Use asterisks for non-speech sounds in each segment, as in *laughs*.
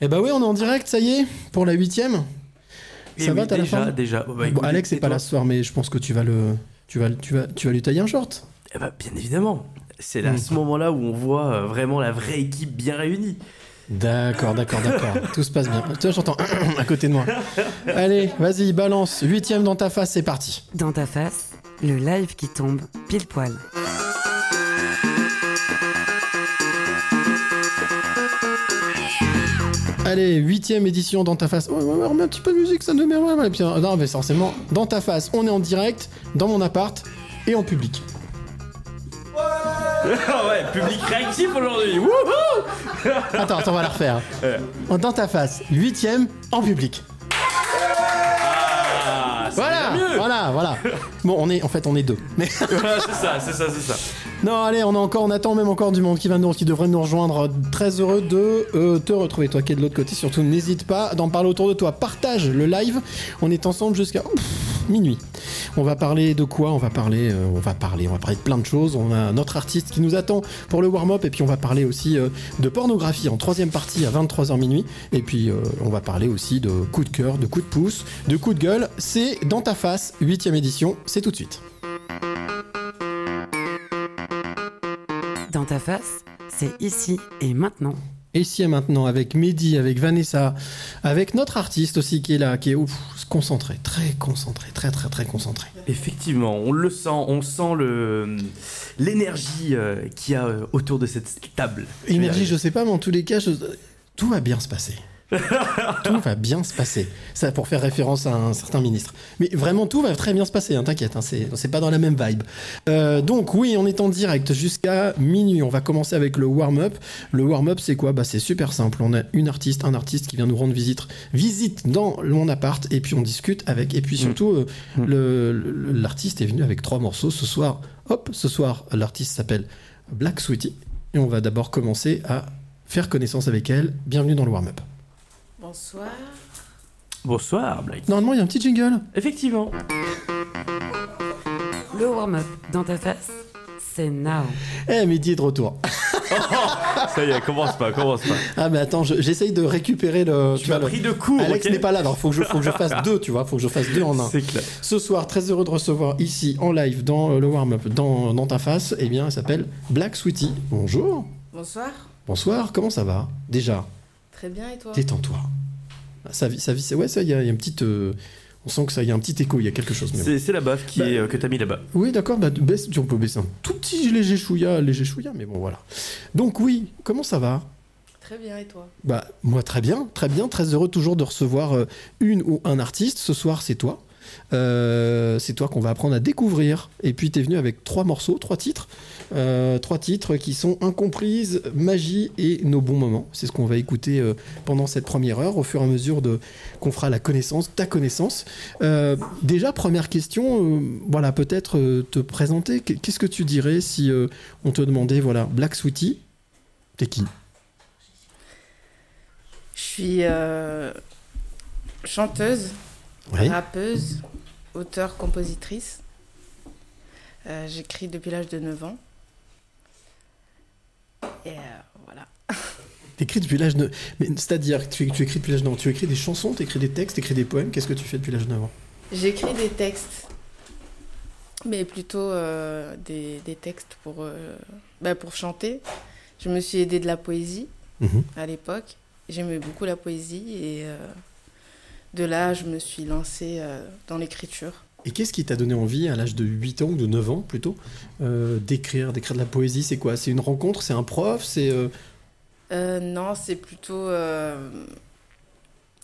Eh bah oui, on est en direct, ça y est, pour la huitième. Et ça oui, va, t'as la déjà, forme déjà. Bah, Bon, Alex et n'est pas là ce soir, mais je pense que tu vas le, tu vas, tu vas, tu vas lui tailler un short. Eh bah, bien évidemment. C'est à Mm. ce moment-là où on voit euh, vraiment la vraie équipe bien réunie. D'accord, d'accord, d'accord. *laughs* Tout se passe bien. Toi, j'entends *clears throat* à côté de moi. Allez, vas-y, balance. Huitième dans ta face, c'est parti. Dans ta face, le live qui tombe pile poil. Allez, huitième édition dans ta face. Ouais, ouais, ouais, remets un petit peu de musique, ça ne met ouais, ouais. Puis, euh, non, mais forcément, dans ta face, on est en direct, dans mon appart et en public. *laughs* Ouais, public réactif aujourd'hui. Wouhou Attends, attends, on va la refaire. Dans ta face, huitième en public. Ah, Voilà, voilà, voilà. *laughs* Bon, on est, en fait, on est deux. Mais *laughs* Voilà, c'est ça, c'est ça, c'est ça. non, allez, on a encore, on attend même encore du monde qui va nous, qui devrait nous rejoindre. Très heureux de euh, te retrouver, toi qui es de l'autre côté. Surtout, n'hésite pas d'en parler autour de toi. Partage le live. On est ensemble jusqu'à minuit. On va parler de quoi? On va parler, euh, on va parler, on va parler de plein de choses. On a notre artiste qui nous attend pour le warm-up et puis on va parler aussi euh, de pornographie en troisième partie à 23h minuit. Et puis on va parler aussi de coup de cœur, de coup de pouce, de coup de gueule. C'est dans ta face, huitième édition. C'est tout de suite. Dans ta face, c'est ici et maintenant. Ici et maintenant avec Mehdi, avec Vanessa, avec notre artiste aussi qui est là, qui est ouf, concentré, très concentré, très très très concentré. Effectivement, on le sent, on sent le l'énergie euh, qu'il y a euh, autour de cette table. Énergie, je sais pas, mais en tous les cas, je- tout va bien se passer. *laughs* tout va bien se passer. Ça pour faire référence à un certain ministre. Mais vraiment, tout va très bien se passer, hein, t'inquiète, hein, c'est c'est pas dans la même vibe. Euh, donc oui, on est en direct jusqu'à minuit. On va commencer avec le warm-up. Le warm-up, c'est quoi? Bah c'est super simple. On a une artiste, un artiste qui vient nous rendre visite, visite dans mon appart, et puis on discute avec. Et puis surtout, euh, Mm. le- l'artiste est venu avec trois morceaux ce soir. Hop, ce soir, l'artiste s'appelle Black Sweetie. Et on va d'abord commencer à faire connaissance avec elle. Bienvenue dans le warm-up. Bonsoir. Bonsoir, Blake. Normalement, il y a un petit jingle. Effectivement. Le warm-up dans ta face, c'est now. Eh, Mehdi est de retour. *laughs* Ça y est, commence pas, commence pas. Ah, mais attends, je- j'essaye de récupérer le. Tu vois, m'as le- pris de court, Alex ok n'est pas là, alors faut que, je, faut que je fasse deux, tu vois, faut que je fasse deux en un. C'est clair. Ce soir, très heureux de recevoir ici, en live, dans euh, le warm-up, dans, dans ta face, eh bien, elle s'appelle Black Sweetie. Bonjour. Bonsoir. Bonsoir, comment ça va? Déjà, Très bien et toi? Détends-toi. Ça, vit- ça, vit- c'est- ouais, ça, il y, a il y a une petite. euh, on sent que ça, il y a un petit écho, il y a quelque chose. bon. C'est la baffe qui Bah- est, euh, que t'as mis là-bas. Oui, d'accord, bah, baisse, tu- on peut baisser un tout petit léger chouïa, léger chouïa, mais bon, voilà. Donc, oui, comment ça va? Très bien et toi? Bah, moi, très bien, très bien, très heureux toujours de recevoir euh, une ou un artiste. Ce soir, c'est toi. Euh, c'est toi qu'on va apprendre à découvrir. Et puis, t'es venu avec trois morceaux, trois titres. Euh, trois titres qui sont Incomprises, Magie et Nos bons moments. C'est ce qu'on va écouter euh, pendant cette première heure, au fur et à mesure de qu'on fera la connaissance, ta connaissance. Déjà, première question, voilà, peut-être te présenter. Qu- Qu'est-ce que tu dirais si on te demandait, voilà, Black Sweetie, t'es qui? Je suis chanteuse, Ouais. rappeuse, auteure, compositrice. Euh, J'écris depuis l'âge de 9 ans. Et euh, voilà. *laughs* T'écris depuis l'âge de... C'est-à-dire, que tu, tu écris depuis l'âge de... non, Tu écris des chansons, tu écris des textes, tu écris des poèmes. Qu'est-ce que tu fais depuis l'âge de 9 ans? J'écris des textes, mais plutôt euh, des, des textes pour, euh, bah, pour chanter. Je me suis aidée de la poésie Mhm. à l'époque. J'aimais beaucoup la poésie et de là, je me suis lancée euh, dans l'écriture. Et qu'est-ce qui t'a donné envie, à l'âge de 8 ans ou de 9 ans plutôt, euh, d'écrire, d'écrire de la poésie? C'est quoi? C'est une rencontre? C'est un prof? C'est... euh, Euh, non, c'est plutôt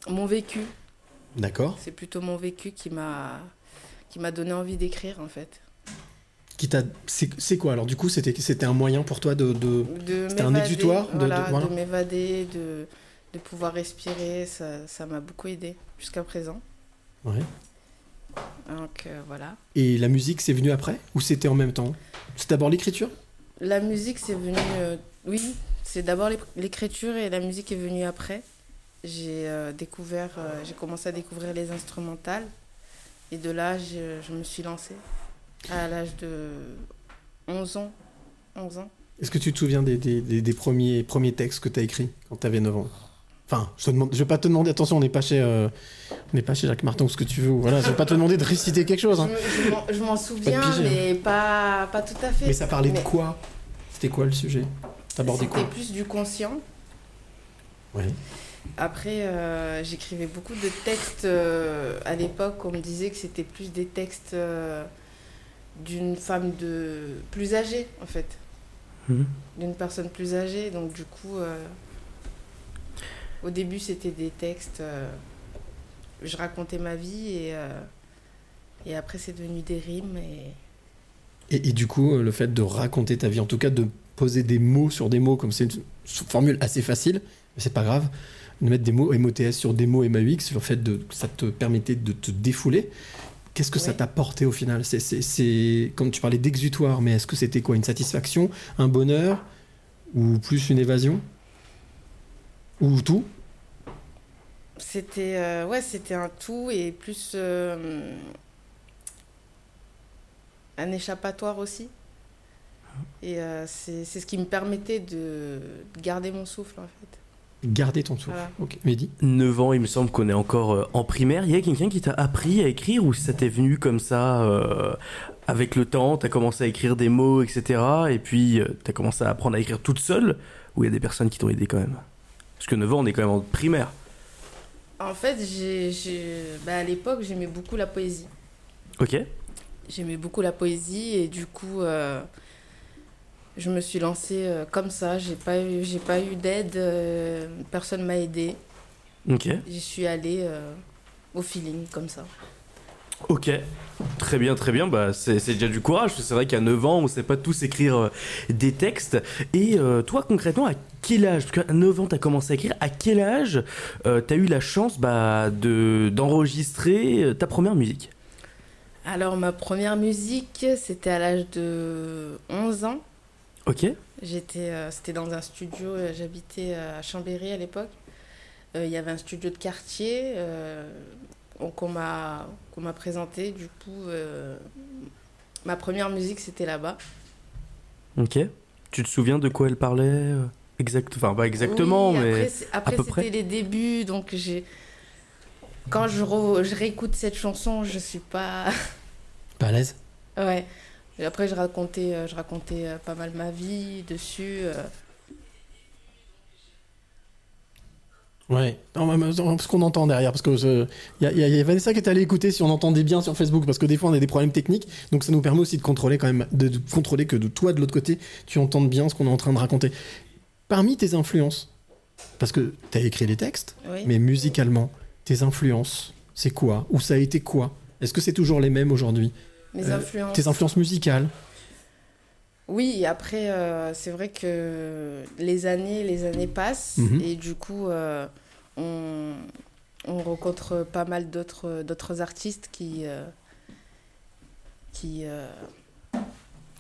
mon vécu. D'accord. C'est plutôt mon vécu qui m'a qui m'a donné envie d'écrire en fait. Qui t'a... C'est, quoi? Alors du coup, c'était, c'était un moyen pour toi de... de- De C'était un exutoire? De- de- voilà, voilà. de m'évader, de, de pouvoir respirer, ça ça m'a beaucoup aidé jusqu'à présent. Ouais. Donc euh, voilà. Et la musique, c'est venu après Ou c'était en même temps? C'est d'abord l'écriture? La musique, c'est venu. euh, oui, c'est d'abord l'é- l'écriture et la musique est venue après. J'ai euh, découvert, j'ai commencé à découvrir les instrumentales et de là, je, je me suis lancée à l'âge de 11 ans. 11 ans. Est-ce que tu te souviens des, des- des- des premiers, premiers textes que t'as écrits quand t'avais 9 ans? Enfin, je te demande, je vais pas te demander. Attention, on n'est pas chez, euh, on n'est pas chez Jacques Martin ou ce que tu veux. Voilà, je vais pas te demander de réciter quelque chose. Je hein. je m'en- je m'en souviens, piger, hein. mais pas, pas tout à fait. Mais ça parlait de quoi? C'était quoi le sujet? T'abordais quoi? C'était plus du conscient. Ouais. Après, euh, j'écrivais beaucoup de textes euh, à l'époque. On me disait que c'était plus des textes euh, d'une femme de plus âgée, en fait, Mhm. d'une personne plus âgée. Donc du coup, euh, au début, c'était des textes. euh, je racontais ma vie et euh, et après, c'est devenu des rimes et Et, et du coup, le fait de raconter ta vie, en tout cas de poser des mots sur des mots, comme c'est une formule assez facile, mais c'est pas grave, de mettre des mots MOTS sur des mots MAUX, le fait de ça te permettait de te défouler. Qu'est-ce que ça t'a porté au final? C'est, c'est, c'est- Comme tu parlais d'exutoire, mais est-ce que c'était quoi? Une satisfaction? Un bonheur? Ou plus une évasion? Ou tout? C'était euh, ouais, c'était un tout et plus euh, un échappatoire aussi. Et euh, c'est c'est ce qui me permettait de de garder mon souffle en fait. Garder ton souffle. Voilà. Ok, Mehdi? 9 ans, il me semble qu'on est encore euh, en primaire. Il y a quelqu'un qui t'a appris à écrire ou ça t'est venu comme ça euh, avec le temps? T'as commencé à écrire des mots, etc. Et puis euh, t'as commencé à apprendre à écrire toute seule ou il y a des personnes qui t'ont aidé quand même? Parce que 9 ans, on est quand même en primaire. En fait, j'ai j'ai- bah, à l'époque, j'aimais beaucoup la poésie. Ok J'aimais beaucoup la poésie et du coup, euh, je me suis lancée euh, comme ça. J'ai pas eu, j'ai pas eu d'aide, euh, personne m'a aidé. Ok. J'y suis allée au feeling comme ça. Ok, très bien, très bien. Bah, c'est déjà du courage. C'est vrai qu'à 9 ans, on sait pas tous écrire euh, des textes. Et euh, toi, concrètement, à quel âge? Parce qu'à 9 ans, tu as commencé à écrire. À quel âge tu as eu la chance bah, de- d'enregistrer euh, ta première musique? Alors, ma première musique, c'était à l'âge de 11 ans. Ok, J'étais, euh, c'était dans un studio, euh, j'habitais à Chambéry à l'époque. Euh, Il y avait un studio de quartier euh, qu'on m'a, qu'on m'a présenté. Du coup, euh, ma première musique, c'était là-bas. ok. Tu te souviens de quoi elle parlait euh, exact... Enfin, pas exactement, Oui, mais. Après, c'était près les débuts, donc j'ai... Quand je, re- je réécoute cette chanson, je suis pas... Pas à l'aise? Ouais. Et après, je racontais, euh, je racontais pas mal ma vie dessus. euh. Ouais, ce qu'on entend derrière, parce que il y, a- y a- Vanessa qui est allée écouter si on entendait bien sur Facebook, parce que des fois on a des problèmes techniques, donc ça nous permet aussi de contrôler quand même, de, de contrôler que de toi de l'autre côté, tu entendes bien ce qu'on est en train de raconter. Parmi tes influences, parce que tu as écrit les textes, Oui. mais musicalement, tes influences, c'est quoi? Ou ça a été quoi? Est-ce que c'est toujours les mêmes aujourd'hui? Mes euh, influences. Tes influences musicales Oui, après, euh, c'est vrai que les années, les années passent Mhm. et du coup, euh, on, on rencontre pas mal d'autres d'autres artistes qui. euh, qui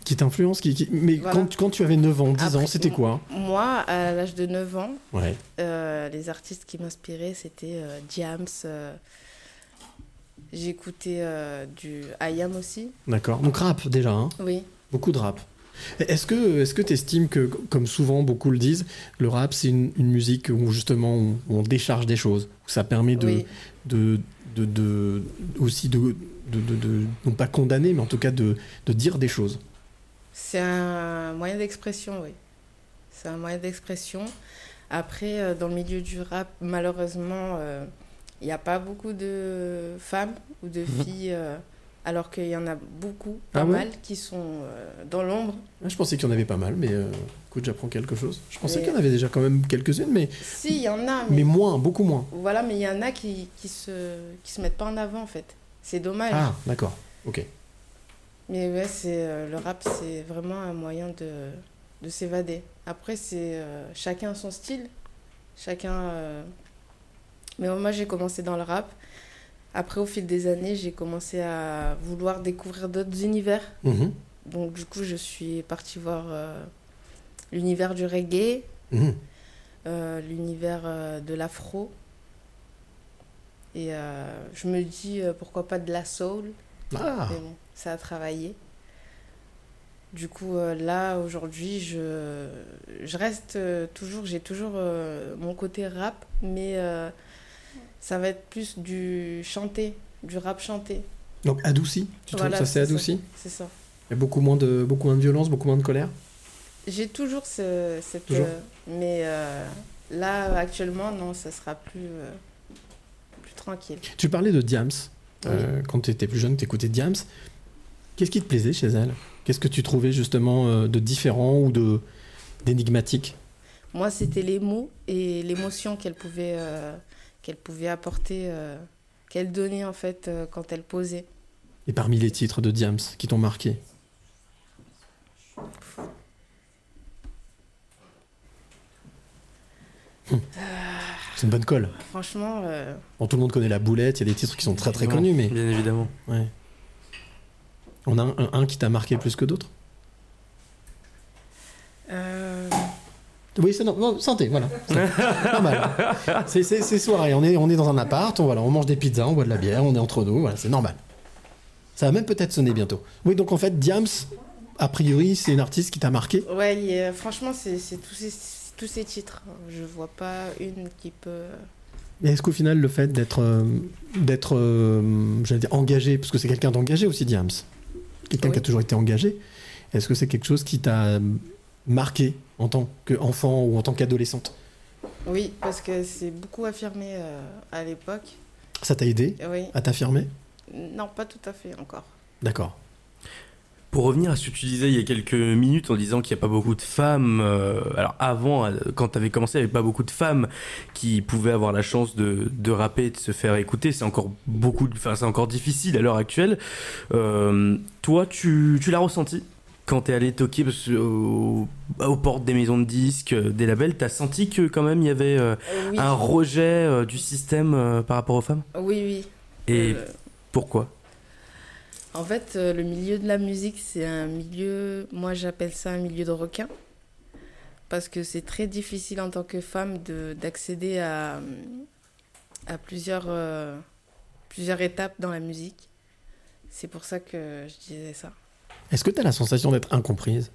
qui t'influencent qui, qui- Mais Voilà. quand, quand tu avais 9 ans, 10 ans, c'était quoi Moi, à l'âge de 9 ans, Ouais. les artistes qui m'inspiraient, c'était Diams. euh, J'écoutais du IAM aussi. D'accord. Donc rap déjà, hein? Oui. Beaucoup de rap. Est-ce que est-ce que tu estimes que, comme souvent beaucoup le disent, le rap c'est une, une musique où justement on, on décharge des choses, où ça permet de, oui. de, de, de- aussi de, de, de- de- non pas condamner, mais en tout cas de, de dire des choses? C'est un moyen d'expression, oui. C'est un moyen d'expression. Après, euh, dans le milieu du rap, malheureusement, euh, il n'y a pas beaucoup de femmes ou de Mhm. filles, euh, alors qu'il y en a beaucoup, pas Ah ouais mal, qui sont euh, dans l'ombre. Ah, Je pensais qu'il y en avait pas mal, mais euh, écoute, j'apprends quelque chose. Je pensais Mais- qu'il y en avait déjà quand même quelques-unes, mais, Si, il y en a, mais, mais moins, beaucoup moins. voilà, mais il y en a qui, qui se, qui se mettent pas en avant, en fait. C'est dommage. Ah, d'accord. Ok. Mais ouais, c'est euh, le rap, c'est vraiment un moyen de, de s'évader. Après, c'est euh, chacun son style. Chacun. Mais moi, j'ai commencé dans le rap. Après, au fil des années, j'ai commencé à vouloir découvrir d'autres univers. Mhm. Donc, du coup, je suis partie voir euh, l'univers du reggae, Mhm. euh, l'univers euh, de l'afro. Et je me dis, pourquoi pas de la soul Ah, mais bon, ça a travaillé. Du coup, là, aujourd'hui, je, je reste toujours, j'ai toujours mon côté rap, mais ça va être plus du chanté, du rap chanté. Donc adouci, tu trouves Voilà, que ça c'est adouci C'est ça. Il y a beaucoup moins, de, beaucoup moins de violence, beaucoup moins de colère J'ai toujours ce, cette. Toujours. euh, mais euh, là, actuellement, non, ça sera plus, euh, plus tranquille. Tu parlais de Diams. Quand tu étais plus jeune, tu écoutais Diams. Qu'est-ce qui te plaisait chez elle? Qu'est-ce que tu trouvais justement de différent ou de d'énigmatique? Moi, c'était les mots et l'émotion qu'elle pouvait, qu'elle pouvait apporter, euh, qu'elle donnait en fait euh, quand elle posait. Et parmi les titres de Diams qui t'ont marqué? Hum. C'est une bonne colle. Franchement, euh, Bon, tout le monde connaît la boulette, il y a des titres qui sont très très connus, mais Bien évidemment. ouais. On a un, un- un qui t'a marqué plus que d'autres? Euh, Oui, c'est non, non, santé, voilà. C'est normal. C'est, c'est- c'est soirée, on est, on est dans un appart, on, voilà, on mange des pizzas, on boit de la bière, on est entre nous, voilà, c'est normal. Ça va même peut-être sonner bientôt. Oui, donc en fait, Diams, a priori, c'est une artiste qui t'a marqué. ouais, il a- franchement, c'est c'est tous ces, tous ces titres. Je vois pas une qui peut. Et est-ce qu'au final, le fait d'être, euh, d'être euh, j'allais dire, engagé, parce que c'est quelqu'un d'engagé aussi, Diams, quelqu'un Oui. qui a toujours été engagé, est-ce que c'est quelque chose qui t'a marqué? En tant qu'enfant ou en tant qu'adolescente Oui, parce que c'est beaucoup affirmé euh, à l'époque. Ça t'a aidé Oui. à t'affirmer? Non, pas tout à fait encore. D'accord. Pour revenir à ce que tu disais il y a quelques minutes en disant qu'il n'y a pas beaucoup de femmes, euh, alors avant, euh, quand tu avais commencé, il n'y avait pas beaucoup de femmes qui pouvaient avoir la chance de, de rapper, de se faire écouter. C'est encore beaucoup, enfin c'est encore difficile à l'heure actuelle. Euh, toi, tu, tu l'as ressenti? Quand t'es allé toquer au- aux portes des maisons de disques, euh, des labels, t'as senti que quand même il y avait euh, Euh, oui. un rejet euh, du système euh, par rapport aux femmes? Oui, oui. Et Euh, pourquoi? En fait, euh, le milieu de la musique, c'est un milieu, moi j'appelle ça un milieu de requin. Parce que c'est très difficile en tant que femme de- d'accéder à, à plusieurs, euh, plusieurs étapes dans la musique. C'est pour ça que je disais ça. Est-ce que t'as la sensation d'être incomprise?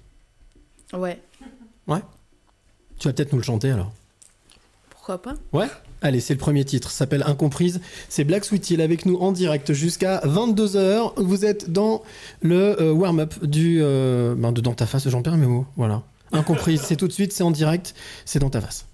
Ouais, Tu vas peut-être nous le chanter alors. pourquoi pas? Allez, c'est le premier titre, s'appelle Incomprise. C'est Black Sweetie, avec nous en direct jusqu'à 22h. Vous êtes dans le euh, warm-up du, euh, ben, de Dans ta face, j'en perds mes mots. Voilà. Incomprise, c'est tout de suite, c'est en direct, c'est dans ta face.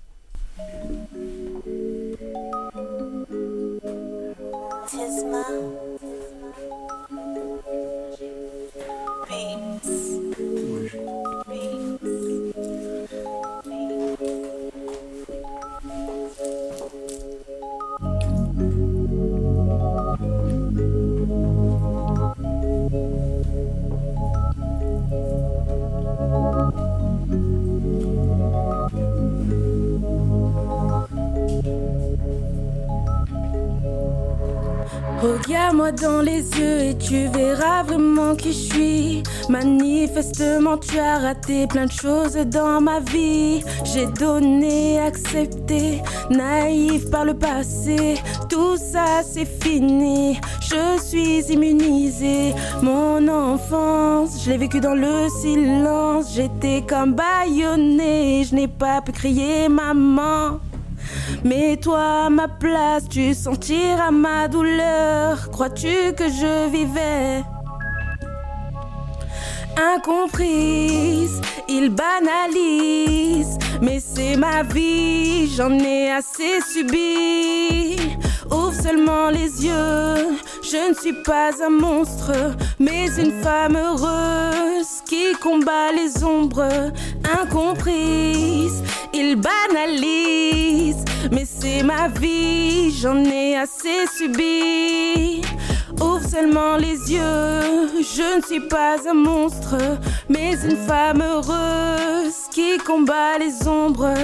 Dans les yeux et tu verras vraiment qui je suis. Manifestement, tu as raté plein de choses dans ma vie. J'ai donné, accepté, naïf par le passé. Tout ça, c'est fini. Je suis immunisée. Mon enfance, je l'ai vécu dans le silence. J'étais comme baïonnée. Je n'ai pas pu crier maman. Mets-toi à ma place, tu sentiras ma douleur. Crois-tu que je vivais incomprise, il banalise, mais c'est ma vie, j'en ai assez subi. Ouvre seulement les yeux, je ne suis pas un monstre, mais une femme heureuse qui combat les ombres, incomprise, il banalise, mais c'est ma vie, j'en ai assez subi. Ouvre seulement les yeux, je ne suis pas un monstre, mais une femme heureuse qui combat les ombres.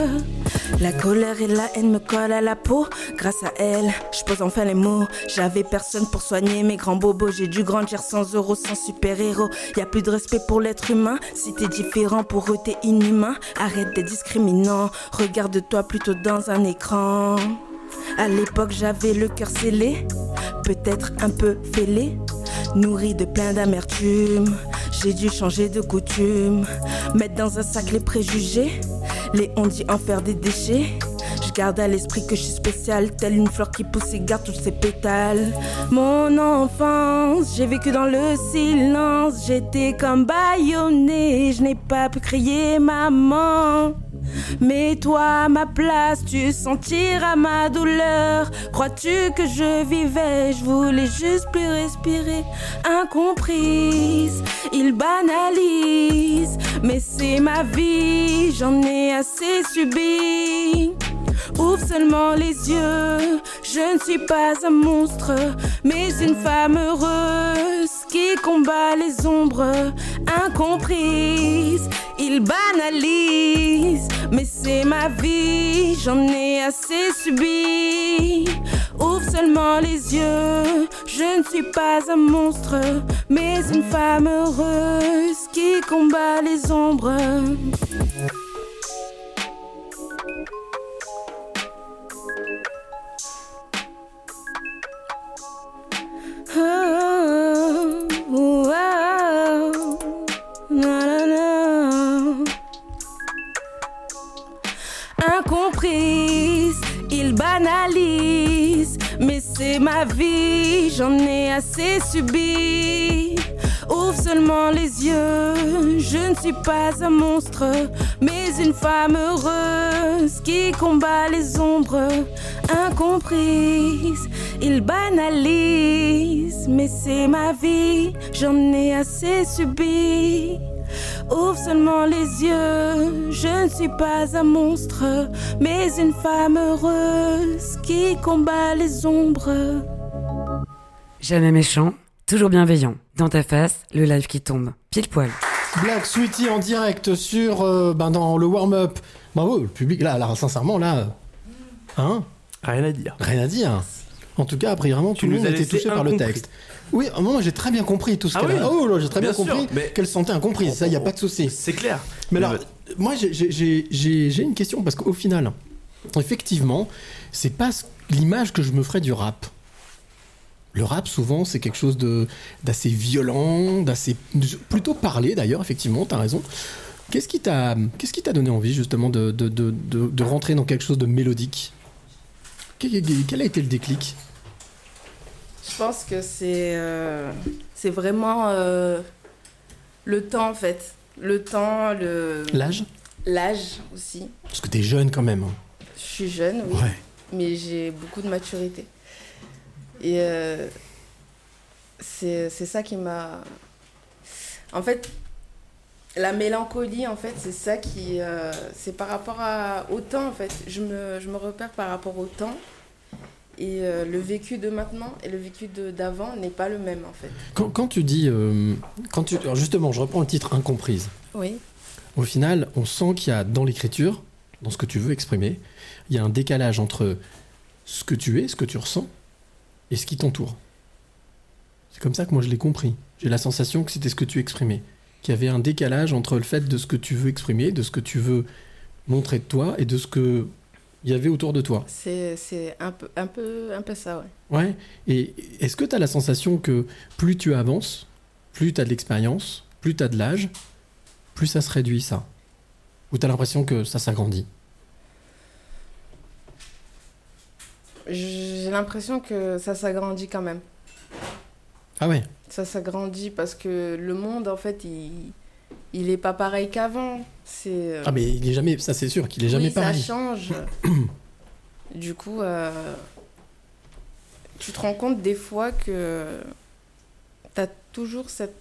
La colère et la haine me collent à la peau. Grâce à elle, je pose enfin les mots. J'avais personne pour soigner mes grands bobos. J'ai dû grandir sans euros, sans super-héros. Y a plus de respect pour l'être humain. Si t'es différent, pour eux t'es inhumain. Arrête d'être discriminant. Regarde-toi plutôt dans un écran. À l'époque, j'avais le cœur scellé, peut-être un peu fêlé, nourri de plein d'amertume. J'ai dû changer de coutume, mettre dans un sac les préjugés, les on dit en faire des déchets. Je garde à l'esprit que je suis spéciale, telle une fleur qui pousse et garde tous ses pétales. Mon enfance, j'ai vécu dans le silence, j'étais comme baïonnée, je n'ai pas pu crier maman. Mais toi, à ma place, tu sentiras ma douleur. Crois-tu que je vivais? Je voulais juste plus respirer. Incomprise, il banalise. Mais c'est ma vie, j'en ai assez subi. Ouvre seulement les yeux, je ne suis pas un monstre, mais une femme heureuse qui combat les ombres incomprises. Il banalise, mais c'est ma vie, j'en ai assez subi. Ouvre seulement les yeux, je ne suis pas un monstre, mais une femme heureuse qui combat les ombres. Incomprise, il banalise, mais c'est ma vie, j'en ai assez subi. Ouvre seulement les yeux, je ne suis pas un monstre, mais une femme heureuse qui combat les ombres incomprise. Il banalise, mais c'est ma vie, j'en ai assez subi. Ouvre seulement les yeux, je ne suis pas un monstre, mais une femme heureuse qui combat les ombres. Jamais méchant, toujours bienveillant. Dans ta face, le live qui tombe. Pile poil. Black Sweetie en direct sur euh, ben dans le warm-up. Bravo, le public là, là sincèrement là, hein, Rien à dire. rien à dire. En tout cas, après vraiment tout le nous monde as était laissé touché par le texte. Oui, moi j'ai très bien compris tout ce Ah qu'elle a. oui Oh là, j'ai très bien, Bien sûr, compris mais- qu'elle se sentait incomprise. Ça, y a pas de souci. C'est clair. Mais alors, moi, j'ai- une question parce qu'au final, effectivement, c'est pas l'image que je me ferais du rap. Le rap, souvent, c'est quelque chose de d'assez violent, d'assez plutôt parlé d'ailleurs. Effectivement, t'as raison. Qu'est-ce qui t'a qu'est-ce qui t'a donné envie justement de, de, de, de- rentrer dans quelque chose de mélodique? Quel, a été le déclic? Je pense que c'est euh, c'est vraiment euh, le temps en fait. Le temps, le L'âge? L'âge aussi. Parce que t'es jeune quand même. hein. Je suis jeune, oui, Ouais. mais j'ai beaucoup de maturité. Et euh, c'est ça qui m'a. En fait, la mélancolie, en fait, c'est ça qui. euh, c'est par rapport à, au temps, en fait. Je me, je me repère par rapport au temps. Et euh, le vécu de maintenant et le vécu d'avant n'est pas le même, en fait. Quand, quand tu dis. euh, quand tu, alors justement, je reprends le titre Incomprise. Oui. Au final, on sent qu'il y a dans l'écriture, dans ce que tu veux exprimer, il y a un décalage entre ce que tu es, ce que tu ressens, et ce qui t'entoure. C'est comme ça que moi je l'ai compris. J'ai la sensation que c'était ce que tu exprimais. Qu'il y avait un décalage entre le fait de ce que tu veux exprimer, de ce que tu veux montrer de toi, et de ce que il y avait autour de toi. C'est c'est un peu, un, peu, un peu ça, ouais. Ouais. Et est-ce que tu as la sensation que plus tu avances, plus tu as de l'expérience, plus tu as de l'âge, plus ça se réduit ça? Ou tu as l'impression que ça s'agrandit? J'ai l'impression que ça s'agrandit quand même. Ah ouais Ça s'agrandit parce que le monde, en fait, il, il est pas pareil qu'avant. C'est. euh, Ah mais il est jamais, ça c'est sûr qu'il est jamais oui, pareil. ça change. *clears throat* du coup, euh, tu te rends compte des fois que tu as toujours cette.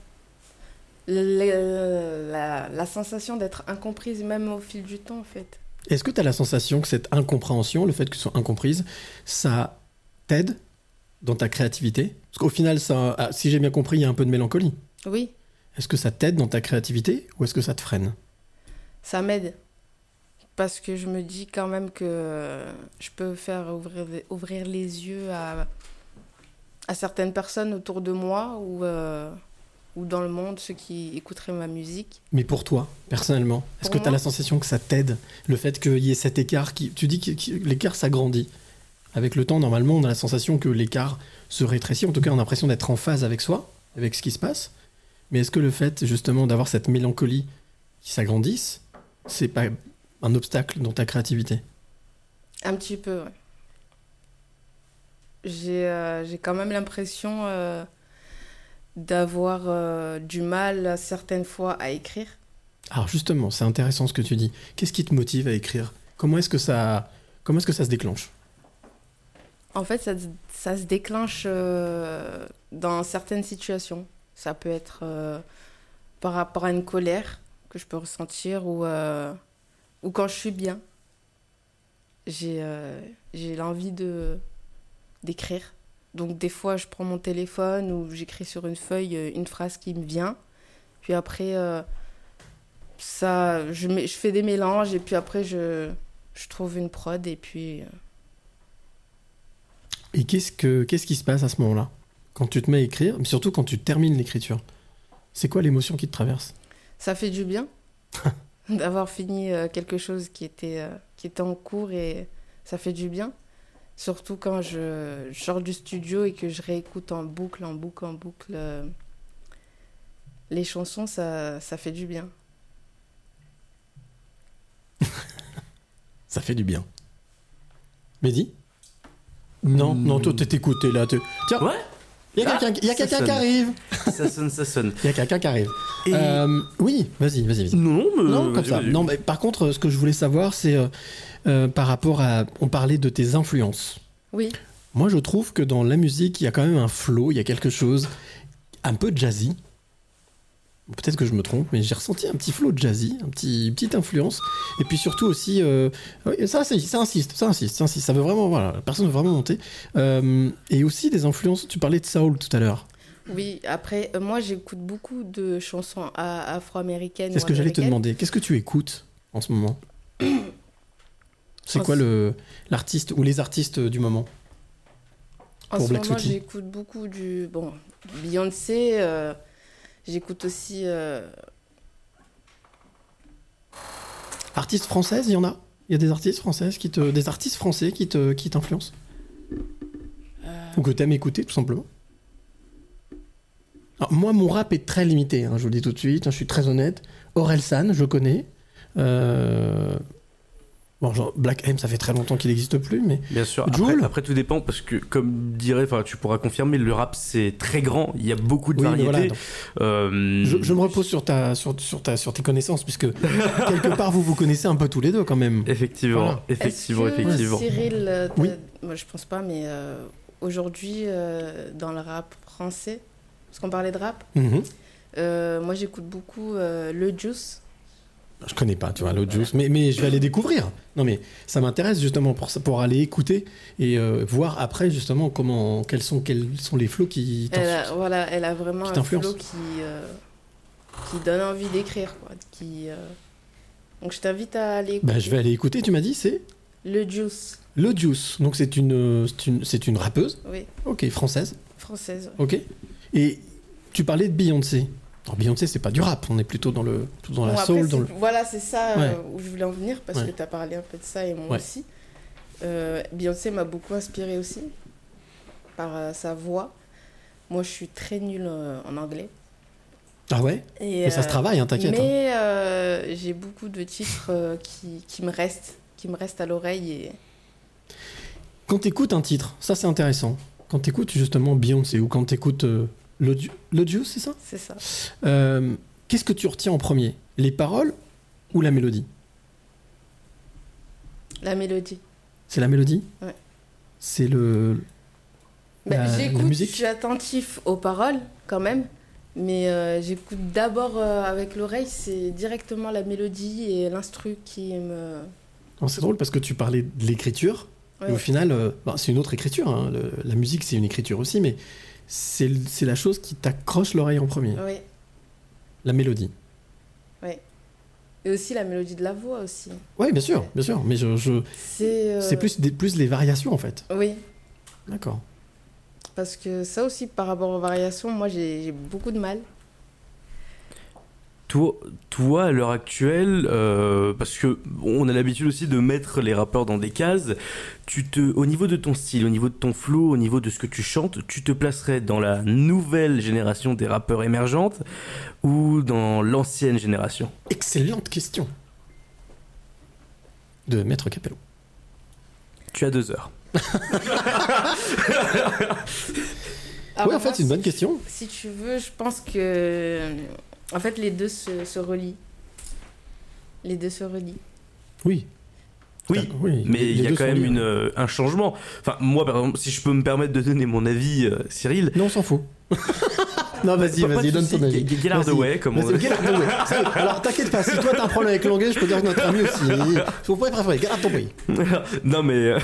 La, la- la sensation d'être incomprise même au fil du temps en fait. Est-ce que tu as la sensation que cette incompréhension, le fait que tu sois incomprise, ça t'aide dans ta créativité? Parce qu'au final, ça, ah, si j'ai bien compris, il y a un peu de mélancolie. Oui, Est-ce que ça t'aide dans ta créativité ou est-ce que ça te freine? Ça m'aide. Parce que je me dis quand même que je peux faire ouvrir, ouvrir les yeux à, à certaines personnes autour de moi ou, euh, ou dans le monde, ceux qui écouteraient ma musique. Mais pour toi, personnellement, est-ce que tu as la sensation que ça t'aide Le fait qu'il y ait cet écart qui. Tu dis que l'écart s'agrandit. Avec le temps, normalement, on a la sensation que l'écart se rétrécit. En tout cas, on a l'impression d'être en phase avec soi, avec ce qui se passe. Mais est-ce que le fait justement d'avoir cette mélancolie qui s'agrandisse, c'est pas un obstacle dans ta créativité? Un petit peu, ouais. J'ai euh, quand même l'impression euh, d'avoir euh, du mal certaines fois à écrire. Alors justement, c'est intéressant ce que tu dis. Qu'est-ce qui te motive à écrire? Comment est-ce que ça, comment est-ce que ça se déclenche? En fait, ça, ça se déclenche euh, dans certaines situations. Ça peut être euh, par rapport à une colère que je peux ressentir ou, ou quand je suis bien. J'ai j'ai l'envie de d'écrire. Donc des fois, je prends mon téléphone ou j'écris sur une feuille euh, une phrase qui me vient. Puis après, euh, ça, je, mets- je fais des mélanges et puis après, je, je trouve une prod et puis... euh, Et qu'est-ce que qu'est-ce qui se passe à ce moment-là? Quand tu te mets à écrire, mais surtout quand tu termines l'écriture C'est quoi l'émotion qui te traverse? Ça fait du bien *laughs* d'avoir fini quelque chose qui était, qui était en cours et ça fait du bien. Surtout quand je, je sors du studio et que je réécoute en boucle, en boucle, en boucle euh, les chansons, ça, ça fait du bien. *laughs* Ça fait du bien. Mehdi? Non, non, toi t'es écouté là. Tiens, Ouais, il y a Ah, quelqu'un il y a ça quelqu'un qui arrive. *laughs* ça sonne, ça sonne. Il y a quelqu'un qui arrive. Et... Euh, oui, vas-y, vas-y, vas-y. Non, mais... Non, comme vas-y, ça. Non, mais par contre, ce que je voulais savoir, c'est euh, par rapport à. On parlait de tes influences. Oui, Moi, je trouve que dans la musique, il y a quand même un flow, il y a quelque chose un peu jazzy. Peut-être que je me trompe, mais j'ai ressenti un petit flow jazzy, un petit, une petite influence. Et puis surtout aussi, euh, ça, c'est- ça insiste, ça insiste, ça insiste. Ça veut vraiment, voilà, la personne veut vraiment monter. Euh, et aussi des influences. Tu parlais de soul tout à l'heure. oui. Après, euh, moi, j'écoute beaucoup de chansons afro-américaines. C'est ce que j'allais te demander. Qu'est-ce que tu écoutes en ce moment? *clears throat* C'est En quoi le l'artiste ou les artistes du moment En pour ce Black moment, j'écoute beaucoup du bon Beyoncé. euh, j'écoute aussi euh, Artistes françaises, il y en a? Il y a des artistes françaises qui te, des artistes français qui te, qui t'influencent? Euh, ou que t'aimes écouter tout simplement? Alors, moi, mon rap est très limité. hein, je vous le dis tout de suite. hein, je suis très honnête. Orelsan, je connais. Euh, Bon, genre, Black M, ça fait très longtemps qu'il n'existe plus, mais Bien sûr. Après, tout dépend parce que, comme dirait, enfin, tu pourras confirmer, le rap c'est très grand. Il y a beaucoup de oui, variétés. voilà, Euh, je, je me repose sur ta, sur, sur ta, sur tes connaissances, puisque *laughs* quelque part vous vous connaissez un peu tous les deux quand même. Effectivement, Voilà. effectivement, que, effectivement. Cyril, euh, Oui. moi je pense pas, mais euh, aujourd'hui euh, dans le rap français, parce qu'on parlait de rap, Mhm. euh, moi j'écoute beaucoup euh, le Juice. Je connais pas, tu vois, l'autre juice, mais, mais je vais aller découvrir. Non, mais ça m'intéresse justement pour, pour aller écouter et euh, voir après justement comment, quels sont, quels sont les flots qui Elle a, t'influencent. voilà, elle a vraiment Qui un flow qui, euh, qui donne envie d'écrire. Quoi, qui, euh, Donc je t'invite à aller écouter Bah, je vais aller écouter, tu m'as dit, c'est le Juice. Le Juice. Donc c'est une, une, c'est une rappeuse, Oui, ok, française, française. ok. Et tu parlais de Beyoncé. Alors Beyoncé, c'est pas du rap, on est plutôt dans, le, dans la Bon, après, soul. Dans le... Voilà, c'est ça Ouais. euh, où je voulais en venir parce Ouais. que tu as parlé un peu de ça et moi Ouais. aussi. Euh, Beyoncé m'a beaucoup inspiré aussi par euh, sa voix. Moi, je suis très nulle euh, en anglais. Ah ouais? Et, Mais ça se travaille, hein, t'inquiète. hein. Mais euh, j'ai beaucoup de titres qui, qui me restent, qui me restent à l'oreille et Quand t'écoutes un titre, ça c'est intéressant. Quand t'écoutes justement Beyoncé ou quand t'écoutes Juice, c'est ça? C'est ça. Euh, Qu'est-ce que tu retiens en premier? Les paroles ou la mélodie? La mélodie. C'est la mélodie? Ouais. C'est le. Bah, j'écoute, je suis attentif aux paroles quand même, mais euh, j'écoute d'abord euh, avec l'oreille, c'est directement la mélodie et l'instru qui me. C'est drôle parce que tu parlais de l'écriture. Et Ouais. au final, euh, bah, c'est une autre écriture. hein. Le- la musique, c'est une écriture aussi, mais c'est la chose qui t'accroche l'oreille en premier. Oui. La mélodie. Et aussi la mélodie de la voix aussi. Oui, bien sûr, bien sûr. Mais je, je- C'est. euh, c'est plus, des- plus les variations en fait. Oui, D'accord. parce que ça aussi, par rapport aux variations, moi j'ai beaucoup de mal. Toi, toi, à l'heure actuelle, euh, parce que on a l'habitude aussi de mettre les rappeurs dans des cases, tu te, au niveau de ton style, au niveau de ton flow, au niveau de ce que tu chantes, tu te placerais dans la nouvelle génération des rappeurs émergentes ou dans l'ancienne génération? Excellente question. De Maître Capello. Tu as deux heures. *laughs* Ah, oui, bah, en fait, c'est une bonne question. Si tu veux, je pense que. En fait, les deux se, se relient. Les deux se relient. Oui. Oui, oui. Mais il y a quand même une, euh, un changement. Enfin, moi, par exemple, si je peux me permettre de donner mon avis, euh, Cyril. Non, on s'en fout. *laughs* non, vas-y, vas-y, donne ton avis. Get- get out the way, comme on dit. Alors, t'inquiète pas, si toi t'as un problème avec l'anglais, je peux dire que notre ami aussi. Faut pas préférer, get out the way. non mais euh,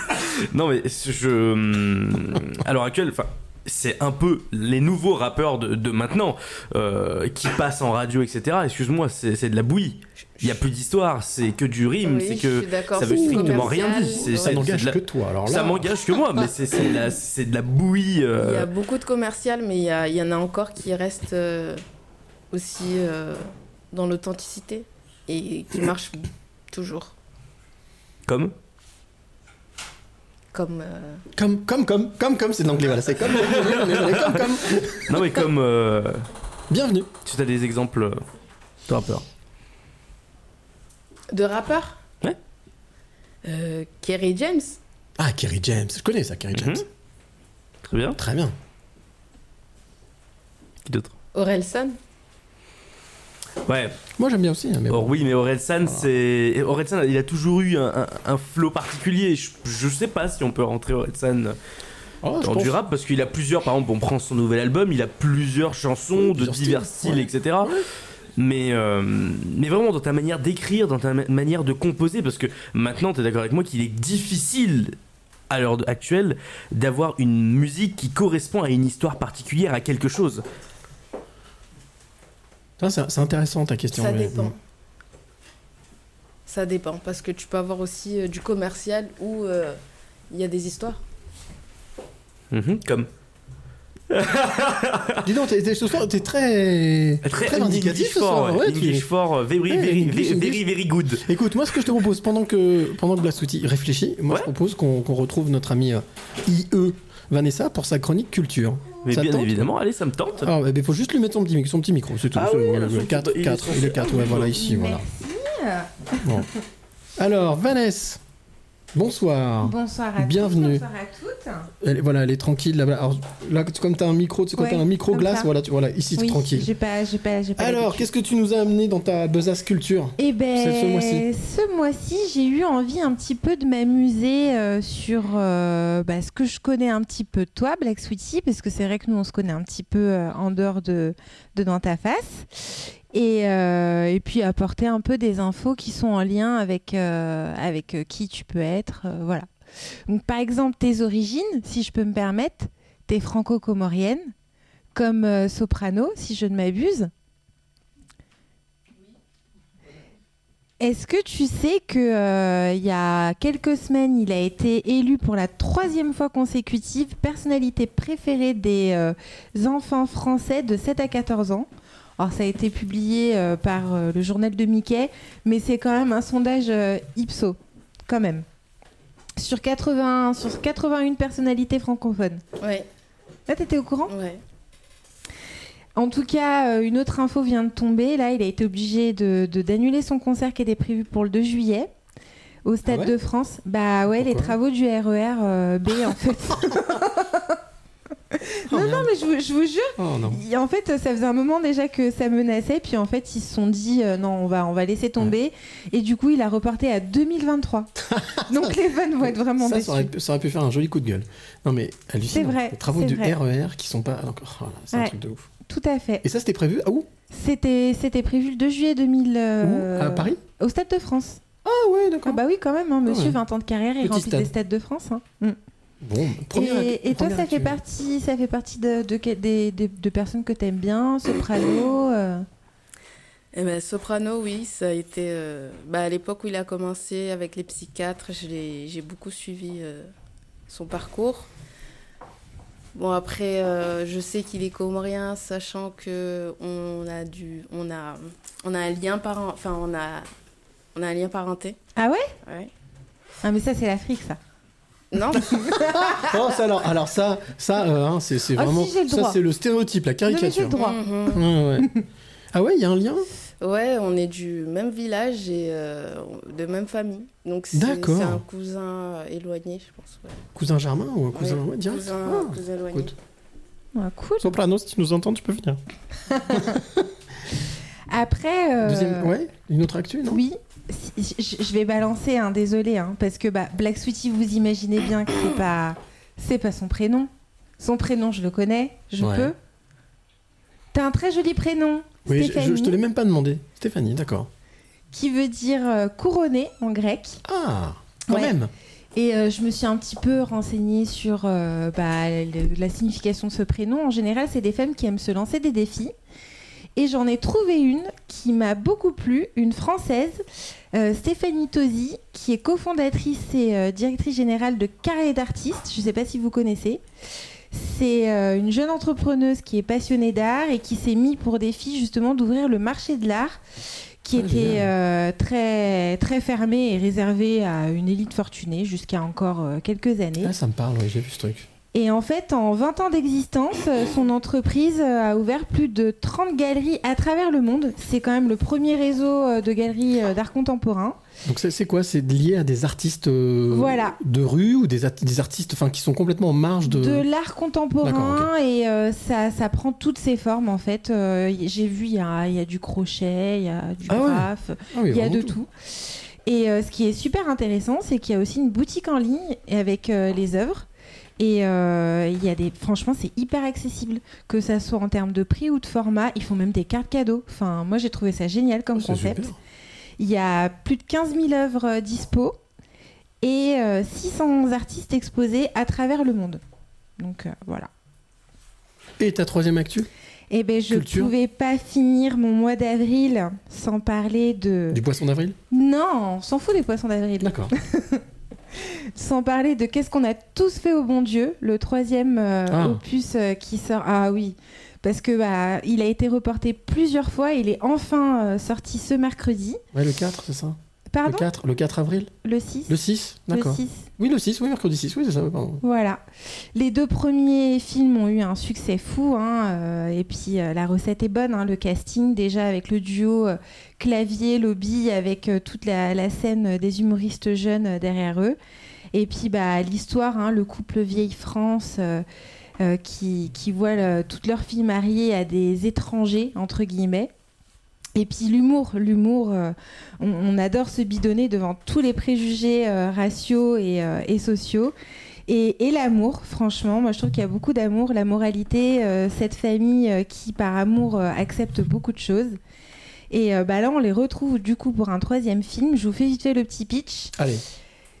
*laughs* non mais je hum, à l'heure actuelle enfin c'est un peu les nouveaux rappeurs de, de maintenant euh, qui passent en radio etc excuse-moi c'est de la bouillie. Il y a plus d'histoire c'est que du rime Oui, c'est je que suis d'accord, ça veut c'est strictement rien dire. Ça n'engage que toi. Alors là, ça m'engage que moi mais c'est de la c'est de la bouillie euh, Il y a beaucoup de commercial, mais il y, a- il y en a encore qui restent euh, aussi euh, dans l'authenticité et qui marchent toujours. comme? Comme. euh, Comme, comme, comme, comme, comme, c'est de l'anglais, voilà, c'est comme, comme, comme, comme, comme. non mais comme euh, Bienvenue. tu as des exemples euh, de rappeurs De rappeurs Ouais. Euh, Kerry James. Ah, Kerry James, je connais ça, Kerry James. Mhm. très bien Très bien. qui d'autre? Orelsan. Ouais Moi j'aime bien aussi, hein, mais Or bon. oui, mais Orelsan, c'est Orelsan, il a toujours eu un, un, un flow particulier. Je, je sais pas si on peut rentrer Orelsan Oh, je dans du rap parce qu'il a plusieurs. Par exemple, on prend son nouvel album, il a plusieurs chansons de divers styles, ouais. etc. Mais, euh, mais vraiment dans ta manière d'écrire, dans ta ma- manière de composer, parce que maintenant, tu es d'accord avec moi qu'il est difficile à l'heure actuelle d'avoir une musique qui correspond à une histoire particulière, à quelque chose. C'est intéressant ta question. Ça dépend. Ça dépend, parce que tu peux avoir aussi euh, du commercial où euh, il y a des histoires. Mhm, comme *laughs* Dis donc, t'es- t'es très, Très, vindicatif ce soir. for, ouais, tu- English for, very, Ouais, very, very, very, very good. Écoute, moi ce que je te propose, pendant que, pendant que Blastouti réfléchit, moi Ouais. je propose qu'on qu'on retrouve notre amie euh, IE Vanessa pour sa chronique culture. Mais Ça bien tente évidemment, allez, ça me tente. Alors, il faut juste lui mettre son petit, son petit micro, c'est tout. Ah oui, le son 4, petit- 4, il est il est 4, ouais, voilà, ici, voilà. Bon. Alors, Vanessa, bonsoir. Bonsoir à Bienvenue. tous, bonsoir à toutes. Elle, voilà, elle est tranquille. Alors, là, comme tu as un micro, tu sais, quand Ouais, t'as un micro glace, ça. voilà, tu, voilà, ici, Oui, tranquille. J'ai pas, j'ai pas, j'ai pas Alors, qu'est-ce que tu nous as amené dans ta besace culture? Eh ben, ce mois-ci. ce mois-ci, j'ai eu envie un petit peu de m'amuser euh, sur euh, bah, ce que je connais un petit peu de toi, Black Sweetie, parce que c'est vrai que nous, on se connaît un petit peu euh, en dehors de, de Dans ta face. Et, euh, et puis apporter un peu des infos qui sont en lien avec, euh, avec euh, qui tu peux être. voilà. Par exemple, tes origines, si je peux me permettre, t'es franco-comorienne, comme soprano, si je ne m'abuse. Est-ce que tu sais que il y a quelques semaines, il a été élu pour la troisième fois consécutive personnalité préférée des enfants français de 7 à 14 ans? Alors ça a été publié euh, par euh, le journal de Mickey, mais c'est quand même un sondage euh, Ipso, quand même. Sur, 80, sur 81 personnalités francophones. Ouais, Là, t'étais au courant? Ouais. en tout cas, euh, une autre info vient de tomber. Là, il a été obligé de de- d'annuler son concert qui était prévu pour le 2 juillet au Stade Ah ouais? de France. Bah ouais, les travaux du RER euh, B en fait. *laughs* Non, non, mais je vous, je vous jure, Oh non. en fait, ça faisait un moment déjà que ça menaçait. Puis en fait, ils se sont dit euh, non, on va, on va laisser tomber. Et du coup, il a reporté à 2023. *laughs* Donc les fans vont être vraiment Ça, déçus. ça aurait, pu- ça aurait pu faire un joli coup de gueule. Non mais hallucinant. C'est vrai, Les travaux du vrai. RER qui sont pas. donc, oh c'est un truc de ouf. Tout à fait. Et ça, c'était prévu à où? C'était, c'était prévu le 2 juillet 2000. euh, Où? À Paris? Au Stade de France. Ah ouais, Ah d'accord. bah oui, quand même, hein, monsieur, ouais. 20 ans de carrière, il remplit stade. des stades de France. hein. Mm. Bon, première Et, et toi, ça fait partie, ça fait partie de, de, de personnes que t'aimes bien, soprano. euh. Eh ben, soprano, oui, ça a été. euh, bah, à l'époque où il a commencé avec les psychiatres, j'ai beaucoup suivi euh, son parcours. Bon après, euh, je sais qu'il est comorien, sachant que on a du, on a, on a un lien parent, enfin on a, on a un lien parenté. Ah ouais? Ouais. Ah mais ça c'est l'Afrique ça. Non, *laughs* Oh, ça, alors, alors ça, ça euh, hein, c'est c'est Ah, vraiment. si, j'ai le ça, droit. c'est le stéréotype, la Non, mais j'ai caricature. le droit. Mhm. Ouais, ouais. *laughs* ah ouais, il y a un lien? Ouais, on est du même village et euh, de même famille. Donc c'est D'accord. c'est un cousin éloigné, je pense. Ouais. Cousin Germain ou un cousin Ouais, ouais, direct cousin, Ah, cousin éloigné. écoute. Ah, cool. Soprano, si tu nous entends, tu peux venir. *laughs* Après. euh, Deuxième, ouais, une autre actu, non? Oui, je vais balancer, hein, désolé, hein, parce que bah, Black Sweetie, vous imaginez bien que c'est pas, c'est pas son prénom. Son prénom, je le connais, je Ouais. peux. T'as un très joli prénom, Oui, je, je- Stéphanie, je te l'ai même pas demandé. Stéphanie, d'accord. qui veut dire euh, couronné en grec. Ah, quand Ouais. même. Et euh, je me suis un petit peu renseignée sur euh, bah, le- la signification de ce prénom. En général, c'est des femmes qui aiment se lancer des défis. Et j'en ai trouvé une qui m'a beaucoup plu, une française, euh, Stéphanie Tosi, qui est cofondatrice et euh, directrice générale de Carré d'artistes. Je ne sais pas si vous connaissez. C'est euh, une jeune entrepreneuse qui est passionnée d'art et qui s'est mis pour défi justement d'ouvrir le marché de l'art qui Ah, était très, très fermé et réservé à une élite fortunée jusqu'à encore quelques années. Ah, ça me parle, oui, j'ai vu ce truc. Et en fait, en 20 ans d'existence, euh, son entreprise euh, a ouvert plus de 30 galeries à travers le monde. C'est quand même le premier réseau euh, de galeries d'art contemporain. Donc c'est quoi? C'est lié à des artistes euh, Voilà. de rue ou des, artistes enfin, qui sont complètement en marge de... De l'art contemporain et euh, ça, ça prend toutes ses formes en fait. Euh, J'ai vu, il y a, il y a du crochet, il y a du Ah ouais. graphe, Ah oui, il y a de tout. Et ce qui est super intéressant, c'est qu'il y a aussi une boutique en ligne avec les œuvres. Et euh, il y a des, franchement, c'est hyper accessible, que ça soit en termes de prix ou de format. Ils font même des cartes cadeaux. Enfin, moi, j'ai trouvé ça génial comme Oh, concept. super. Il y a plus de 15 000 œuvres euh, dispo et euh, 600 artistes exposés à travers le monde. Donc euh, voilà. Et ta troisième actu? Et ben je ne pouvais pas finir mon mois d'avril sans parler de. Du poisson d'avril? Non, on s'en fout des poissons d'avril. D'accord. *laughs* Sans parler de Qu'est-ce qu'on a tous fait au bon Dieu, le troisième euh, Ah. opus euh, qui sort. Ah oui, parce que bah, il a été reporté plusieurs fois. Il est enfin euh, sorti ce mercredi. Ouais, le 4, c'est ça? Pardon le 4, le 4 avril Le 6 Le 6 Le D'accord. 6. Oui, le 6, oui, mercredi 6, oui, c'est ça, pardon. Voilà. Les deux premiers films ont eu un succès fou. hein, euh, et puis euh, la recette est bonne. hein, le casting, déjà avec le duo euh, clavier-lobby, avec euh, toute la, la scène des humoristes jeunes derrière eux. Et puis bah, l'histoire, hein, le couple vieille France. euh, qui, qui voient le- toutes leurs filles mariées à des étrangers, entre guillemets. Et puis l'humour, l'humour, euh, on, on adore se bidonner devant tous les préjugés euh, raciaux et, euh, et sociaux. Et, et l'amour, franchement, moi je trouve qu'il y a beaucoup d'amour, la moralité, euh, cette famille qui par amour accepte beaucoup de choses. Et bah là on les retrouve du coup pour un troisième film. Je vous fais vite fait le petit pitch. Allez.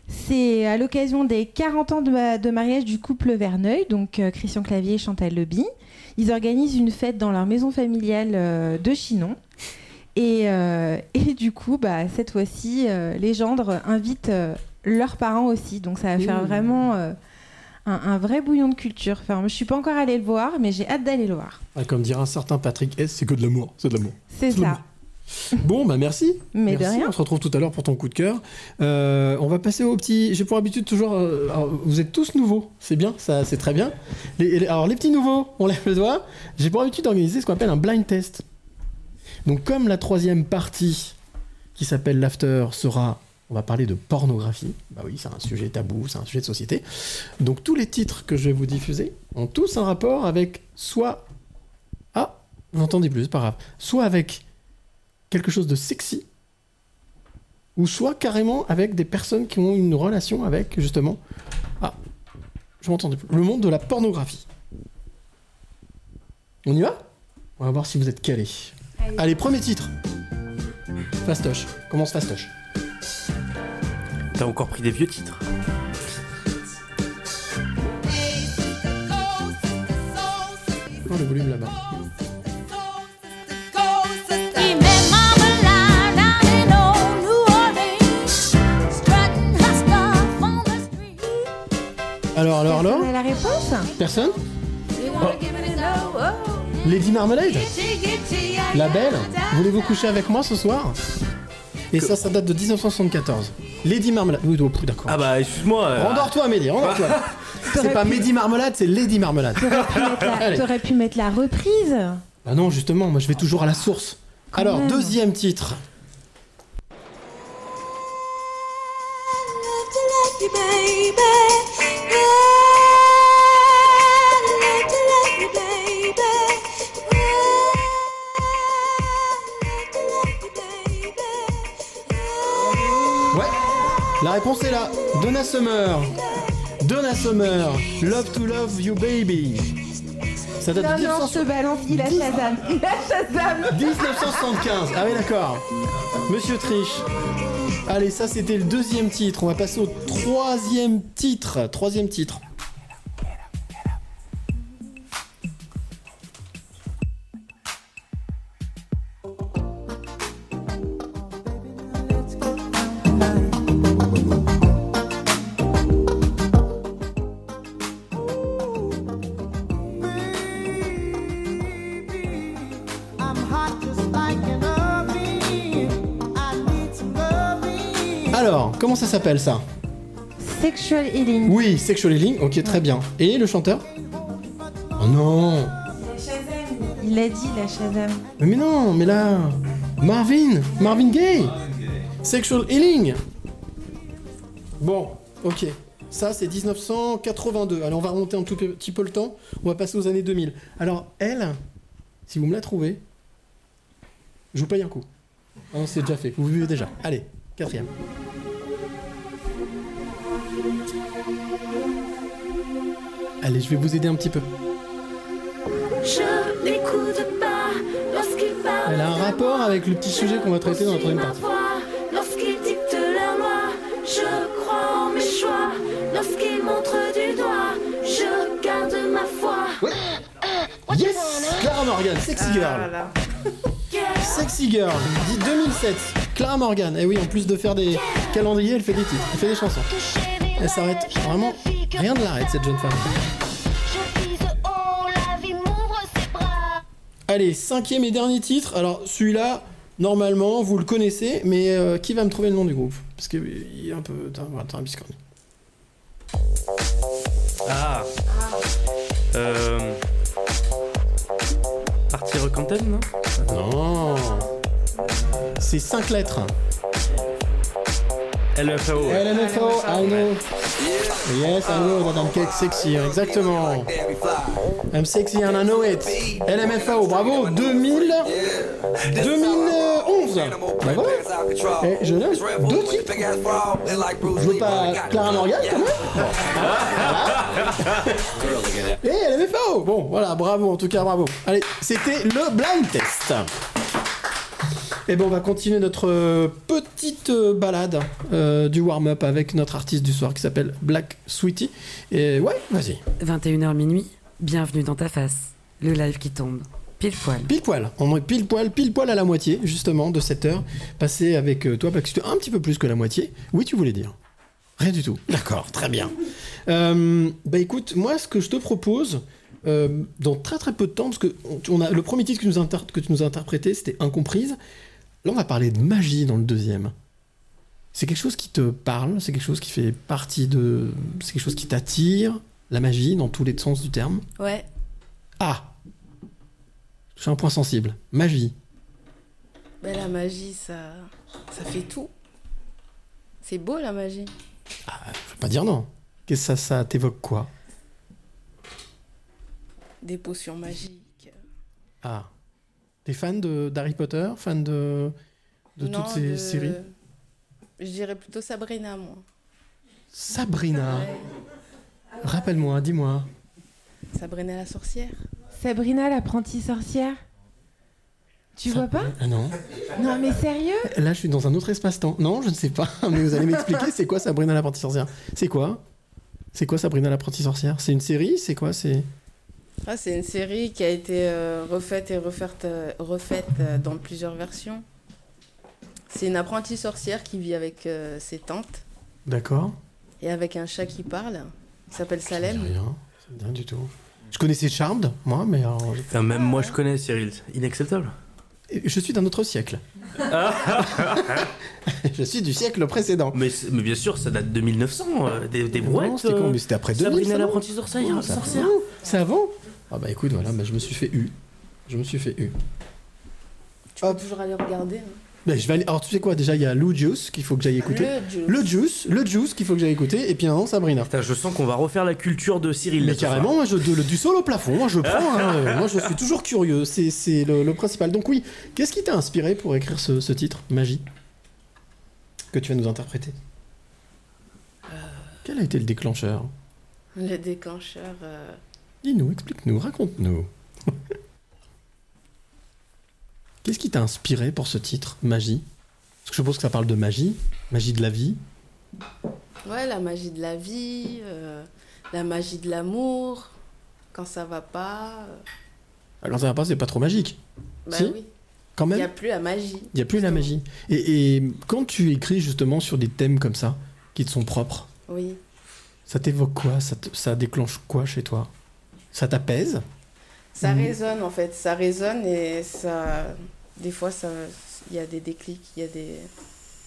C'est à l'occasion des 40 ans de, de mariage du couple Verneuil, donc Christian Clavier et Chantal Leby. Ils organisent une fête dans leur maison familiale de Chinon. Et, euh, et du coup, bah, cette fois-ci, euh, les gendres invitent euh, leurs parents aussi. Donc ça va faire Mmh. vraiment euh, un, un vrai bouillon de culture. Enfin, je suis pas encore allée le voir, mais j'ai hâte d'aller le voir. Ah, comme dirait un certain Patrick S, c'est que de l'amour, c'est de l'amour. C'est ça. Bon, bah merci. *laughs* Mais de Merci, rien. On se retrouve tout à l'heure pour ton coup de cœur. Euh, on va passer au petit. J'ai pour habitude toujours. euh, alors, vous êtes tous nouveaux, c'est bien, ça, c'est très bien. Les- les- alors les petits nouveaux, on lève le doigt. J'ai pour habitude d'organiser ce qu'on appelle un blind test. Donc comme la troisième partie qui s'appelle l'after sera, on va parler de pornographie. Bah oui, c'est un sujet tabou, c'est un sujet de société. Donc tous les titres que je vais vous diffuser ont tous un rapport avec soit ah, vous n'entendez plus, c'est pas grave. Soit avec quelque chose de sexy, ou soit carrément avec des personnes qui ont une relation avec, justement, ah, je m'entendais plus, le monde de la pornographie. On y va? On va voir si vous êtes calés. Allez, premier titre. Fastoche. Commence Fastoche. T'as encore pris des vieux titres. Oh, le volume là-bas. Alors, alors, alors On a la réponse? Personne? Lady Marmalade La belle Voulez-vous coucher avec moi ce soir Et ça, ça date de 1974. Lady Marmalade. Oui, oh, d'accord. Ah bah, excuse-moi. euh, Rendors-toi, Mehdi, rendors-toi. *laughs* c'est pas Mehdi Marmalade, c'est Lady Marmalade. T'aurais pu, mettre la- *laughs* Allez. t'aurais pu mettre la reprise. Ah non, justement, moi je vais toujours à la source. Quand Alors, même. deuxième titre. La réponse est là. Donna Summer. Donna Summer. Love to love you baby. Ça date Non, de non, 1900 je te balance, il a Shazam. Il a Shazam. 1975. Ah oui, d'accord. Monsieur Triche. Allez, ça c'était le deuxième titre. On va passer au troisième titre. Troisième titre. Ça s'appelle ça Sexual Healing. Oui, Sexual Healing. Ok, très bien. Et le chanteur Oh non Il a dit la Shazam. Mais non, mais là. Marvin Marvin Gaye Sexual Healing Bon, ok. Ça, c'est 1982. Alors, on va remonter un tout petit peu le temps. On va passer aux années 2000. Alors, elle, si vous me la trouvez, je vous paye un coup. Ah non, c'est déjà fait. Vous vivez déjà. Allez, quatrième. Allez, je vais vous aider un petit peu. Je n'écoute pas lorsqu'il parle. Elle a un rapport avec le petit sujet qu'on va traiter dans la troisième partie. Lorsqu'il dicte leur loi, je crois en mes choix. Lorsqu'il montre du doigt, je garde ma foi. Yes Clara Morgan, Sexy Ah, Girl. Sexy Girl, dit 2007. Clara Morgan. Et oui, en plus de faire des calendriers, elle fait des titres, elle fait des chansons. Elle s'arrête vraiment. Rien ne l'arrête, cette jeune femme. Allez, cinquième et dernier titre. Alors, celui-là, normalement, vous le connaissez, mais euh, qui va me trouver le nom du groupe? Parce qu'il est un peu. T'as t'as un biscornu. Ah. Euh. Partie Recanten, non? Non C'est cinq lettres. Ouais. LMFO, I know. Yes, I know that I'm cake sexy, exactement. I'm sexy and I know it. LMFAO, bravo, 2000... 2011. Bah voilà. Eh, je note deux titres. Je veux pas Clara Morgan quand même. Et LMFAO. Bon, voilà, bravo, en tout cas, bravo. Allez, c'était le blind test. Et bon, on va continuer notre euh, petite euh, balade euh, du warm-up avec notre artiste du soir qui s'appelle Black Sweetie. Et ouais, vas-y. 21h minuit, bienvenue dans ta face. Le live qui tombe. Pile poil. Pile poil. On est pile poil, pile poil à la moitié, justement, de cette heure passée avec toi, Black Sweetie. Un petit peu plus que la moitié. Oui, tu voulais dire Rien du tout. D'accord, très bien. Euh, bah écoute, moi, ce que je te propose, euh, dans très très peu de temps, parce que on, on a, le premier titre que, nous inter- que tu nous as interprété, c'était Incomprise. Là, on va parler de magie dans le deuxième. C'est quelque chose qui te parle, c'est quelque chose qui fait partie de. C'est quelque chose qui t'attire, la magie, dans tous les sens du terme. Ouais. Ah Je suis un point sensible. Magie. Ben, la magie, ça, ça fait tout. C'est beau la magie. Je vais pas dire non. Qu'est-ce que ça, ça t'évoque quoi? Des potions magiques. Ah. T'es fan de- d'Harry Potter Fan de, de Non, toutes ces de- séries? Je dirais plutôt Sabrina, moi. Sabrina. Ouais. Rappelle-moi, dis-moi. Sabrina la sorcière. Sabrina, l'apprentie sorcière? Tu vois pas? Ah non. Non, mais sérieux? Là, je suis dans un autre espace-temps. Non, je ne sais pas. *laughs* Mais vous allez m'expliquer, c'est quoi Sabrina l'apprentie sorcière? C'est quoi? C'est quoi Sabrina l'apprentie sorcière? C'est une série? C'est quoi? C'est Ah, c'est une série qui a été euh, refaite et refaite, euh, refaite euh, dans plusieurs versions. C'est une apprentie sorcière qui vit avec euh, ses tantes D'accord. et avec un chat qui parle. Il s'appelle Ça me Salem. dit rien. Ça me dit rien du tout. Je connaissais Charmed, moi, mais alors, Enfin, même moi je connais Cyril. Inacceptable. je suis d'un autre siècle. *laughs* *laughs* je suis du siècle précédent. Mais, c'est- mais bien sûr, ça date de 1900, euh, des, des Non, brouettes. c'était quand euh, Mais c'était après 2000. Sabrina ça, non l'apprentie sorcière. Oh, sorcière. C'est avant Ah bah écoute, voilà, bah, je me suis fait eu. Je me suis fait eu. Tu peux Hop. toujours aller regarder. hein. Bah, je vais aller... Alors tu sais quoi, déjà il y a Lou Juice qu'il faut que j'aille écouter. Le Juice. Le Juice, le Juice qu'il faut que j'aille écouter, et puis un Sabrina. Putain, je sens qu'on va refaire la culture de Cyril. là, Mais ce soir. carrément, moi, je, de- le- du sol au plafond, moi je *laughs* prends. hein, euh, moi je suis toujours curieux, c'est c'est le, le principal. Donc oui, qu'est-ce qui t'a inspiré pour écrire ce, ce titre, Magie? Que tu vas nous interpréter Quel a été le déclencheur? Le déclencheur. euh, Dis-nous, explique-nous, raconte-nous. *laughs* Qu'est-ce qui t'a inspiré pour ce titre, Magie? Parce que je suppose que ça parle de magie, magie de la vie. Ouais, la magie de la vie, euh, la magie de l'amour, quand ça va pas. euh, Alors ça va pas, c'est pas trop magique. bah Si? oui, Quand il même n'y a plus la magie. Il n'y a plus la magie. Et, et quand tu écris justement sur des thèmes comme ça, qui te sont propres, Oui. ça t'évoque quoi? Ça, te- ça déclenche quoi chez toi? Ça t'apaise Ça Mhm. résonne en fait, ça résonne et ça. Des fois, ça, il y a des déclics, il y a des.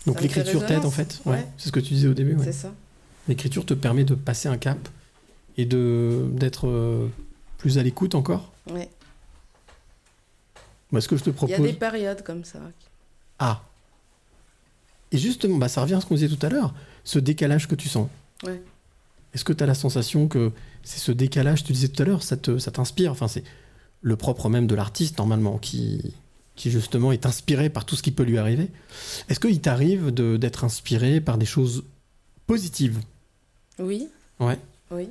Donc l'écriture t'aide en fait Ouais, Ouais. C'est ce que tu disais au début. ouais. C'est ça. L'écriture te permet de passer un cap et de d'être euh, plus à l'écoute encore Ouais. Moi, ce que je te Il y propose. a des périodes comme ça. Ah Et justement, bah, ça revient à ce qu'on disait tout à l'heure, ce décalage que tu sens. Ouais. Est-ce que tu as la sensation que c'est ce décalage, tu disais tout à l'heure, ça te- ça t'inspire? Enfin, c'est le propre même de l'artiste, normalement, qui, qui justement est inspiré par tout ce qui peut lui arriver. Est-ce qu'il t'arrive de- d'être inspiré par des choses positives? Oui. Ouais. Oui.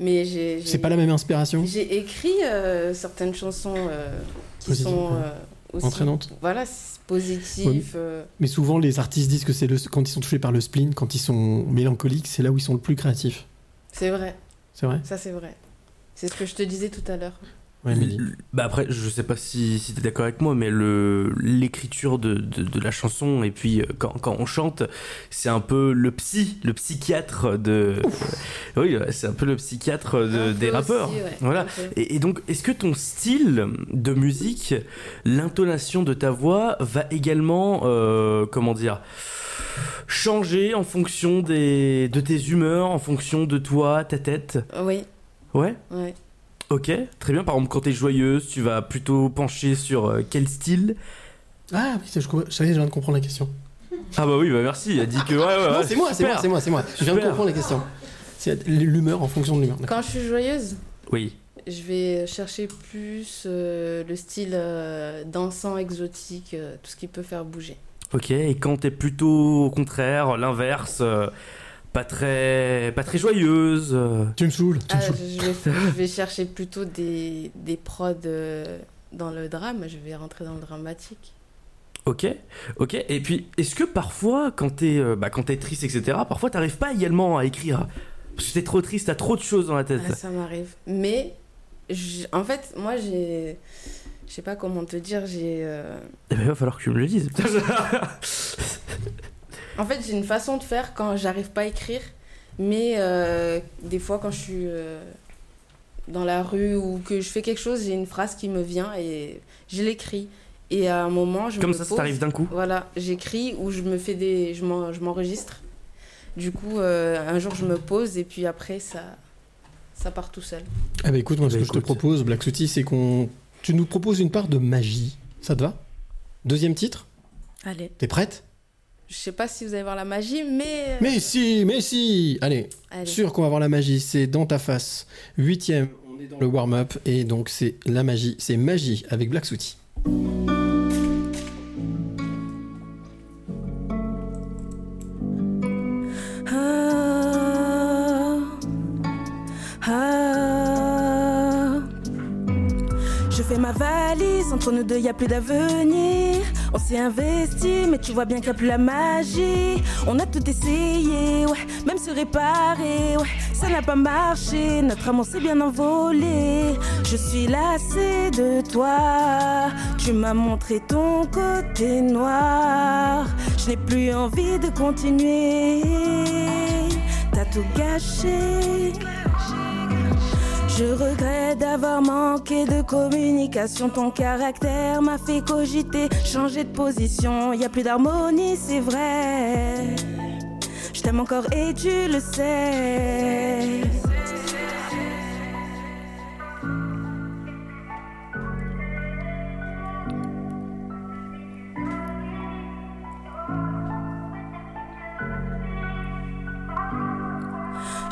Mais j'ai. C'est pas la même inspiration? J'ai écrit euh, certaines chansons euh, qui Positives, sont euh, aussi. Entraînantes? Voilà, positif. euh, Mais souvent, les artistes disent que c'est le- quand ils sont touchés par le spleen, quand ils sont mélancoliques, c'est là où ils sont le plus créatifs. c'est vrai, C'est vrai ça c'est vrai. C'est ce que je te disais tout à l'heure. Ouais. Bah après, je sais pas si, si t'es d'accord avec moi, mais le l'écriture de, de, de la chanson et puis euh, quand, quand on chante, c'est un peu le psy, le psychiatre de. oui, c'est un peu le psychiatre de, des aussi, rappeurs. ouais, voilà. Et, et donc, est-ce que ton style de musique, l'intonation de ta voix va également, euh, comment dire, changer en fonction des, de tes humeurs, en fonction de toi, ta tête? Oui, Ouais? Ouais. Ok, très bien. Par exemple, quand t'es joyeuse, tu vas plutôt pencher sur euh, quel style? Ah oui, ça, je, ça y est, je viens de comprendre la question. Ah bah oui, bah merci. Il a dit que ouais, ouais, non, ouais, c'est moi, c'est moi, c'est moi, c'est moi. Je viens de comprendre la question. C'est l'humeur en fonction de l'humeur. Quand je suis joyeuse, Oui. je vais chercher plus euh, le style euh, dansant, exotique, euh, tout ce qui peut faire bouger. Ok. Et quand t'es plutôt au contraire, l'inverse, euh, pas très, pas très joyeuse. Tu me saoules, tu Ah, me saoules. je, vais, je vais chercher plutôt des, des prods euh, dans le drame, je vais rentrer dans le dramatique. Ok, ok. Et puis, est-ce que parfois, quand t'es, euh, bah, quand t'es triste, etc., parfois t'arrives pas également à écrire? Parce que t'es trop triste, t'as trop de choses dans la tête. Ah, ça m'arrive. Mais, en fait, moi, j'ai. Je sais pas comment te dire, j'ai. euh, Eh ben, il va falloir que tu me le dises. *laughs* *laughs* En fait, j'ai une façon de faire quand j'arrive pas à écrire, mais euh, des fois, quand je suis euh, dans la rue ou que je fais quelque chose, j'ai une phrase qui me vient et je l'écris. Et à un moment, je Comme me ça, ça pose, t'arrive d'un coup. Voilà, j'écris ou je me fais des, je m'en- je m'enregistre. Du coup, euh, un jour, je me pose et puis après, ça, ça part tout seul. Ah bah écoute, moi, ce Bah, que je te propose, Black Sooty, c'est qu'on. Tu nous proposes une part de magie. Ça te va? Deuxième titre? Allez. T'es prête? Je sais pas si vous allez voir la magie, mais. Mais si, mais si Allez, Allez. sûr qu'on va voir la magie, c'est dans ta face. Huitième, on est dans le warm-up, et donc c'est la magie, c'est magie avec Black Sooty. Ma valise, entre nous deux y a plus d'avenir. On s'est investi, mais tu vois bien qu'il n'y a plus la magie. On a tout essayé, ouais, même se réparer, ouais, ça n'a pas marché. Notre amour s'est bien envolé. Je suis lassée de toi. Tu m'as montré ton côté noir. Je n'ai plus envie de continuer. T'as tout gâché. Je regrette d'avoir manqué de communication. Ton caractère m'a fait cogiter, changer de position. Y a plus d'harmonie, c'est vrai. Je t'aime encore et tu le sais.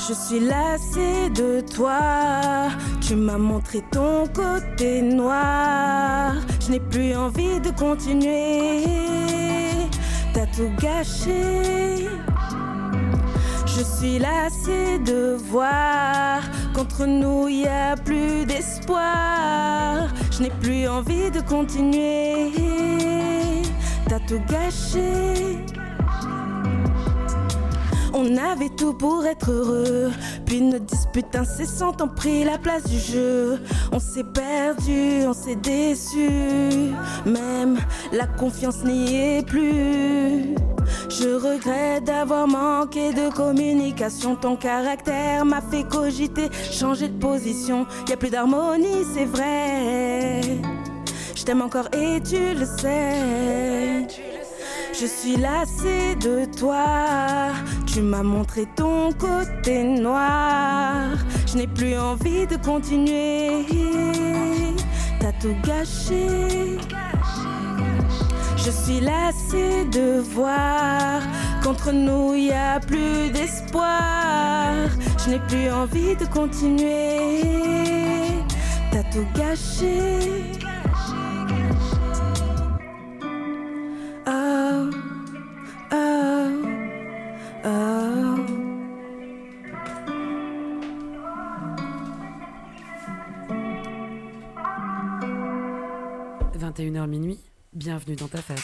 Je suis lassée de toi. Tu m'as montré ton côté noir. Je n'ai plus envie de continuer. T'as tout gâché. Je suis lassée de voir qu'entre nous y a plus d'espoir. Je n'ai plus envie de continuer. T'as tout gâché. On avait tout pour être heureux. Puis nos disputes incessantes ont pris la place du jeu. On s'est perdu, on s'est déçu. Même la confiance n'y est plus. Je regrette d'avoir manqué de communication. Ton caractère m'a fait cogiter, changer de position. Y a plus d'harmonie, c'est vrai. Je t'aime encore et tu le sais. Je suis lassée de toi. Tu m'as montré ton côté noir. Je n'ai plus envie de continuer. T'as tout gâché. Je suis lassée de voir qu'entre nous y a plus d'espoir. Je n'ai plus envie de continuer. T'as tout gâché. Bienvenue dans ta face.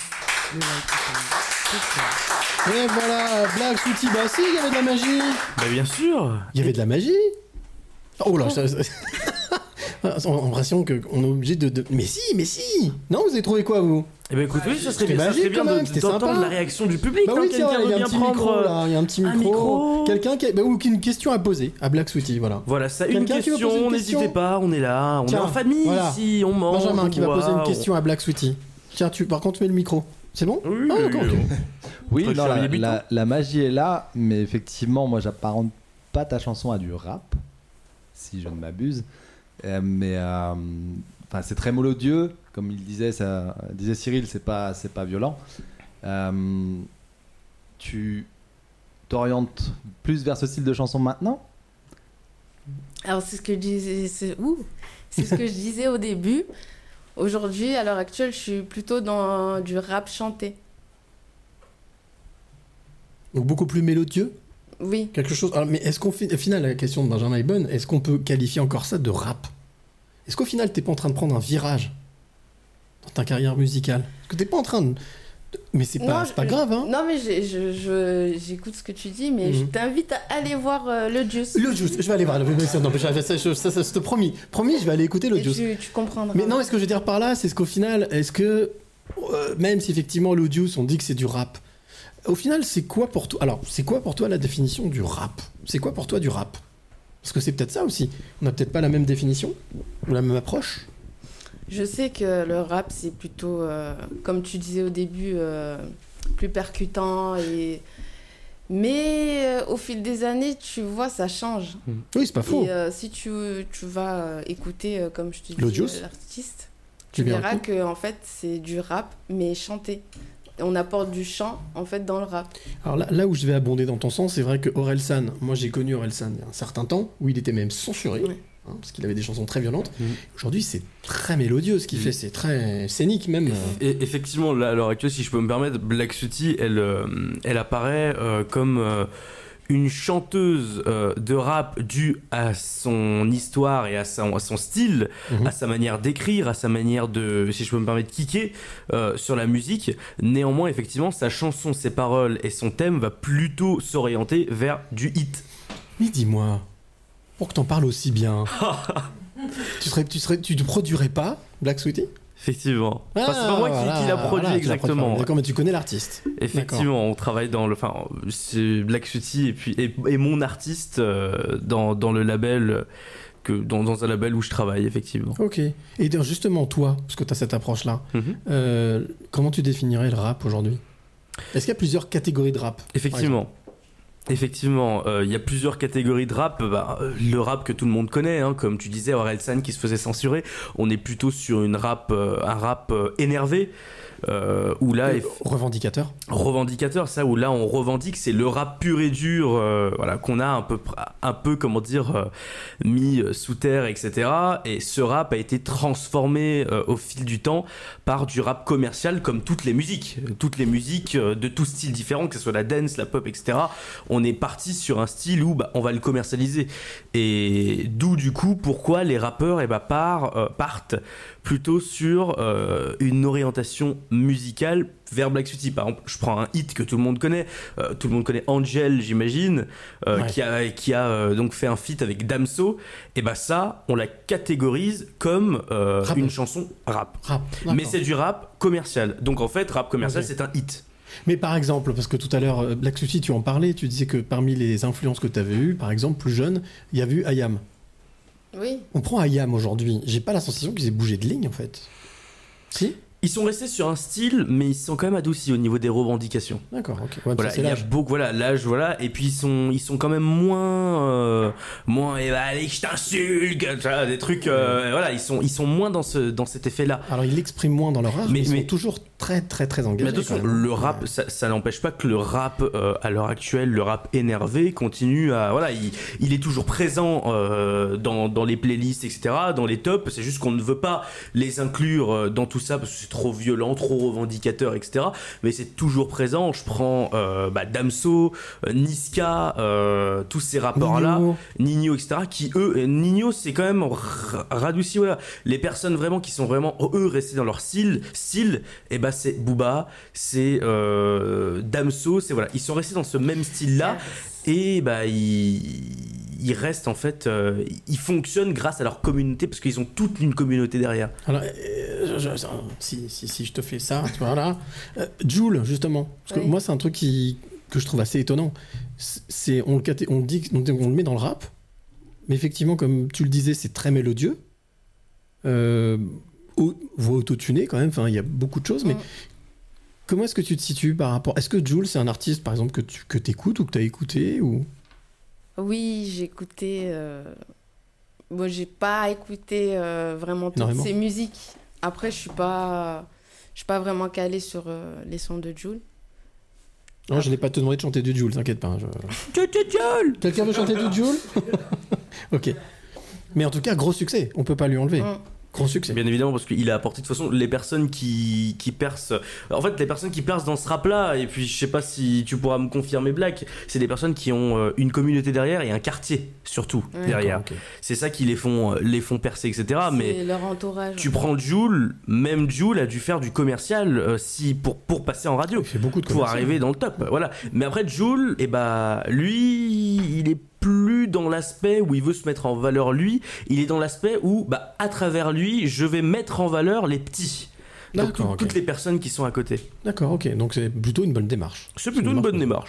Ça. Et voilà, Black Sweetie, bah si, il y avait de la magie. Bah bien sûr. Il y avait de la magie. Oh là, ça- ça- *laughs* on a l'impression qu'on est obligé de, de- Mais si, mais si Non, vous avez trouvé quoi, vous? Eh ben écoute, oui, ça serait bien, ça magique, serait bien quand même, de- c'était d'entendre sympa. la réaction du public. Bah hein, oui, tiens, il y a un petit prendre. micro, là. Il y a un petit un micro. micro. Quelqu'un qui a... bah, ou une question à poser à Black Sweetie, voilà. Voilà, ça, une question, une question n'hésitez pas, on est là, on Tiens, est en famille voilà. ici, on mange. Benjamin on qui va poser une on- question à Black Sweetie. Tiens, tu, par contre, mets le micro. C'est bon? Oui, Ah, oui, d'accord, ok. *laughs* tu non, la, militant la- la magie est là, mais effectivement, moi, j'apparente pas ta chanson à du rap, si je ne m'abuse. Euh, mais euh, enfin, c'est très mélodieux, comme il disait, ça, disait Cyril, c'est pas, c'est pas violent. Euh, tu t'orientes plus vers ce style de chanson maintenant? Alors c'est ce que je disais, c'est ouh, c'est ce que je disais au début. Aujourd'hui, à l'heure actuelle, je suis plutôt dans du rap chanté. Donc beaucoup plus mélodieux Oui. Quelque chose. Alors, mais est-ce qu'on fait. Au final, la question de Benjamin est bonne. Est-ce qu'on peut qualifier encore ça de rap? Est-ce qu'au final, t'es pas en train de prendre un virage dans ta carrière musicale? Est-ce que t'es pas en train de. Mais c'est pas, Non, c'est pas je- grave, hein Non, mais j'écoute ce que tu dis, mais je Mhm. t'invite à aller voir euh, le Juice. Le Juice, je vais aller voir. Ça, non, mais ça, ça, ça, ça, ça, je te promis. Promis, je vais aller écouter le Et Juice. tu, tu comprendras. Mais non, est-ce que je veux dire par là, c'est ce qu'au final, est-ce que, euh, même si effectivement l'audius, on dit que c'est du rap, au final, c'est quoi pour toi Alors, c'est quoi pour toi la définition du rap? C'est quoi pour toi du rap? Parce que c'est peut-être ça aussi. On n'a peut-être pas la même définition, ou la même approche. Je sais que le rap, c'est plutôt, euh, comme tu disais au début, euh, plus percutant. Et... Mais euh, au fil des années, tu vois, ça change. Oui, c'est pas faux. Et si tu, tu vas écouter, comme je te dis, l'artiste, tu verras que en fait, c'est du rap, mais chanté. On apporte du chant, en fait, dans le rap. Alors là, là où je vais abonder dans ton sens, c'est vrai que Orelsan, moi j'ai connu Orelsan il y a un certain temps, où il était même censuré, Ouais. Hein, parce qu'il avait des chansons très violentes. Mhm. Aujourd'hui, c'est très mélodieux ce qu'il fait, c'est très scénique même. Et effectivement, là, à l'heure actuelle, si je peux me permettre, Black Sooty, elle, euh, elle apparaît euh, comme euh, une chanteuse euh, de rap due à son histoire et à son, à son style, Mhm. à sa manière d'écrire, à sa manière de, si je peux me permettre, kicker euh, sur la musique. Néanmoins, effectivement, sa chanson, ses paroles et son thème va plutôt s'orienter vers du hit. Mais dis-moi, pour que t'en parles aussi bien, *laughs* tu, serais, tu, serais, tu te produirais pas Black Sweetie? Effectivement. Enfin, c'est pas moi qui, voilà, qui l'a produit voilà, exactement. D'accord, mais tu connais l'artiste. Effectivement, on travaille dans le. Enfin, c'est Black Sooty et puis et, et mon artiste euh, dans, dans le label que dans, dans un label où je travaille, effectivement. Ok. Et donc, justement, toi, parce que tu as cette approche-là, Mhm. euh, comment tu définirais le rap aujourd'hui? Est-ce qu'il y a plusieurs catégories de rap par Effectivement. Euh, il y a plusieurs catégories de rap. Bah, euh, le rap que tout le monde connaît, hein, comme tu disais, Orelsan qui se faisait censurer. On est plutôt sur une rap, euh, un rap euh, énervé, euh, où là, Revendicateur revendicateur, ça où là on revendique, c'est le rap pur et dur, euh, voilà qu'on a un peu, un peu comment dire euh, mis euh, sous terre, etc. Et ce rap a été transformé au fil du temps par du rap commercial, comme toutes les musiques, toutes les musiques de tous styles différents, que ce soit la dance, la pop, etc. On est parti sur un style où bah, on va le commercialiser. Et d'où du coup pourquoi les rappeurs eh bah, par- partent plutôt sur euh, une orientation musicale vers Black City. Par exemple, je prends un hit que tout le monde connaît, euh, tout le monde connaît Angel, j'imagine, euh, Ouais. qui a, qui a euh, donc fait un feat avec Damso. Et bah ça, on la catégorise comme une chanson rap. Rap. Mais c'est du rap commercial. Donc en fait, rap commercial, c'est un hit. Mais par exemple, parce que tout à l'heure, Black Sushi, tu en parlais, tu disais que parmi les influences que tu avais eues, par exemple, plus jeune, il y a eu Ayam. Oui, On prend Ayam aujourd'hui, j'ai pas la sensation qu'ils aient bougé de ligne en fait. Si Ils sont restés sur un style, mais ils sont quand même adoucis au niveau des revendications. D'accord, ok. Ouais, Voilà, il y a beaucoup, voilà, l'âge, voilà, et puis ils sont, ils sont quand même moins, euh, moins, eh ben, allez, je t'insulte, tu vois, des trucs, euh, voilà, ils sont, ils sont moins dans ce, dans cet effet-là. Alors ils l'expriment moins dans leur art, mais, Mais- ils mais- sont toujours très très très engagés. Mais attention, quand même. le rap, ça, ça n'empêche pas que le rap, euh, à l'heure actuelle, le rap énervé, continue à. Voilà, il, il est toujours présent euh, dans, dans les playlists, etc., dans les tops. C'est juste qu'on ne veut pas les inclure euh, dans tout ça parce que c'est trop violent, trop revendicateur, etc. Mais c'est toujours présent. Je prends euh, bah, Damso, Niska, tous ces rappeurs-là. Nino, Nino, etc., qui eux, Nino, c'est quand même ra- radouci, voilà. Les personnes vraiment qui sont vraiment, eux, restés dans leur style, style, et bah c'est Booba, c'est euh, Damso, c'est voilà, ils sont restés dans ce même style-là, et bah ils, ils restent en fait, euh, ils fonctionnent grâce à leur communauté, parce qu'ils ont toute une communauté derrière. Alors, euh, je- je- si, si, si je te fais ça, tu vois là. Euh, Joule, justement. Parce que Oui. moi, c'est un truc qui, que je trouve assez étonnant. C'est, on, dit, on, on le met dans le rap, mais effectivement, comme tu le disais, c'est très mélodieux. Voix autotunée quand même, enfin, il y a beaucoup de choses, mais Mm. comment est-ce que tu te situes par rapport. Est-ce que Joule, c'est un artiste, par exemple, que tu que écoutes ou que tu as écouté ou... oui, j'ai écouté. euh, Bon, j'ai pas écouté euh, vraiment toutes Énormément. ces musiques. Après, je suis pas, je suis pas vraiment calée sur euh, les sons de Jules. Non, je n'ai pas te demandé de chanter du Joule, t'inquiète pas. je- *laughs* Quelqu'un veut chanter du Joule *laughs* Ok. Mais en tout cas, gros succès. On peut pas lui enlever. Mm. Gros succès. Bien évidemment, parce qu'il a apporté de toute façon les personnes qui, qui percent. En fait, les personnes qui percent dans ce rap-là, et puis je sais pas si tu pourras me confirmer, Black, c'est des personnes qui ont euh, une communauté derrière et un quartier surtout Ouais. derrière. C'est ça qui les font, euh, les font percer, etc. Mais leur entourage. tu prends Joule, même Joule a dû faire du commercial euh, si, pour, pour passer en radio. Il fait beaucoup de Pour arriver dans le top, voilà. Mais après, Joule, et bah, lui, il est plus dans l'aspect où il veut se mettre en valeur lui, il est dans l'aspect où, bah, à travers lui, je vais mettre en valeur les petits. Donc, tout- toutes les personnes qui sont à côté. D'accord, ok. Donc c'est plutôt une bonne démarche. C'est plutôt une bonne démarche.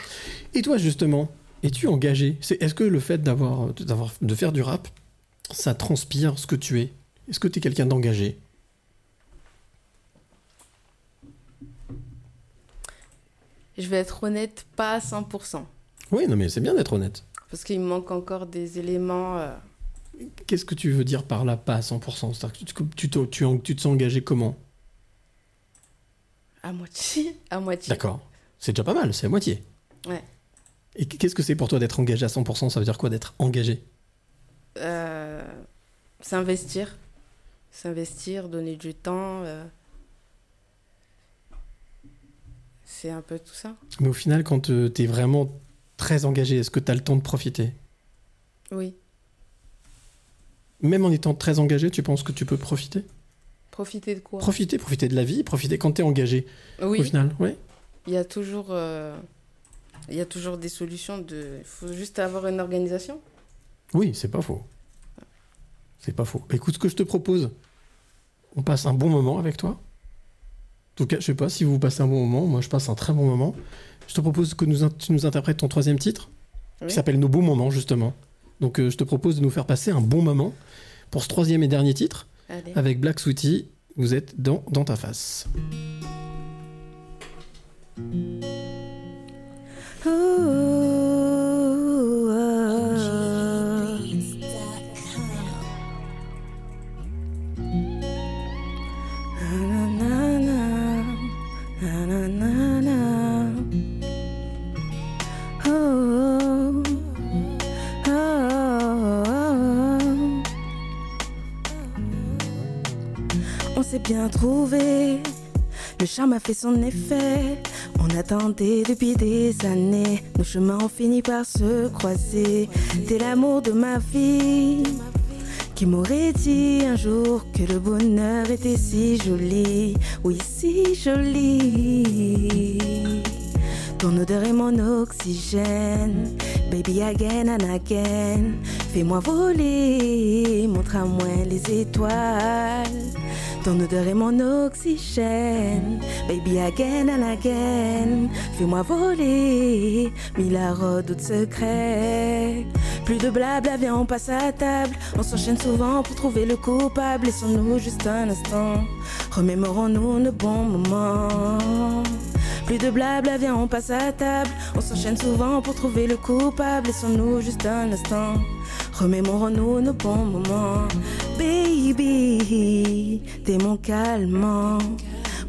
Et toi, justement, es-tu engagé? C'est Est-ce que le fait d'avoir, d'avoir, de faire du rap, ça transpire ce que tu es? Est-ce que tu es quelqu'un d'engagé? Je vais être honnête, pas à 100%. Oui, non, mais c'est bien d'être honnête. Parce qu'il me manque encore des éléments. euh, Qu'est-ce que tu veux dire par là, pas à 100% C'est-à-dire que tu, tu, tu te sens engagé comment? À moitié. *laughs* À moitié. D'accord. C'est déjà pas mal, c'est à moitié. Ouais. Et qu'est-ce que c'est pour toi d'être engagé à 100% Ça veut dire quoi d'être engagé? Euh, S'investir. S'investir, donner du temps. euh, C'est un peu tout ça. Mais au final, quand tu es vraiment très engagé, est-ce que tu as le temps de profiter? Oui. Même en étant très engagé, tu penses que tu peux profiter? Profiter de quoi? Profiter, profiter de la vie, profiter quand tu es engagé. Au Oui. final, oui. Il y a toujours. euh, Il y a toujours des solutions. De... Il faut juste avoir une organisation. Oui, c'est pas faux. C'est pas faux. Écoute, ce que je te propose, on passe un bon moment avec toi. En tout cas, je sais pas si vous passez un bon moment. Moi, je passe un très bon moment. Je te propose que nous, tu nous interprètes ton troisième titre, Oui. qui s'appelle Nos beaux moments, justement. Donc euh, je te propose de nous faire passer un bon moment pour ce troisième et dernier titre Allez. avec Black Sweetie. Vous êtes dans, dans ta face. Bien trouvé, le charme a fait son effet. On attendait depuis des années, nos chemins ont fini par se croiser. T'es l'amour de ma vie. Qui m'aurait dit un jour que le bonheur était si joli, oui si joli. Ton odeur est mon oxygène, baby again and again. Fais-moi voler, montre à moi les étoiles. Ton odeur est mon oxygène, baby again and again. Fais-moi voler, mille de secret. Plus de blabla, viens on passe à table. On s'enchaîne souvent pour trouver le coupable. Laissons-nous juste un instant, remémorons-nous nos bons moments. Plus de blabla, viens on passe à table. On s'enchaîne souvent pour trouver le coupable. Laissons-nous juste un instant, remémorons-nous nos bons moments. Baby, t'es mon calmant.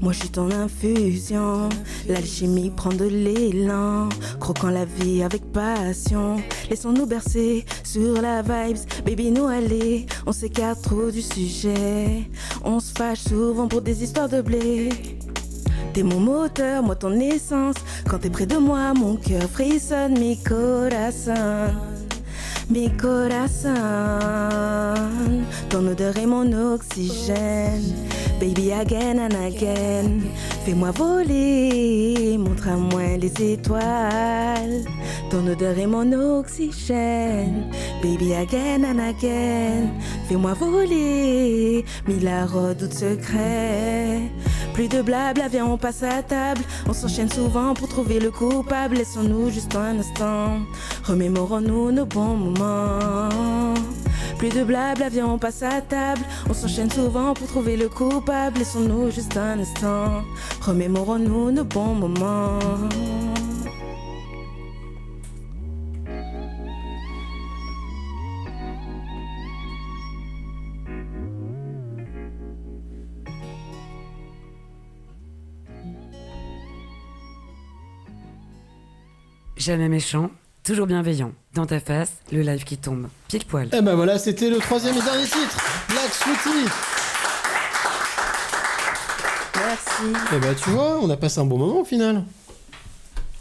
Moi je suis ton infusion, l'alchimie prend de l'élan, croquant la vie avec passion. Laissons-nous bercer sur la vibes, baby nous aller, on s'écarte trop du sujet. On se fâche souvent pour des histoires de blé. T'es mon moteur, moi ton essence. Quand t'es près de moi, mon cœur frissonne, mi corazón. Mi corazón, ton odeur est mon oxygène. Baby again and again, fais-moi voler, montre à moi les étoiles. Ton odeur est mon oxygène. Baby again and again, fais-moi voler, mille de secret. Plus de blabla, viens on passe à table. On s'enchaîne souvent pour trouver le coupable. Laissons-nous juste un instant, remémorons-nous nos bons moments. Plus de blabla, viens on passe à table. On s'enchaîne souvent pour trouver le coupable. Laissons-nous juste un instant, remémorons-nous nos bons moments. Jamais méchant, toujours bienveillant. Dans ta face, le live qui tombe. Pile poil. Et ben voilà, c'était le troisième et dernier titre, Black Sweetie. Merci. Et ben tu vois, on a passé un bon moment au final.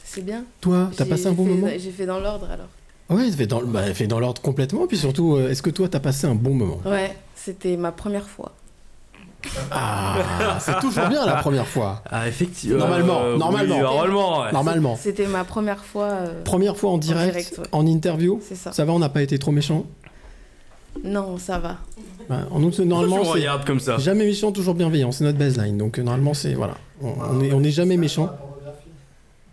C'est bien. Toi, t'as passé un bon fait- moment J'ai fait dans l'ordre alors. Ouais, fait dans, bah, fait dans l'ordre complètement. Puis surtout, euh, est-ce que toi, t'as passé un bon moment? Ouais, c'était ma première fois. Ah, c'est toujours bien la première fois. Ah, effectivement. Normalement, Euh, normalement. oui, normalement, ouais. Normalement. C'était ma première fois. euh, Première fois en direct, direct, ouais. en interview. C'est ça. Ça va, on n'a pas été trop méchant? Non, ça va. Bah, en nous, normalement, regarde comme ça. jamais méchant, toujours bienveillant. C'est notre baseline. Donc euh, normalement, c'est voilà, on, on est, on est jamais méchant.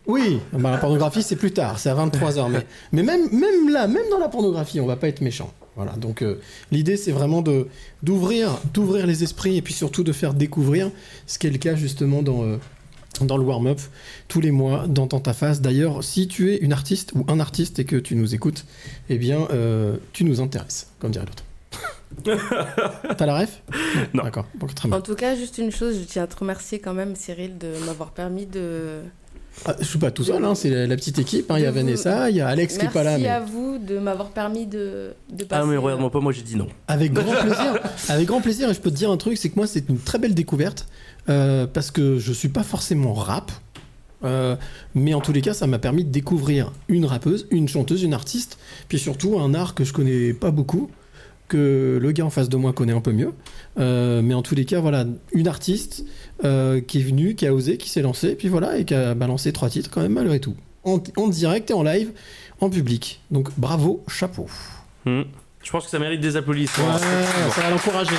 Oui, bah, la pornographie c'est plus tard, c'est à 23h. Mais, *laughs* mais même, même là, même dans la pornographie, on va pas être méchant. Voilà, donc euh, l'idée c'est vraiment de d'ouvrir, d'ouvrir les esprits et puis surtout de faire découvrir ce qui est le cas justement dans euh, dans le warm-up tous les mois dans ta face. D'ailleurs, si tu es une artiste ou un artiste et que tu nous écoutes, eh bien, euh, tu nous intéresses, comme dirait l'autre. *laughs* T'as la ref? Non. D'accord, bon, très bien. En tout cas, juste une chose, je tiens à te remercier quand même, Cyril, de m'avoir permis de. Ah, je suis pas tout seul, hein, c'est la, la petite équipe. hein. Il y a Vanessa, il y a Alex qui est Merci pas là, mais à vous de m'avoir permis de, de passer. Ah, mais euh, regarde-moi pas, moi j'ai dit non. avec grand *laughs* plaisir. avec grand plaisir. Et je peux te dire un truc, c'est que moi c'est une très belle découverte euh, parce que je suis pas forcément rap. euh, mais en tous les cas, ça m'a permis de découvrir une rappeuse, une chanteuse, une artiste, puis surtout un art que je connais pas beaucoup, que le gars en face de moi connaît un peu mieux. Euh, mais en tous les cas, voilà, une artiste euh, qui est venue, qui a osé, qui s'est lancée, puis voilà, et qui a balancé trois titres quand même malgré tout. En, en direct et en live, en public. Donc bravo, chapeau. Hmm. Je pense que ça mérite des applaudissements. Ouais, ça va l'encourager.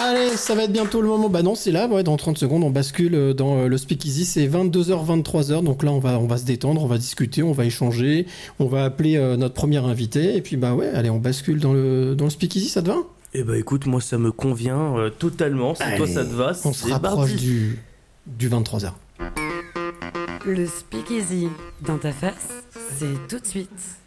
Allez, ça va être bientôt le moment. Bah non, c'est là, ouais, dans 30 secondes, on bascule euh, dans euh, le speakeasy. C'est 22h, 23h. Donc là, on va, on va se détendre, on va discuter, on va échanger, on va appeler euh, notre premier invité. Et puis, bah ouais, allez, on bascule dans le, dans le speakeasy, ça te va? Eh bah écoute, moi ça me convient euh, totalement. Si toi ça te va, On se c'est rapproche du, du 23h. Le speakeasy dans ta face, c'est tout de suite.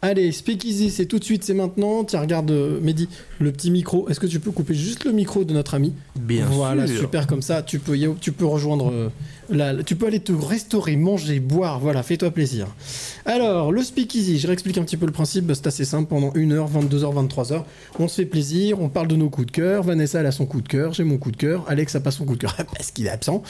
Allez, speakeasy, c'est tout de suite, c'est maintenant. Tiens, regarde, euh, Mehdi, le petit micro. Est-ce que tu peux couper juste le micro de notre ami? Bien Voilà, sûr. super comme ça. Tu peux, y- tu peux rejoindre. euh, tu peux aller te restaurer, manger, boire. Voilà, fais-toi plaisir. Alors, le speakeasy, je réexplique un petit peu le principe. bah, C'est assez simple. Pendant 1h, 22h, 23h, on se fait plaisir. On parle de nos coups de cœur. Vanessa, elle a son coup de cœur. J'ai mon coup de cœur. Alex a pas son coup de cœur *laughs* parce qu'il est absent.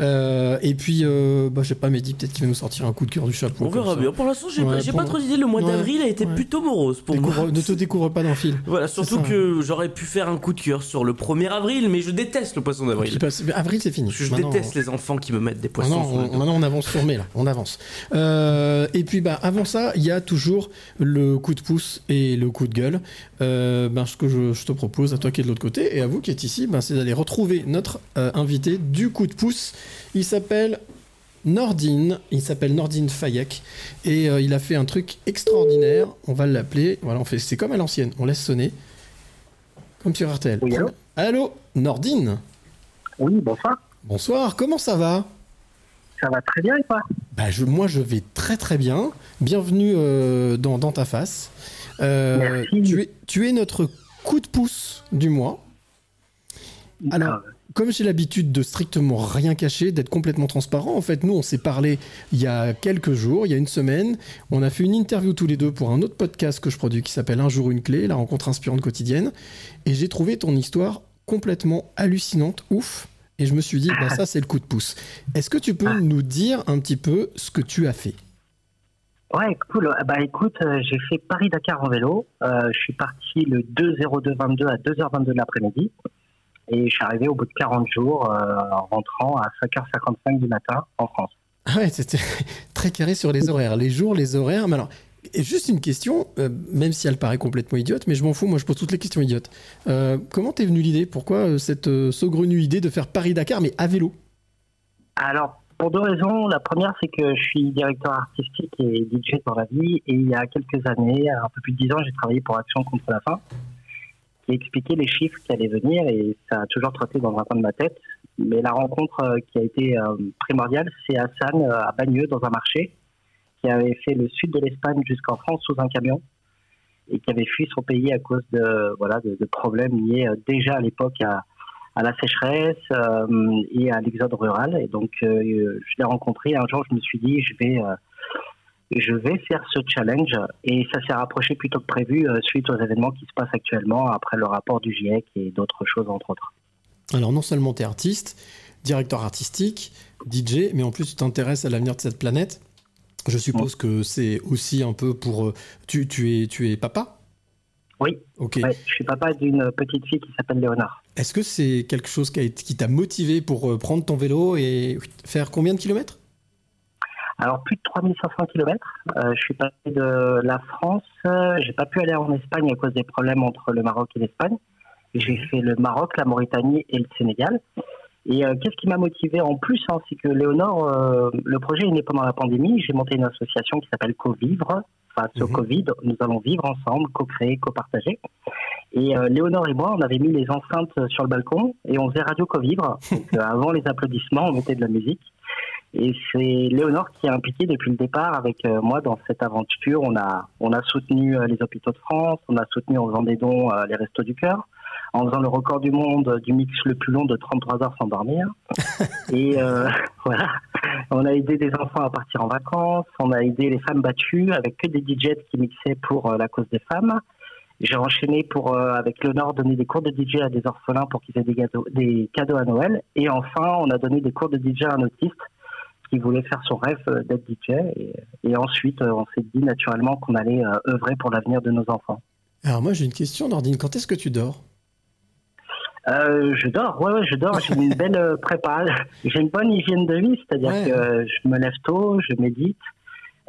Euh, et puis, euh, bah, je sais pas, Mehdi, peut-être qu'il va nous sortir un coup de cœur du chapeau. On verra bien. Pour l'instant, j'ai Ouais, pas, pour- pas trop d'idées. Le mois Ouais, d'avril a été ouais. plutôt morose pour Découvre- moi. ne te découvre pas d'un fil. *laughs* Voilà, surtout ça. que j'aurais pu faire un coup de cœur sur le 1er avril, mais je déteste le poisson d'avril. Avril, c'est fini. Je Maintenant, déteste les enfants qui me mettent des poissons Maintenant, on, maintenant, on avance sur mai, là. On avance. Euh, et puis, bah, avant ça, il y a toujours le coup de pouce et le coup de gueule. Euh, ben, ce que je, je te propose, à toi qui es de l'autre côté et à vous qui êtes ici, ben, c'est d'aller retrouver notre euh, invité du coup de pouce. Il s'appelle Nordine. Il s'appelle Nordine Fayek. Et euh, il a fait un truc extraordinaire. On va l'appeler. Voilà, on fait. C'est comme à l'ancienne. On laisse sonner. Comme sur RTL. Oui, allô? Allô, Nordine? Oui, bonsoir. Bonsoir, comment ça va? Ça va très bien et toi? Bah, je, moi, je vais très très bien. Bienvenue euh, dans, dans ta face. Euh, Merci. tu, es, tu es notre coup de pouce du mois. Alors, Ah, comme j'ai l'habitude de strictement rien cacher, d'être complètement transparent, en fait, nous, on s'est parlé il y a quelques jours, il y a une semaine. On a fait une interview tous les deux pour un autre podcast que je produis qui s'appelle Un jour une clé, la rencontre inspirante quotidienne. Et j'ai trouvé ton histoire complètement hallucinante, ouf. Et je me suis dit, bah, ça, c'est le coup de pouce. Est-ce que tu peux nous dire un petit peu ce que tu as fait? Ouais, cool. Ah Bah écoute, euh, j'ai fait Paris-Dakar en vélo. Euh, je suis parti le 2-02-22 à 2h22 de l'après-midi. Et je suis arrivé au bout de 40 jours euh, en rentrant à 5h55 du matin en France. Ah ouais, c'était *laughs* très carré sur les horaires. Les jours, les horaires. Mais alors, et juste une question, euh, même si elle paraît complètement idiote, mais je m'en fous, moi je pose toutes les questions idiotes. Euh, comment t'es venue l'idée? Pourquoi euh, cette saugrenue idée de faire Paris-Dakar, mais à vélo? Alors, pour deux raisons. La première, c'est que je suis directeur artistique et DJ dans la vie. Et il y a quelques années, un peu plus de dix ans, j'ai travaillé pour Action contre la faim, qui expliquait les chiffres qui allaient venir. Et ça a toujours trotté dans un coin de ma tête. Mais la rencontre qui a été primordiale, c'est Hassan euh, à Bagneux, dans un marché, qui avait fait le sud de l'Espagne jusqu'en France sous un camion et qui avait fui son pays à cause de, voilà, de, problèmes liés euh, déjà à l'époque à, à la sécheresse euh, et à l'exode rural. Et donc, euh, je l'ai rencontré. Un jour, je me suis dit, je vais, je vais faire ce challenge. Et ça s'est rapproché plutôt que prévu suite aux événements qui se passent actuellement après le rapport du GIEC et d'autres choses, entre autres. Alors, non seulement t'es artiste, directeur artistique, DJ, mais en plus tu t'intéresses à l'avenir de cette planète. Je suppose que c'est aussi un peu pour. euh, Tu, tu, es, tu es papa? Oui, Ok. ouais, je suis papa d'une petite fille qui s'appelle Léonard. Est-ce que c'est quelque chose qui t'a motivé pour euh, prendre ton vélo et faire combien de kilomètres? Alors, plus de 3500 km. je suis passé de la France. euh, J'ai pas pu aller en Espagne à cause des problèmes entre le Maroc et l'Espagne. J'ai fait le Maroc, la Mauritanie et le Sénégal. Et euh, qu'est-ce qui m'a motivé en plus hein, C'est que Léonore, euh, le projet est né pendant la pandémie. J'ai monté une association qui s'appelle Co-Vivre. Face au Mhm. Covid, nous allons vivre ensemble, co-créer, co-partager. Et euh, Léonore et moi, on avait mis les enceintes sur le balcon et on faisait Radio Co-Vivre. *laughs* Donc, euh, avant les applaudissements, on mettait de la musique. Et c'est Léonore qui est impliquée depuis le départ avec euh, moi dans cette aventure. On a, on a soutenu euh, les hôpitaux de France, on a soutenu en faisant des dons euh, les Restos du Cœur, en faisant le record du monde du mix le plus long de 33 heures sans dormir. *laughs* Et euh, *laughs* voilà, on a aidé des enfants à partir en vacances, on a aidé les femmes battues avec que des DJs qui mixaient pour euh, la cause des femmes. J'ai enchaîné pour, euh, avec Léonore, donner des cours de DJ à des orphelins pour qu'ils aient des, gâteaux- des cadeaux à Noël. Et enfin, on a donné des cours de DJ à un autiste qui voulait faire son rêve euh, d'être DJ. Et, et ensuite, euh, on s'est dit naturellement qu'on allait euh, œuvrer pour l'avenir de nos enfants. Alors, moi j'ai une question, Nordine. Quand est-ce que tu dors? Euh, je dors, ouais, ouais, je dors. J'ai une belle euh, prépa. J'ai une bonne hygiène de vie, c'est-à-dire Ouais. que euh, je me lève tôt, je médite,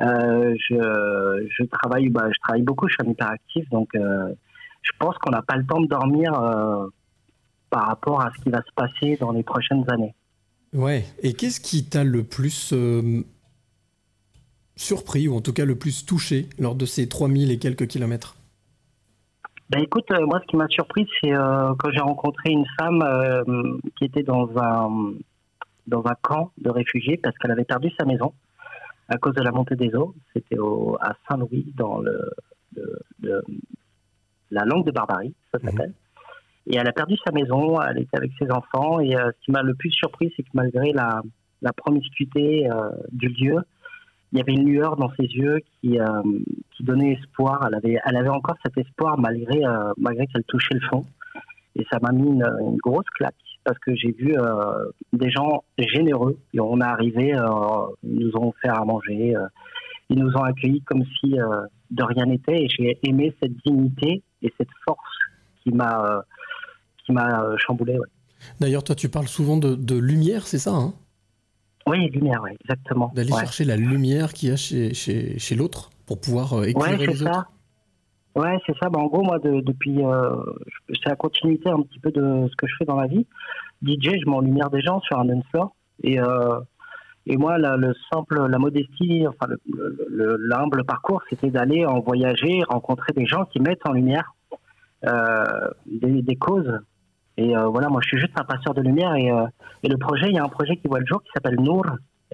euh, je, je travaille, bah, je travaille beaucoup, je suis un hyperactif, donc euh, je pense qu'on n'a pas le temps de dormir par rapport à ce qui va se passer dans les prochaines années. Ouais. Et qu'est-ce qui t'a le plus surpris, ou en tout cas le plus touché lors de ces 3000 et quelques kilomètres? Ben écoute, euh, moi ce qui m'a surpris, c'est euh, quand j'ai rencontré une femme euh, qui était dans un dans un camp de réfugiés parce qu'elle avait perdu sa maison à cause de la montée des eaux. C'était au- à Saint-Louis, dans le, le- le- la langue de Barbarie, ça s'appelle. Et elle a perdu sa maison, elle était avec ses enfants. Et euh, ce qui m'a le plus surpris, c'est que malgré la, la promiscuité euh, du lieu, il y avait une lueur dans ses yeux qui, euh, qui donnait espoir. Elle avait, elle avait encore cet espoir malgré, euh, malgré qu'elle touchait le fond. Et ça m'a mis une, grosse claque parce que j'ai vu euh, des gens généreux. On est arrivé, ils nous ont fait à manger, ils nous ont accueillis comme si de rien n'était. Et j'ai aimé cette dignité et cette force qui m'a qui m'a chamboulé. D'ailleurs, toi, tu parles souvent de, de lumière, c'est ça hein? Oui, lumière, exactement. D'aller Ouais. chercher la lumière qu'il y a chez, chez, chez l'autre pour pouvoir euh, éclairer Ouais, c'est les autres. ça. Ouais, c'est ça. Bah, en gros, moi, de- depuis, euh, c'est la continuité un petit peu de ce que je fais dans la vie. DJ, je mets en lumière des gens sur un dance floor. Et, euh, et moi, la, le simple, la modestie, enfin, le- le- le- l'humble parcours, c'était d'aller en voyager, rencontrer des gens qui mettent en lumière euh, des, des causes. Et euh, voilà, moi, je suis juste un passeur de lumière. Et, euh, et le projet, il y a un projet qui voit le jour qui s'appelle Nour.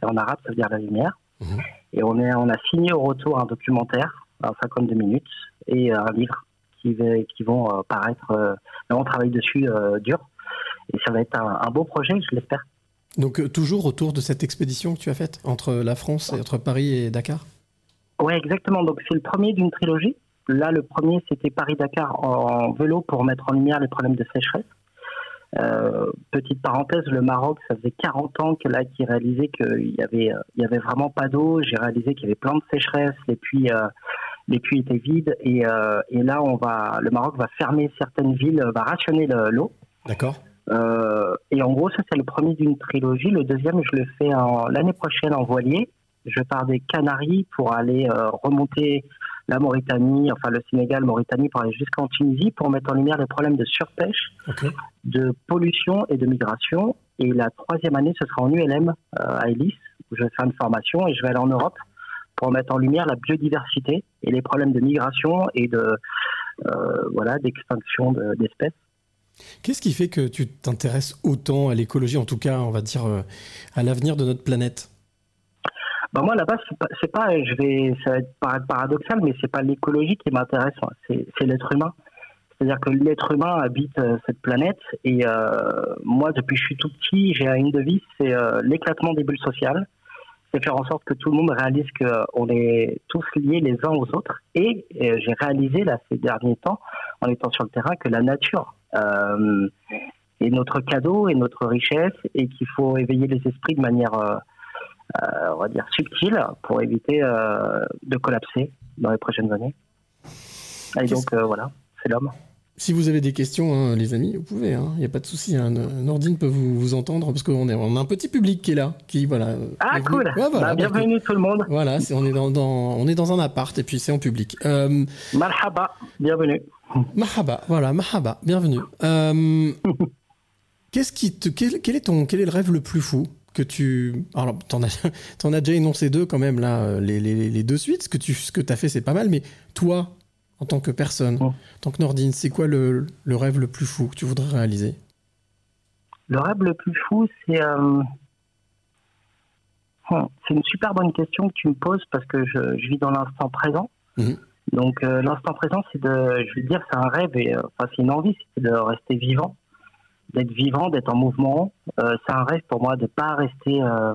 Et en arabe, ça veut dire la lumière. Mhm. Et on, est, on a signé au retour un documentaire, un 52 minutes, et euh, un livre qui, va- qui vont paraître. on travaille dessus dur. Et ça va être un, un beau projet, je l'espère. Donc, toujours autour de cette expédition que tu as faite entre la France et entre Paris et Dakar? Ouais, exactement. Donc, c'est le premier d'une trilogie. Là, le premier, c'était Paris-Dakar en vélo pour mettre en lumière les problèmes de sécheresse. Euh, petite parenthèse, le Maroc, ça faisait 40 ans que là, qui réalisait qu'il y avait, euh, il y avait vraiment pas d'eau. J'ai réalisé qu'il y avait plein de sécheresse, les puits, euh, les puits étaient vides. Et, euh, et là, on va, le Maroc va fermer certaines villes, va rationner le- l'eau. D'accord. Euh, et en gros, ça c'est le premier d'une trilogie. Le deuxième, je le fais l'année prochaine en voilier. Je pars des Canaries pour aller euh, remonter la Mauritanie, enfin le Sénégal, Mauritanie, pour aller jusqu'en Tunisie pour mettre en lumière les problèmes de surpêche, de pollution et de migration. Et la troisième année, ce sera en ULM euh, à Elis, où je vais faire une formation et je vais aller en Europe pour mettre en lumière la biodiversité et les problèmes de migration et de euh, voilà d'extinction de- d'espèces. Qu'est-ce qui fait que tu t'intéresses autant à l'écologie, en tout cas, on va dire, euh, à l'avenir de notre planète? Bah moi là-bas c'est pas, je vais, ça va être paradoxal, mais c'est pas l'écologie qui m'intéresse, moi, c'est, l'être humain. C'est-à-dire que l'être humain habite euh, cette planète et euh, moi depuis que je suis tout petit, j'ai une devise, c'est euh, l'éclatement des bulles sociales. C'est faire en sorte que tout le monde réalise qu'on est tous liés les uns aux autres. Et, euh, j'ai réalisé là ces derniers temps, en étant sur le terrain, que la nature euh, est notre cadeau et notre richesse et qu'il faut éveiller les esprits de manière euh, euh, on va dire subtile pour éviter euh, de collapser dans les prochaines années. Et donc euh, voilà, c'est l'homme. Si vous avez des questions, hein, les amis, vous pouvez, il n'y a pas de souci. Hein, Nordine peut vous, vous entendre parce qu'on est, on a un petit public qui est là, qui voilà. euh, Ah cool. Ouais, voilà, Bah, bienvenue tout le monde. Voilà, on, est dans, dans- on est dans un appart et puis c'est en public. Euh, Marhaba, bienvenue. mahaba, voilà, mahaba, bienvenue. Euh, *laughs* qu'est-ce qui te, quel, quel est ton, quel est le rêve le plus fou? Que tu, alors t'en as, *laughs* t'en as déjà énoncé deux quand même là, euh, les, les, les deux suites. Ce que tu, ce que t'as fait c'est pas mal, mais toi, en tant que personne, en tant que Nordine, c'est quoi le, le rêve le plus fou que tu voudrais réaliser? Le rêve le plus fou, c'est euh, hmm, c'est une super bonne question que tu me poses parce que je, je vis dans l'instant présent. Mhm. Donc euh, l'instant présent, c'est de, je veux dire, c'est un rêve et euh, enfin c'est une envie, c'est de rester vivant, d'être vivant, d'être en mouvement. Euh, c'est un rêve pour moi de pas rester euh,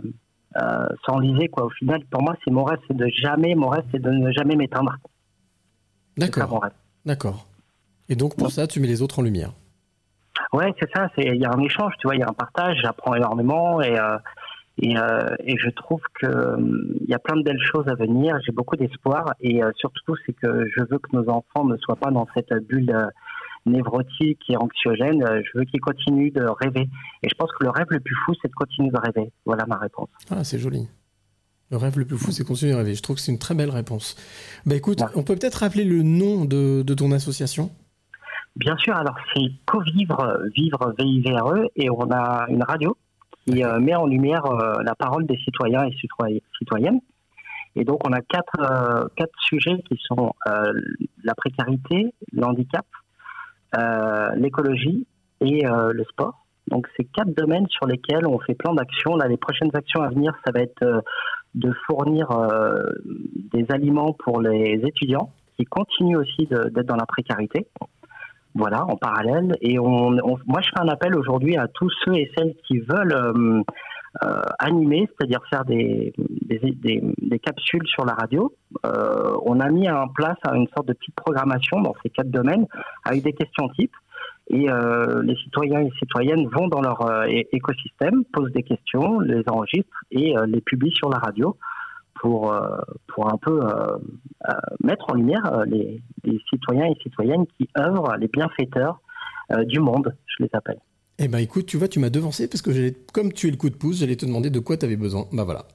euh, s'enliser quoi. Au final, pour moi, c'est mon rêve, c'est de jamais, mon rêve, c'est de ne jamais m'éteindre. D'accord, d'accord. Et donc pour ça, tu mets les autres en lumière. Ouais, c'est ça. C'est il y a un échange, tu vois, il y a un partage. J'apprends énormément et euh, et, et je trouve que hum, il y a plein de belles choses à venir. J'ai beaucoup d'espoir et surtout c'est que je veux que nos enfants ne soient pas dans cette bulle névrotique et anxiogène. Euh, Je veux qu'ils continuent de rêver. Et je pense que le rêve le plus fou, c'est de continuer de rêver. Voilà ma réponse. Ah, c'est joli. Le rêve le plus fou, c'est continuer à rêver. Je trouve que c'est une très belle réponse. Bah écoute, on peut peut-être rappeler le nom de, de ton association? Bien sûr, alors c'est Co-Vivre, Vivre V-I-V-R-E, et on a une radio qui euh, met en lumière euh, la parole des citoyens et citoy- citoyennes. Et donc on a quatre, euh, quatre sujets qui sont la précarité, le handicap, euh, l'écologie et euh, le sport. Donc c'est quatre domaines sur lesquels on fait plein d'actions. Là, les prochaines actions à venir, ça va être euh, de fournir euh, des aliments pour les étudiants qui continuent aussi d'être dans la précarité. Voilà, en parallèle. Et on, on- moi, je fais un appel aujourd'hui à tous ceux et celles qui veulent euh, animer, c'est-à-dire faire des, des, des- des capsules sur la radio. Euh, on a mis en place une sorte de petite programmation dans ces quatre domaines avec des questions types. Et euh, les citoyens et citoyennes vont dans leur euh, écosystème, posent des questions, les enregistrent et euh, les publient sur la radio pour, euh, pour un peu mettre en lumière les, les citoyens et citoyennes qui œuvrent, les bienfaiteurs du monde, je les appelle. Eh ben écoute, tu vois, tu m'as devancé parce que comme tu es le coup de pouce, j'allais te demander de quoi tu avais besoin. Bah voilà.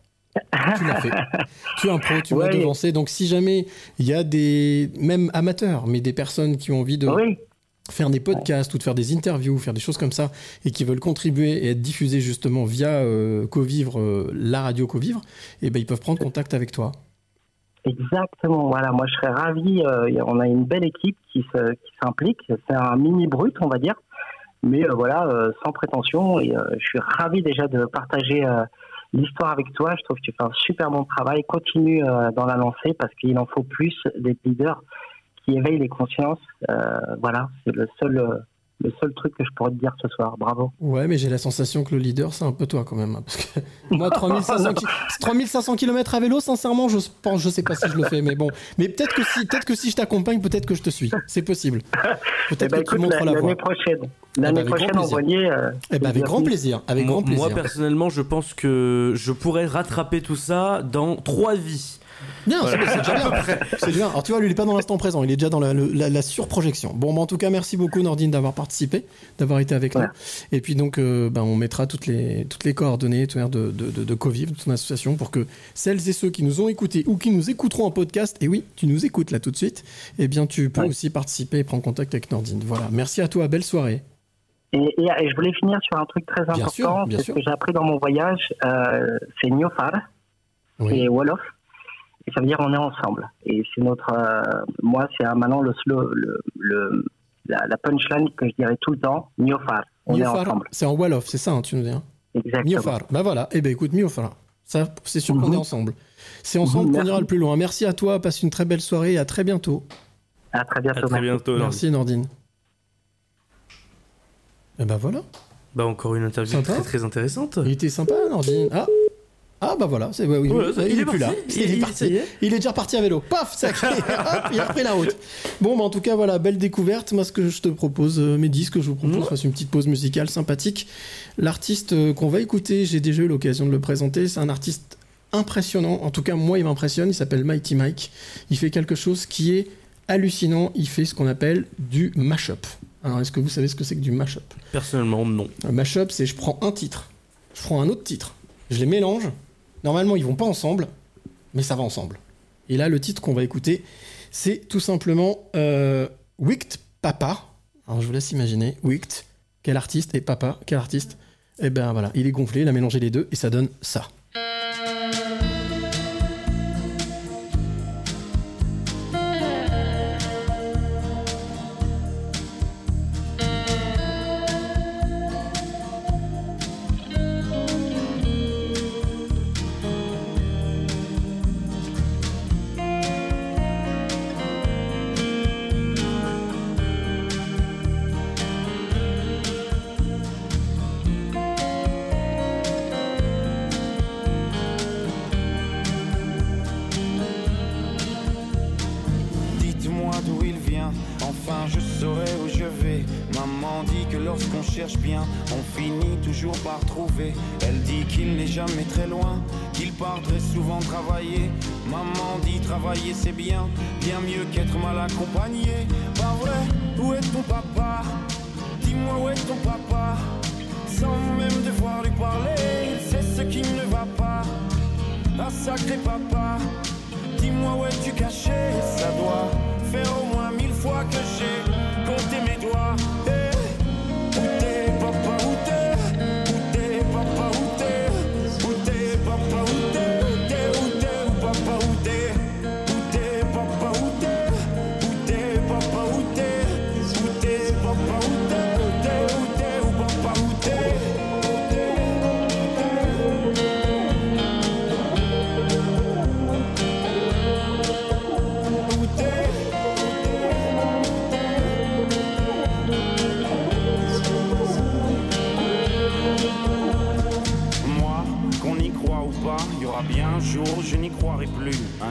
Tu l'as fait. *laughs* tu es un pro, tu m'as devancé. Donc si jamais il y a des, même amateurs, mais des personnes qui ont envie de Oui, faire des podcasts ou de faire des interviews, faire des choses comme ça, et qui veulent contribuer et être diffusés justement via euh, Covivre, euh, la radio Covivre, eh ben ils peuvent prendre contact avec toi. exactement. Voilà, moi je serais ravi. euh, on a une belle équipe qui se- qui s'implique. C'est un mini brut, on va dire. Mais euh, voilà, euh, sans prétention. Et euh, je suis ravi déjà de partager l'histoire avec toi. Je trouve que tu fais un super bon travail. Continue dans la lancée parce qu'il en faut plus des leaders qui éveillent les consciences. Voilà, c'est le seul, le seul truc que je pourrais te dire ce soir. Bravo. Ouais, mais j'ai la sensation que le leader, c'est un peu toi quand même. hein, Parce que *laughs* moi, 3500, ki- 3500 km à vélo, sincèrement, je pense, je sais pas si je le fais, mais bon. Mais peut-être que si, peut-être que si je t'accompagne, peut-être que je te suis. C'est possible. Eh Peut-être ben, que tu montres la- la l'année voie. prochaine. Eh ben, L'année avec grand prochaine, envoyez. euh, Eh ben, avec grand merci. plaisir, avec moi, grand plaisir. moi, personnellement, je pense que je pourrais rattraper tout ça dans trois vies. Bien, c'est c'est déjà bien. C'est bien. Alors tu vois, lui, il est pas dans l'instant présent, il est déjà dans la, le- la- la surprojection. Bon, bah, en tout cas, merci beaucoup Nordine d'avoir participé, d'avoir été avec Ouais. nous. Et puis donc, euh, ben, on mettra toutes les, toutes les coordonnées de, de, de, de Coviv, de ton association, pour que celles et ceux qui nous ont écoutés ou qui nous écouteront en podcast, et oui, tu nous écoutes là tout de suite, eh bien tu peux Ouais. aussi participer et prendre contact avec Nordine. Voilà, merci à toi, belle soirée. Et, et- et je voulais finir sur un truc très Bien important. sûr, bien c'est sûr. ce que j'ai appris dans mon voyage. euh, c'est Niofar, Oui. c'est Wolof. Et ça veut dire on est ensemble. Et c'est notre. euh, moi, c'est maintenant le, le, le- la, la punchline que je dirais tout le temps. Niofar, on est Miofar, ensemble. c'est en Wolof, c'est ça, hein, tu nous dis. hein Exactement. Miofar, bah voilà, eh ben écoute, Miofar, ça c'est sûr qu'on Mhm. est ensemble. C'est ensemble Mhm, qu'on merci. ira le plus loin. Merci à toi, passe une très belle soirée et à très bientôt. À très À bientôt. très merci. bientôt. Merci Nordine. Et ben voilà, Bah, encore une interview Sympa. très très intéressante. il était sympa Nordine. Ah, ah bah voilà, c'est ouais, oui, Voilà, oui, ça- il, est plus là. parti. Il, est parti. est. Il est déjà reparti à vélo. Paf, ça *laughs* Hop, il a repris la route. Bon, bah en tout cas, voilà, belle découverte. Moi, ce que je te propose, euh, mes disques, je vous propose, on fasse une petite pause musicale sympathique. L'artiste euh, qu'on va écouter, j'ai déjà eu l'occasion de le présenter. C'est un artiste impressionnant. En tout cas, moi, il m'impressionne. Il s'appelle Mighty Mike. Il fait quelque chose qui est hallucinant. Il fait ce qu'on appelle du mashup. Alors, est-ce que vous savez ce que c'est que du mashup? Personnellement, non. un mashup, c'est je prends un titre, je prends un autre titre, je les mélange. Normalement, ils vont pas ensemble, mais ça va ensemble. Et là, le titre qu'on va écouter, c'est tout simplement euh, Wicked Papa. Alors, je vous laisse imaginer. Wicked, quel artiste, et Papa, quel artiste. Et ben voilà, il est gonflé, il a mélangé les deux, et ça donne ça.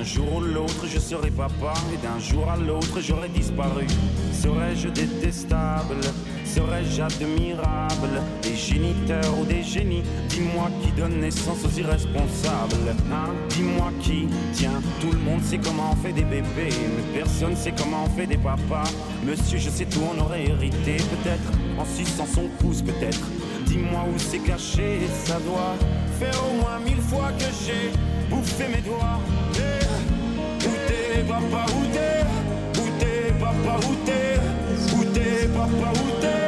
D'un jour ou l'autre je serai papa et d'un jour à l'autre j'aurai disparu. Serais-je détestable? Serais-je admirable? Des géniteurs ou des génies? Dis-moi qui donne naissance aux irresponsables Hein? Dis-moi qui Tiens, tout le monde sait comment on fait des bébés. Mais personne sait comment on fait des papas. Monsieur, je sais tout, on aurait hérité. Peut-être en suçant son pouce, peut-être. Dis-moi où c'est caché, ça doit faire au moins mille fois que j'ai bouffé mes doigts. Papa, où t'es? Où t'es, papa, où t'es? Papa,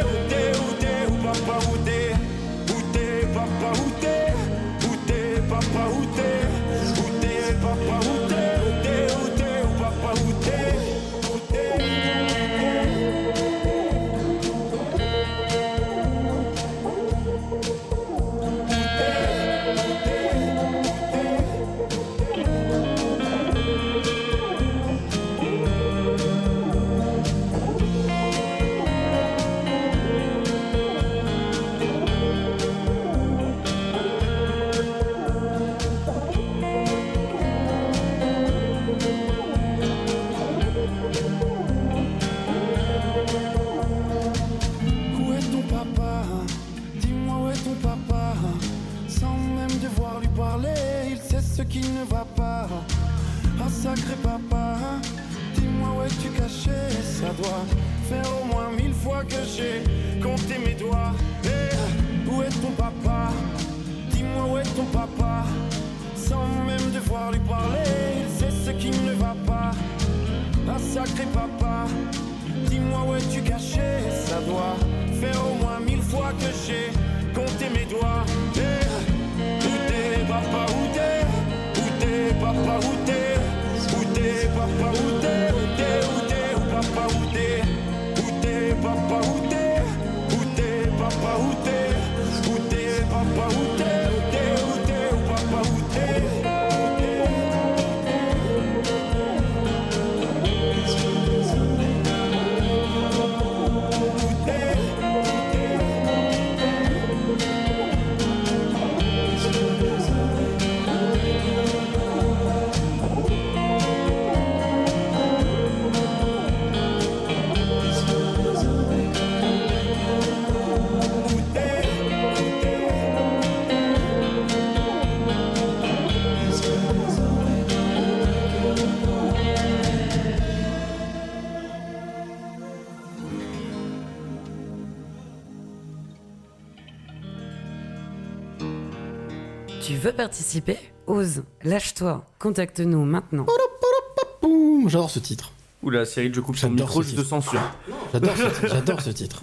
Ça doit faire au moins mille fois que j'ai compté mes doigts. Veux participer Ose, lâche-toi, contacte-nous maintenant. J'adore ce titre. Oula, Cyril, je coupe son micro de titre. censure. J'adore ce titre. J'adore ce titre.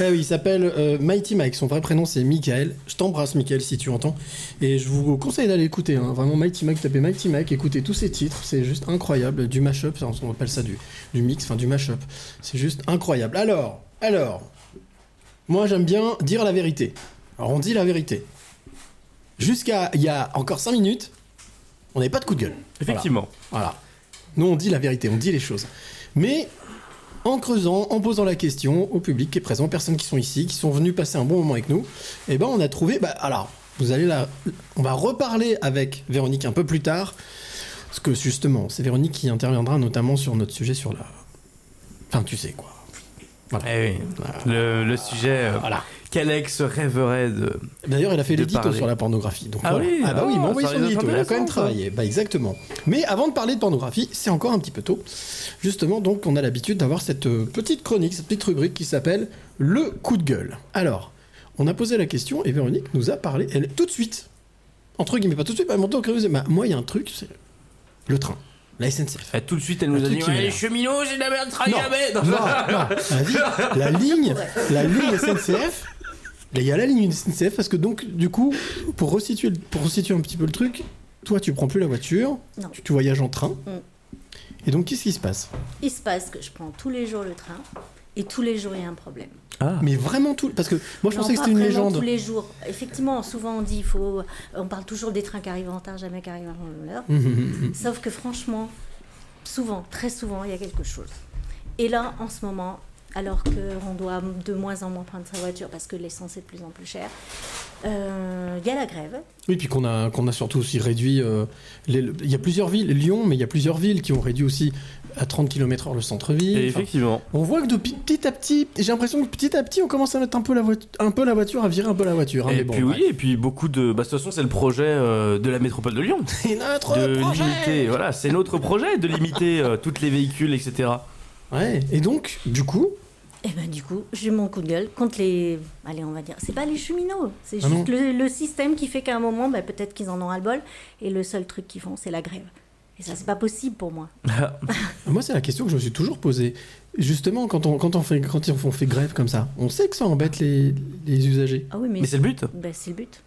Eh oui, il s'appelle euh, Mighty Mike. Son vrai prénom c'est Michael. Je t'embrasse, Michael, si tu entends. Et je vous conseille d'aller écouter. hein. Vraiment, Mighty Mike, tapez Mighty Mike, écoutez tous ces titres. C'est juste incroyable. Du mashup, on appelle ça du, du mix, enfin du mashup. C'est juste incroyable. Alors, alors, moi j'aime bien dire la vérité. Alors on dit la vérité. Jusqu'à il y a encore 5 minutes, on n'avait pas de coup de gueule. Effectivement. Voilà. Nous, on dit la vérité, on dit les choses. Mais en creusant, en posant la question au public qui est présent, aux personnes qui sont ici, qui sont venues passer un bon moment avec nous, eh ben, on a trouvé. Bah, alors, vous allez là. On va reparler avec Véronique un peu plus tard. Parce que justement, c'est Véronique qui interviendra notamment sur notre sujet sur la. Enfin, tu sais quoi. Voilà. Eh oui. Le, le sujet euh, Voilà. qu'Alex rêverait de. D'ailleurs, il a fait l'édito sur la pornographie. Donc Ah voilà. oui, ah bah oui, il m'a ah, envoyé son édito. Il a quand même travaillé. Bah exactement. Mais avant de parler de pornographie, c'est encore un petit peu tôt. Justement, donc, on a l'habitude d'avoir cette euh, petite chronique, cette petite rubrique qui s'appelle le coup de gueule. Alors, on a posé la question et Véronique nous a parlé. Elle tout de suite. Entre guillemets, pas tout de suite, mais elle m'a dit, bah, moi, il y a un truc, c'est le train, la SNCF. Tout de suite, elle nous a dit ouais, les cheminots, c'est de la merde, travaille Non, jamais. non, non. *laughs* Vie- la ligne, la ligne SNCF. Il y a la ligne SNCF parce que donc du coup, pour resituer, pour resituer un petit peu le truc, toi tu prends plus la voiture, Non. tu, tu voyages en train. Mm. Et donc qu'est-ce qui se passe? Il se passe que je prends tous les jours le train et tous les jours il y a un problème. Mais vraiment tout, parce que moi je Non, pensais que c'était une légende. tous les jours. Effectivement, souvent on dit il faut. On parle toujours des trains qui arrivent en retard, jamais qui arrivent avant l'heure. Hum, hum, hum. Sauf que franchement, souvent, très souvent, il y a quelque chose. Et là, en ce moment, alors qu'on doit de moins en moins prendre sa voiture parce que l'essence est de plus en plus chère, Euh, Il y a la grève. Oui, puis qu'on a, qu'on a surtout aussi réduit. euh, il y a plusieurs villes, Lyon, mais il y a plusieurs villes qui ont réduit aussi à 30 km/h le centre-ville. Et Enfin, effectivement. on voit que de petit à petit, j'ai l'impression que petit à petit, on commence à mettre un peu la, voiture, un peu la voiture, à virer un peu la voiture. hein, et mais bon, puis oui, et puis beaucoup de. Bah, de toute façon, c'est le projet euh, de la métropole de Lyon. *laughs* C'est notre de projet limiter, voilà, c'est notre projet de limiter euh, toutes les véhicules, etc. Ouais, et donc, du coup, Et ben du coup, j'ai mon coup de gueule contre les. Allez, on va dire. C'est pas les cheminots. C'est Ah juste le, le système qui fait qu'à un moment, bah, peut-être qu'ils en ont ras-le-bol. Et le seul truc qu'ils font, c'est la grève. Et ça, c'est pas possible pour moi. *laughs* moi, c'est la question que je me suis toujours posée. Justement, quand on, quand on, fait, quand on fait grève comme ça, on sait que ça embête les, les usagers. Ah oui, mais. Mais c'est le but. bah, c'est le but.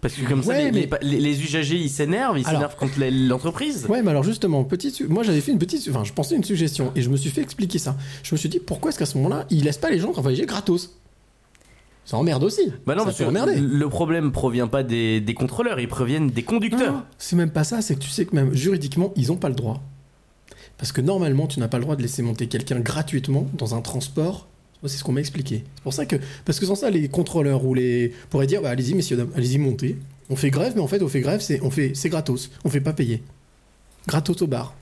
Parce que comme ça, Ouais, les, mais- les- usagers, ils s'énervent, ils s'énervent contre l'entreprise. Ouais, mais alors justement, petite, moi j'avais fait une petite, enfin je pensais une suggestion et je me suis fait expliquer ça. Je me suis dit pourquoi est-ce qu'à ce moment-là, ils laissent pas les gens voyager gratos? Ça emmerde aussi. Bah non, ça parce que le problème provient pas des, des contrôleurs, ils proviennent des conducteurs. C'est même pas ça, c'est que tu sais que même juridiquement, ils ont pas le droit. Parce que normalement, tu n'as pas le droit de laisser monter quelqu'un gratuitement dans un transport. C'est ce qu'on m'a expliqué. C'est pour ça que, parce que sans ça, les contrôleurs ou les pourraient dire, bah, allez-y, messieurs, dames, allez-y, montez. On fait grève, mais en fait, on fait grève, c'est, on fait, c'est gratos. On fait pas payer. Gratos au bar.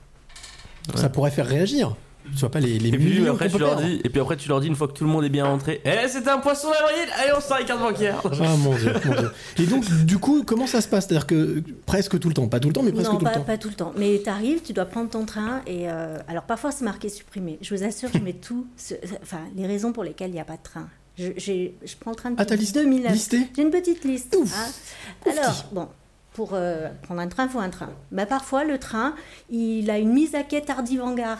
Ça pourrait faire réagir. Tu vois pas les, les Et puis, millions après, tu leur dis, et puis après, tu leur dis une fois que tout le monde est bien rentré Eh, c'était un poisson d'avril Allez, on sort les cartes bancaires Ah mon dieu, mon dieu. Et donc, du coup, comment ça se passe? C'est-à-dire que presque tout le temps, pas tout le temps, mais presque non, tout pas, le temps. pas tout le temps. Mais tu arrives, tu dois prendre ton train. Et euh, alors, parfois, c'est marqué supprimé. Je vous assure, je mets tout. ce- Enfin, les raisons pour lesquelles il n'y a pas de train. Je, je prends le train depuis Ah, t'as liste- 2009. listé? J'ai une petite liste. Ouf. hein. Alors, bon, pour euh, prendre un train, il faut un train. Mais parfois, le train, il a une mise à quai tardive en gare.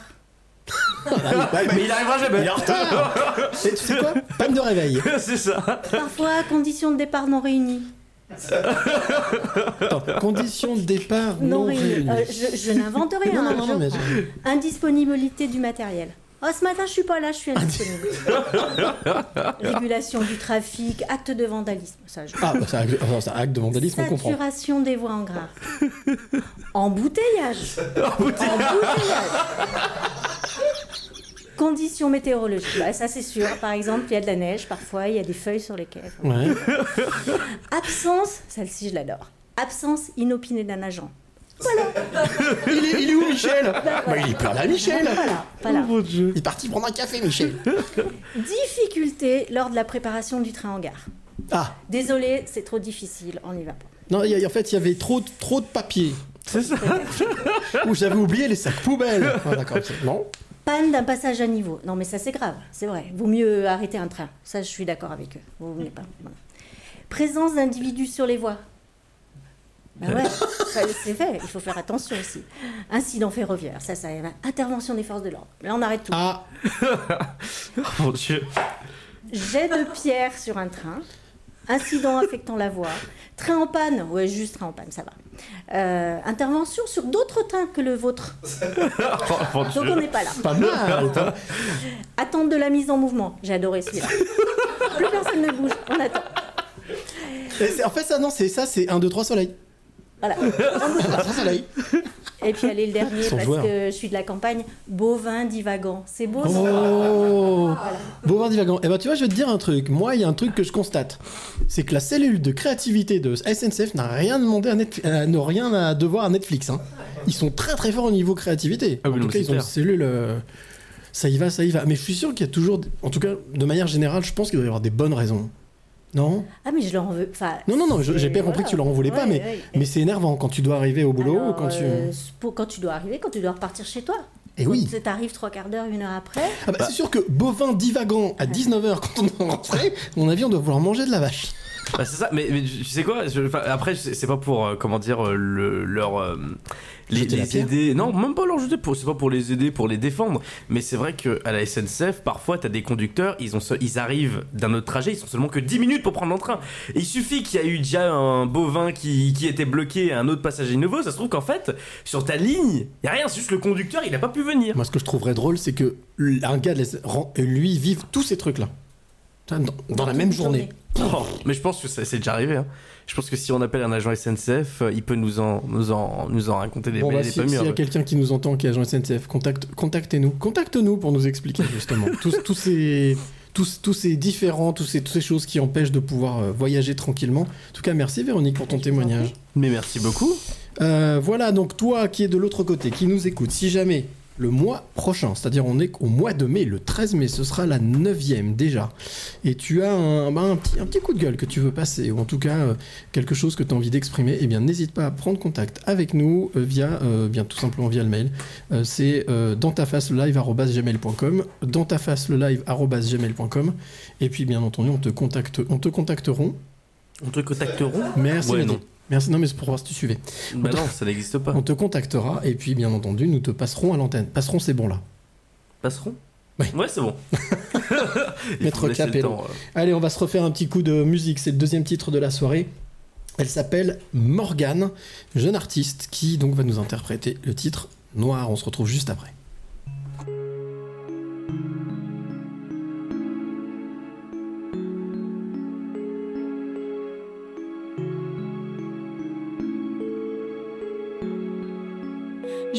Mais il arrivera jamais Il est en retard *laughs* Et tu sais quoi? Panne de réveil. *laughs* C'est ça Parfois, conditions de départ non réunies. Attends, conditions de départ Non, non, réunies. Euh, je, je n'invente rien. Non, non, hein, non, je non, mais prends. *laughs* Indisponibilité du matériel. Oh, ce matin, je suis pas là, je suis indisponible. *laughs* Régulation du trafic, acte de vandalisme. Ça, je... Ah, bah, c'est un acte- de vandalisme, on comprend. Saturation des voies en gras. *laughs* Embouteillage. Embouteillage. Conditions météorologiques. Bah, ça, c'est sûr. Par exemple, il y a de la neige, parfois, il y a des feuilles sur les quais. Ouais. Absence, celle-ci, je l'adore. Absence inopinée d'un agent. *laughs* il, est, il est où, Michel bah, Il est plein là, Michel Voilà, voilà. Il est parti prendre un café, Michel *laughs* Difficulté lors de la préparation du train en gare. Ah, Désolé, c'est trop difficile, on n'y va pas. non, il y a- en fait, il y avait trop, de- trop de papier. C'est ça *laughs* Ou j'avais oublié les sacs poubelles. Ah, d'accord, non Panne d'un passage à niveau. Non, mais ça, c'est grave, c'est vrai. Vaut mieux arrêter un train. Ça, je suis d'accord avec eux. Vaut mieux pas. Voilà. Présence d'individus sur les voies. Ben ouais, c'est fait. Il faut faire attention aussi. Incident ferroviaire, ça, ça. Intervention des forces de l'ordre. Là, on arrête tout. Ah, *laughs* Oh mon dieu Jet de pierre sur un train. Incident affectant la voie. Train en panne. Ouais, juste train en panne, ça va. Euh, intervention sur d'autres trains que le vôtre. *laughs* Oh Donc on n'est pas là. pas mal toi. *laughs* Attente de la mise en mouvement. J'ai adoré celui-là. Plus personne ne bouge. On attend. En fait, ça, non, c'est ça, c'est 1, 2, 3 soleil. Voilà. 1, 2, 3 soleil. Et puis allez le dernier Son parce joueur. que je suis de la campagne. Bovin divagant. C'est beau. ça Oh Bovin divagant. Eh ben, tu vois, je vais te dire un truc. Moi, il y a un truc que je constate. C'est que la cellule de créativité de SNCF n'a rien demandé à Netflix, n'a rien à devoir à Netflix. hein. Ils sont très très forts au niveau créativité. Ah oui, en non, tout cas, ils ont une cellule. euh, ça y va, ça y va. Mais je suis sûr qu'il y a toujours. En tout cas, de manière générale, je pense qu'il doit y avoir des bonnes raisons. Non Ah mais je leur en veux. Enfin. Non, non, non, j'ai bien compris que tu leur en voulais pas, mais, ouais. mais c'est énervant quand tu dois arriver au boulot Alors, ou quand tu. euh, quand tu dois arriver, quand tu dois repartir chez toi. Eh oui. Tu arrives trois quarts d'heure, une heure après. Ah bah, c'est sûr que bovin divagant à *laughs* 19h quand on est rentré, à mon avis, on doit vouloir manger de la vache. Bah, c'est ça, mais, mais tu sais quoi je- Après, c'est pas pour, euh, comment dire, euh, le, leur. euh, les, Jeter la les pierre aider. Non, même pas leur jeter, pour- c'est pas pour les aider, pour les défendre. Mais c'est vrai qu'à la SNCF, parfois, t'as des conducteurs, ils, ont, se- ils arrivent d'un autre trajet, ils sont seulement que 10 minutes pour prendre le train. Et il suffit qu'il y a eu déjà un bovin qui, qui était bloqué et un autre passager nouveau. Ça se trouve qu'en fait, sur ta ligne, y a rien, c'est juste le conducteur, il a pas pu venir. Moi, ce que je trouverais drôle, c'est que l- un gars, de la- rend- lui, vive tous ces trucs-là. Dans, dans la même journée. Oh, mais je pense que ça- c'est déjà arrivé. hein. Je pense que si on appelle un agent SNCF, euh, il peut nous en, nous en, nous en raconter des Bon, belles bah, et des si- s'il y a quelqu'un qui nous entend, qui est agent SNCF, contacte, contactez-nous. Contacte-nous pour nous expliquer justement *laughs* tous, tous ces, tous, tous ces différents, tous ces, toutes ces choses qui empêchent de pouvoir euh, voyager tranquillement. En tout cas, merci Véronique pour ton témoignage. Mais merci beaucoup. Euh, voilà, donc toi qui es de l'autre côté, qui nous écoute, si jamais le mois prochain, c'est-à-dire on est au mois de mai, le 13 mai, ce sera la 9 déjà, et tu as un, bah, un petit, un petit coup de gueule que tu veux passer, ou en tout cas euh, quelque chose que tu as envie d'exprimer, eh bien n'hésite pas à prendre contact avec nous euh, via, euh, bien tout simplement via le mail. Euh, c'est dans ta face le live@gmail.com, dans ta face le live@gmail.com, et puis bien entendu on te contacte, on te contacteront. On te contacteront? Merci. Ouais, non. Merci. Non mais c'est pour voir si tu suivais. Bah non, ça n'existe pas. On te contactera et puis bien entendu nous te passerons à l'antenne. Passerons c'est bon là. Passeront Ouais. Ouais, c'est bon. *laughs* Maître Capello. euh. Allez, on va se refaire un petit coup de musique. C'est le deuxième titre de la soirée. Elle s'appelle Morgane, jeune artiste qui donc va nous interpréter le titre Noir. On se retrouve juste après.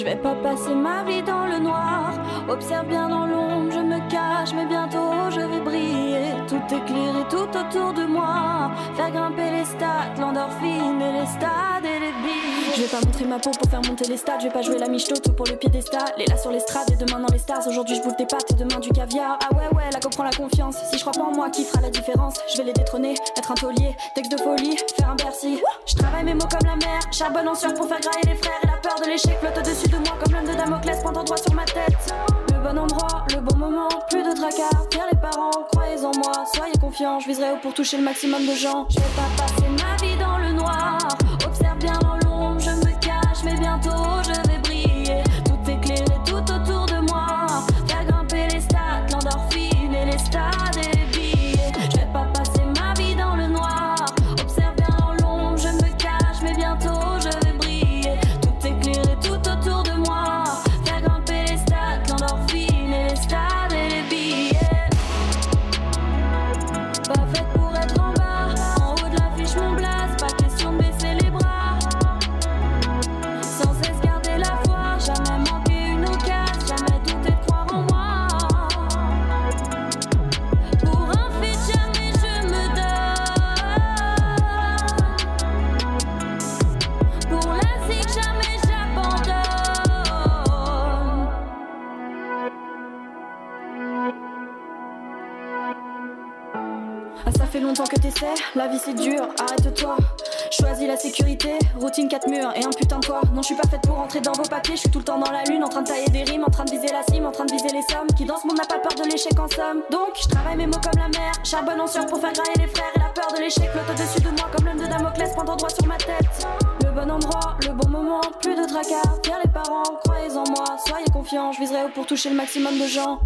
Je vais pas passer ma vie dans le noir. Observe bien dans l'ombre, je me cache, mais bientôt je vais briller. Tout éclairé tout autour de moi. Faire grimper les stats, l'endorphine et les stades et les billes. Je vais pas montrer ma peau pour faire monter les stats. Je vais pas jouer la michto tout pour le piédestal. Les là sur l'estrade et demain dans les stars. Aujourd'hui je bouffe des pâtes et demain du caviar. Ah ouais, ouais, là comprend la confiance. Si je crois pas en moi, qui fera la différence? Je vais les détrôner, être un taulier. Texte de folie, faire un Bercy. Je travaille mes mots comme la mer. Charbonne en sueur pour faire grailler les frères. Et la peur de l'échec flotte au-dessus de moi comme l'homme de Damoclès pendant droit sur ma tête. Le bon endroit, le bon moment, plus de tracas. Fier les parents, croyez en moi, soyez confiants. Je viserai haut pour toucher le maximum de gens. Je vais pas passer ma vie dans le noir. La vie c'est dur, arrête-toi. Choisis la sécurité, routine 4 murs et un putain de toit. Non, je suis pas faite pour rentrer dans vos papiers, je suis tout le temps dans la lune, en train de tailler des rimes, en train de viser la cime, en train de viser les sommes. Qui dans ce monde n'a pas peur de l'échec en somme. Donc, je travaille mes mots comme la mer, charbonne en sueur pour faire grailler les frères. Et la peur de l'échec flotte au-dessus de moi comme l'homme de Damoclès pendant droit sur ma tête. Le bon endroit, le bon moment, plus de tracas. Fier les parents, croyez en moi, soyez confiants, je viserai haut pour toucher le maximum de gens.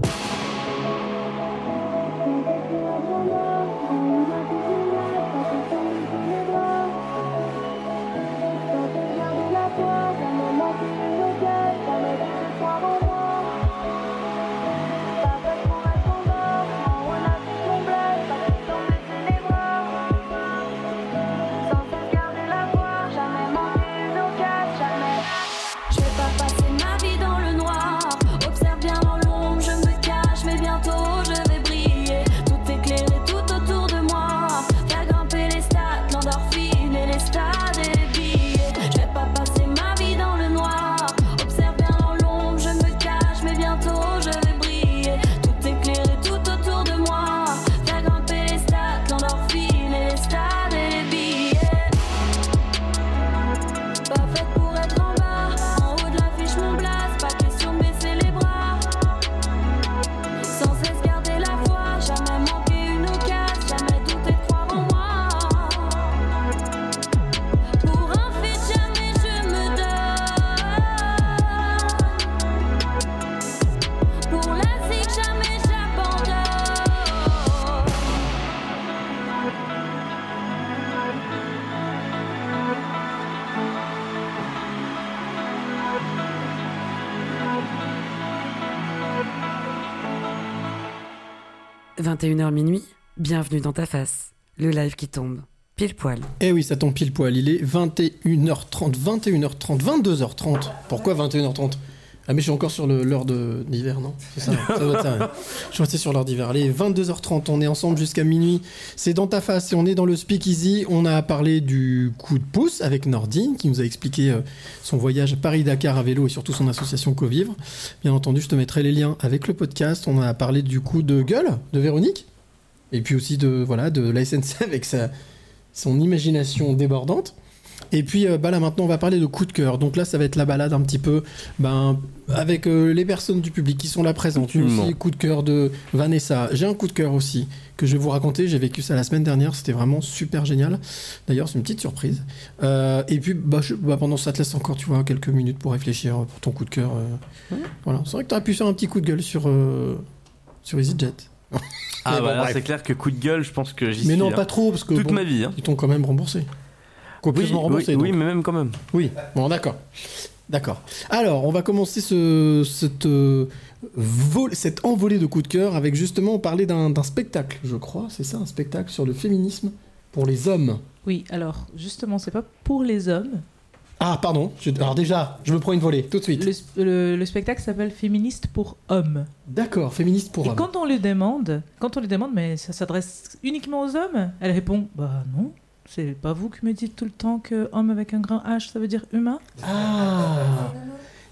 21h minuit, bienvenue dans ta face, le live qui tombe, pile poil. Eh oui, ça tombe pile poil. Il est 21h30, 21h30, 22h30. Pourquoi 21h30 Ah mais je suis encore sur l'heure d'hiver, non? C'est ça, ça doit être ça, ouais. *laughs* Je suis resté sur l'heure d'hiver. Allez, 22h30, on est ensemble jusqu'à minuit. C'est dans ta face et on est dans le Speakeasy. On a parlé du coup de pouce avec Nordine qui nous a expliqué euh, son voyage Paris-Dakar à vélo et surtout son association Covivre. Bien entendu, je te mettrai les liens avec le podcast. On a parlé du coup de gueule de Véronique et puis aussi de voilà de la SNC *laughs* avec sa, son imagination débordante. Et puis euh, bah là maintenant on va parler de coup de cœur. Donc là ça va être la balade un petit peu ben, avec euh, les personnes du public qui sont là présentes. Aussi coup de cœur de Vanessa. J'ai un coup de cœur aussi que je vais vous raconter. J'ai vécu ça la semaine dernière. C'était vraiment super génial. D'ailleurs c'est une petite surprise. Euh, et puis bah, je- bah, pendant ça te laisse encore tu vois quelques minutes pour réfléchir pour ton coup de cœur. euh. Voilà. C'est vrai que tu aurais pu faire un petit coup de gueule sur sur EasyJet. Ah bon, bah là, bref. c'est clair que coup de gueule, je pense que j'y Mais suis. non hein. pas trop parce que Toute bon, ma vie. hein. ils t'ont quand même remboursé. Oui, Copieusement remboursé. oui, oui, donc. mais même quand même. Oui, bon, d'accord. D'accord. Alors, on va commencer ce, cette, euh, vol- cette envolée de coups de cœur avec justement, on parlait d'un spectacle, je crois, c'est ça, un spectacle sur le féminisme pour les hommes. Oui, alors justement, c'est pas pour les hommes. Ah, pardon, je- alors déjà, je me prends une volée, tout de suite. Le, sp- le- le spectacle s'appelle Féministe pour hommes. D'accord, féministe pour Et hommes. quand on lui demande, quand on lui demande, mais ça s'adresse uniquement aux hommes, elle répond, bah non, c'est pas vous qui me dites tout le temps que homme avec un grand H, ça veut dire humain? Ah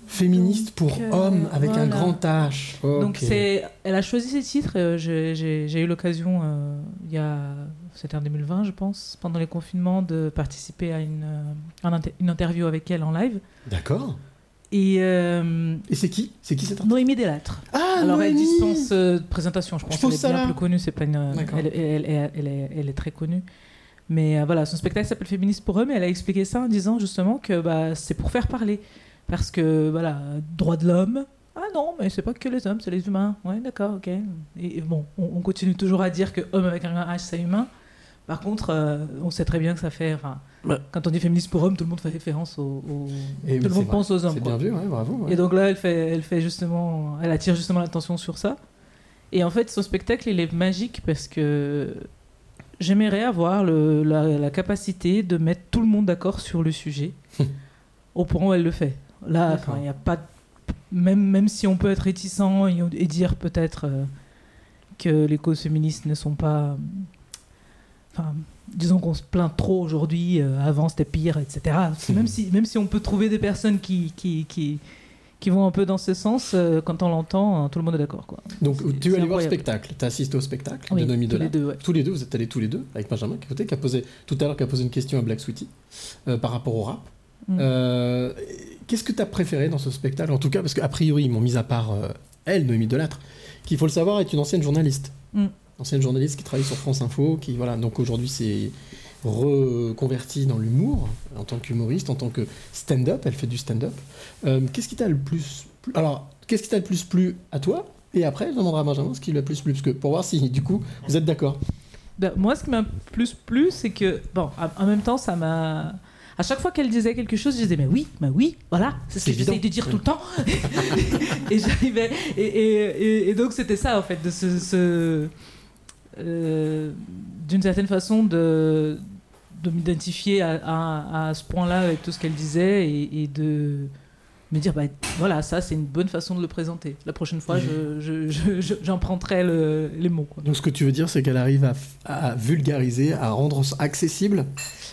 Féministe pour euh, hommes avec un grand H. Donc c'est, elle a choisi ses titres. euh, j'ai- eu l'occasion, euh, il y a, c'était en 2020, je pense, pendant les confinements, de participer à une, une interview avec elle en live. D'accord. Et, euh, Et c'est qui? C'est qui cette artiste? Noémie Delattre. Ah, Alors elle dispense euh, de présentation, je pense Je pose qu'elle ça est bien là. plus connue, c'est pas une, elle, elle- elle- elle elle elle est très connue. Mais euh, voilà, son spectacle s'appelle Féministe pour eux, mais elle a expliqué ça en disant justement que bah, c'est pour faire parler. Parce que, voilà, droit de l'homme, ah non, mais c'est pas que les hommes, c'est les humains. Ouais, d'accord, ok. Et, et bon, on, on continue toujours à dire que homme avec un H, c'est humain. Par contre, euh, on sait très bien que ça fait. Ouais. quand on dit féministe pour homme, tout le monde fait référence aux. aux- Et tout le monde pense aux hommes. C'est quoi. bien vu, ouais, bravo. ouais. Et donc là, elle fait, elle fait justement, elle attire justement l'attention sur ça. Et en fait, son spectacle, il est magique parce que j'aimerais avoir le- la, la capacité de mettre tout le monde d'accord sur le sujet, *laughs* au point où elle le fait. Là, il n'y a pas, même même si on peut être réticent et, et dire peut-être euh, que les causes féministes ne sont pas, enfin, disons qu'on se plaint trop aujourd'hui. euh, avant, c'était pire, etc. *laughs* Même si même si on peut trouver des personnes qui qui, qui qui vont un peu dans ce sens, euh, quand on l'entend, euh, tout le monde est d'accord. Quoi. Donc tu es allé voir le spectacle, tu as assisté au spectacle Oui, de Noémie tous les Delattre. deux, ouais. Tous les deux, vous êtes allés tous les deux avec Benjamin qui, qui a posé tout à l'heure qui a posé une question à Black Sweetie euh, par rapport au rap. Mm. Euh, Qu'est-ce que tu as préféré dans ce spectacle? En tout cas, parce qu'a priori, ils m'ont mis à part euh, elle, Noémie Delattre, qui, il faut le savoir, est une ancienne journaliste. Mm. Ancienne journaliste qui travaille sur France Info, qui, voilà, donc aujourd'hui, c'est reconvertie dans l'humour, en tant qu'humoriste, en tant que stand-up, elle fait du stand-up. Euh, qu'est-ce qui t'a le plus... plu- Alors, qu'est-ce qui t'a le plus plu à toi? Et après, je demanderai à Benjamin ce qui lui a le plus plu, parce que pour voir si, du coup, vous êtes d'accord. Ben, moi, ce qui m'a plus plu, c'est que, bon, en même temps, ça m'a. À chaque fois qu'elle disait quelque chose, je disais, mais oui, mais oui, voilà, c'est ce que j'essaye évident. de dire tout le temps. *laughs* et j'arrivais. Et, et- et- et donc, c'était ça, en fait, de se- euh, D'une certaine façon, de, de m'identifier à, à- à ce point-là avec tout ce qu'elle disait et, et de me dire, bah, voilà, ça, c'est une bonne façon de le présenter. La prochaine fois, je- je- je- je- j'emprunterai le- les mots. Quoi. Donc, ce que tu veux dire, c'est qu'elle arrive à, à vulgariser, à rendre accessible,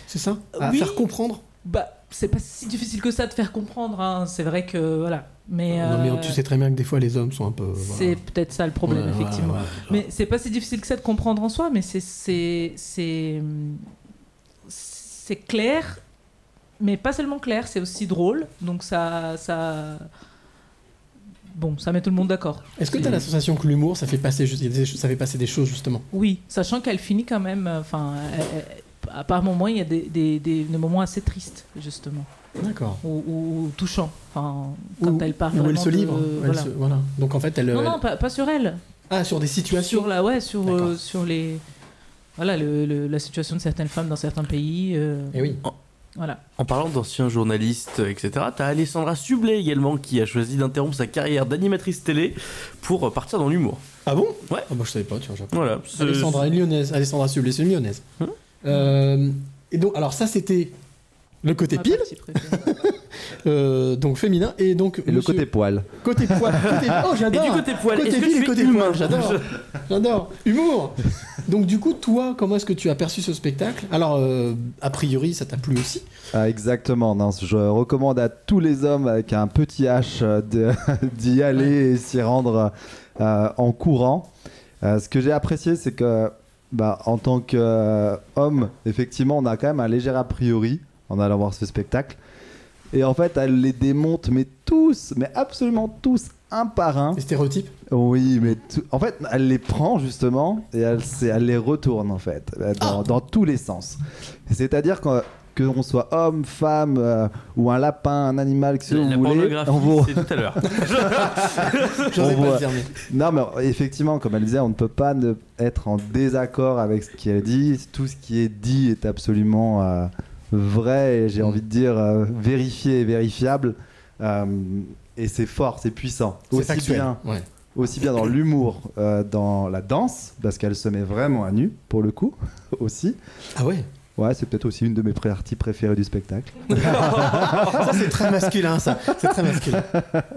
c'est ça? À Oui. faire comprendre? Bah, c'est pas si difficile que ça de faire comprendre. hein. C'est vrai que voilà. Mais, Non, mais euh, tu sais très bien que des fois, les hommes sont un peu. voilà. c'est peut-être ça le problème, Ouais, ouais, effectivement. ouais, mais c'est pas si difficile que ça de comprendre en soi, mais c'est c'est clair, mais pas seulement clair, c'est aussi drôle. Donc ça ça bon, ça met tout le monde d'accord. Est-ce que tu as la sensation que l'humour, ça fait passer, ça fait passer des choses justement? Oui, sachant qu'elle finit quand même. euh, Enfin, à par moments, il y a des, des, des- des moments assez tristes, justement. D'accord. Ou, ou- ou touchants. Enfin, quand elle parle où elle se de- livre. elle voilà. se- voilà. Donc en fait, elle. Non, elle- non, pas, pas sur elle. Ah, sur des situations. Sur la, ouais, sur, euh, sur les, voilà, le- le- la situation de certaines femmes dans certains pays. euh, Eh oui. Voilà. En parlant d'anciens journalistes, etc., t'as Alessandra Sublet également qui a choisi d'interrompre sa carrière d'animatrice télé pour euh, partir dans l'humour. Ah bon? Ouais. Ah bah, je savais pas, tu vois. Voilà. Alessandra, une lyonnaise. Alessandra Sublet, c'est une lyonnaise. Hein? Euh, et donc, alors ça, c'était le côté Ma pile. *laughs* Euh, donc féminin et donc. Et le côté poil. Côté poil. *laughs* Côté... Oh, j'adore. Et du côté poil, fil tu et côté humain poil, j'adore. J'adore. Humour. Donc du coup, toi, comment est-ce que tu as perçu ce spectacle? Alors, euh, a priori, ça t'a plu aussi. Ah, exactement. Non, je recommande à tous les hommes avec un petit H euh, de- *laughs* d'y aller et s'y rendre euh, en courant. Euh, ce que j'ai apprécié, c'est que bah, en tant qu'homme, effectivement, on a quand même un léger a priori en allant voir ce spectacle. Et en fait, elle les démonte, mais tous, mais absolument tous, un par un. Les stéréotypes? Oui, mais tout- en fait, elle les prend justement et elle, les retourne en fait, euh, Ah. dans, tous les sens. C'est-à-dire que que on soit homme, femme euh, ou un lapin, un animal, que vous voulez, on vous- c'est tout à l'heure. *laughs* Mais- Non, mais effectivement, comme elle disait, on ne peut pas ne être en désaccord avec ce qu'elle dit. Tout ce qui est dit est absolument euh, vrai et j'ai envie de dire euh, vérifié et vérifiable. Euh, et c'est fort, c'est puissant. C'est Aussi factuel, bien, ouais. aussi bien dans l'humour, euh, dans la danse, parce qu'elle se met vraiment à nu, pour le coup, *laughs* aussi. Ah ouais? Ouais, c'est peut-être aussi une de mes parties préférées du spectacle. *laughs* Ça, c'est très masculin, ça. C'est très masculin.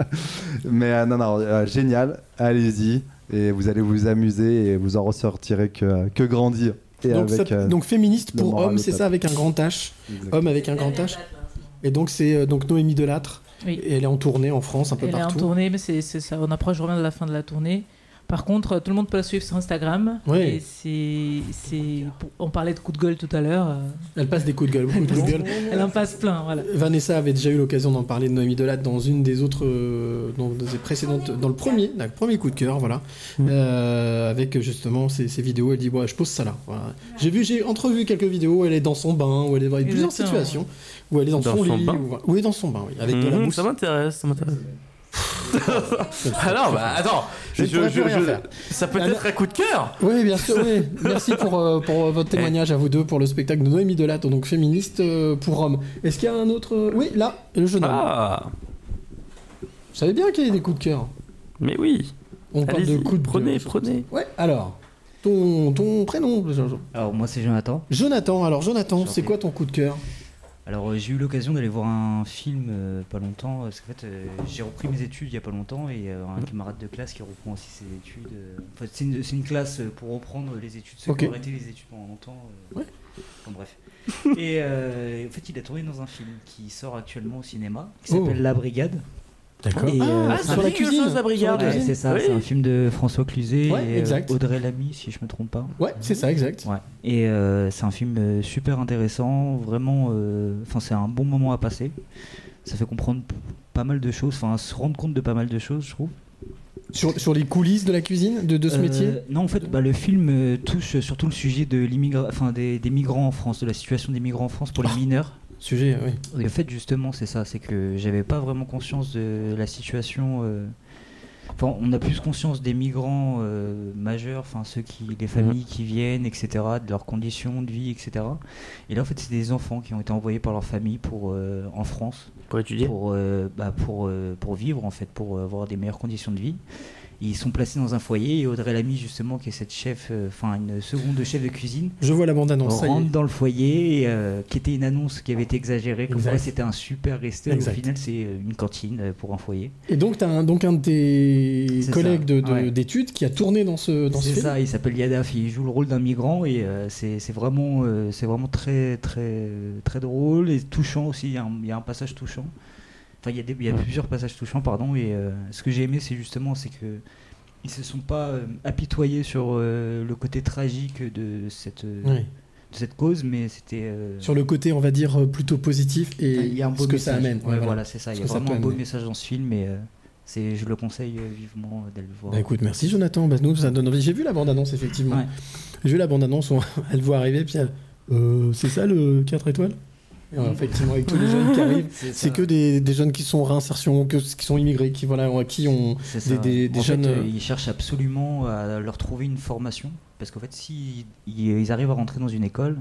*laughs* Mais non, non, génial, allez-y. Et vous allez vous amuser et vous en ressortirez que, que grandir. Et Donc, avec, ça- euh, donc féministe pour homme, c'est ça avec un grand H. Exactement. Homme avec un grand H. Et donc c'est euh, donc Noémie Delattre. Oui. Et elle est en tournée en France un peu Elle est en partout. tournée, mais c'est c'est ça. On approche vraiment de la fin de la tournée. Par contre, tout le monde peut la suivre sur Instagram. Oui. Et c'est, on parlait de coups de gueule tout à l'heure. euh, Elle passe des coups de gueule, beaucoup de coups de gueule. Elle en passe plein, voilà. Vanessa avait déjà eu l'occasion d'en parler de Noémie Delattre dans une des autres, euh, dans des précédentes, dans le premier, dans le premier coup de cœur, voilà, Mm. Euh, avec justement ces, ces vidéos. Elle dit, ouais, je pose ça là. Voilà. J'ai vu, j'ai entrevu quelques vidéos. Où elle est dans son bain, où elle est dans plusieurs situations, où elle est dans, Dans son, son lit, bain où- oui, dans son bain, oui, avec de la Mhm, mousse. Ça m'intéresse, ça m'intéresse. Alors, bah attends, Je ça peut Ah, être un coup de cœur. Oui, bien sûr, oui. *laughs* Merci pour, euh, pour votre témoignage à vous deux pour le spectacle de Noémie Delattre, donc féministe euh, pour hommes. Est-ce qu'il y a un autre euh, Oui, là, le jeune homme. Ah, Vous savez bien qu'il y a des coups de cœur. mais oui. On parle de coups de prenez, cœur. prenez. Ouais, alors, ton, ton prénom Alors moi c'est Jonathan. Jonathan, alors Jonathan, c'est quoi ton coup de cœur? Alors euh, j'ai eu l'occasion d'aller voir un film euh, pas longtemps parce qu'en fait euh, j'ai repris mes études il y a pas longtemps et un camarade de classe qui reprend aussi ses études. en fait c'est une, c'est une classe pour reprendre les études, ceux Ok. qui ont arrêté les études pendant longtemps. Ouais. enfin, bref. et euh, en fait il a tourné dans un film qui sort actuellement au cinéma qui Oh. s'appelle La Brigade. D'accord. Euh, Ah, c'est sur un la cuisine. brigade. Ouais, c'est ça, Oui. c'est un film de François Cluzet Ouais, et euh, exact. Audrey Lamy si je me trompe pas. Ouais, c'est ça, exact. Ouais. Et euh, c'est un film euh, super intéressant, vraiment. euh, Enfin, c'est un bon moment à passer. Ça fait comprendre pas mal de choses, enfin, se rendre compte de pas mal de choses, je trouve. Sur, sur les coulisses de la cuisine, de, de ce Euh, métier? Non, en fait, bah, le film euh, touche surtout le sujet de enfin, des, des migrants en France, de la situation des migrants en France pour les Ah. mineurs. Sujet, oui. Et en fait, justement, c'est ça, c'est que j'avais pas vraiment conscience de la situation. euh, Enfin, on a plus conscience des migrants euh, majeurs, enfin ceux qui, les familles qui viennent, etc., de leurs conditions de vie, etc. Et là, en fait, c'est des enfants qui ont été envoyés par leur famille pour euh, en France Pour étudier. pour bah, pour pour vivre en fait, pour avoir des meilleures conditions de vie. Ils sont placés dans un foyer et Audrey Lamy justement qui est cette chef, euh, enfin une seconde chef de cuisine, Je vois la bande-annonce, rentre dans le foyer, et, euh, qui était une annonce qui avait été exagérée, comme Exact. quoi c'était un super resto. Au final, c'est euh, une cantine pour un foyer. Et donc, tu as un, donc un de tes collègues de- de- d'études qui a tourné dans ce, dans ce C'est ça, il s'appelle Yadaf, il joue le rôle d'un migrant et c'est vraiment, c'est vraiment très, très, très drôle et touchant aussi. Il y a un, il y a un passage touchant. Il y a, y plusieurs passages touchants, pardon. Et euh, ce que j'ai aimé, c'est justement, c'est que ils se sont pas euh, apitoyés sur euh, le côté tragique de cette, Oui. de cette cause, mais c'était Sur le côté, on va dire, plutôt positif et il y a un beau ce que ça amène. Ouais, Ouais, voilà, c'est ça. Il y a vraiment un beau message dans ce film et c'est, je le conseille vivement d'aller le voir. Bah écoute, merci Jonathan. Bah, nous, ça donne envie. J'ai vu la bande-annonce, effectivement. Ouais. J'ai vu la bande-annonce, on- *laughs* elle voit arriver, puis elle. Euh, c'est ça le 4 étoiles? Effectivement, avec tous les jeunes qui *laughs* arrivent, C'est que des, des jeunes qui sont en réinsertion, que, qui sont immigrés, qui, voilà, qui ont des, des- des en jeunes. fait, euh, ils cherchent absolument à leur trouver une formation. Parce qu'en fait, si ils, arrivent à rentrer dans une école,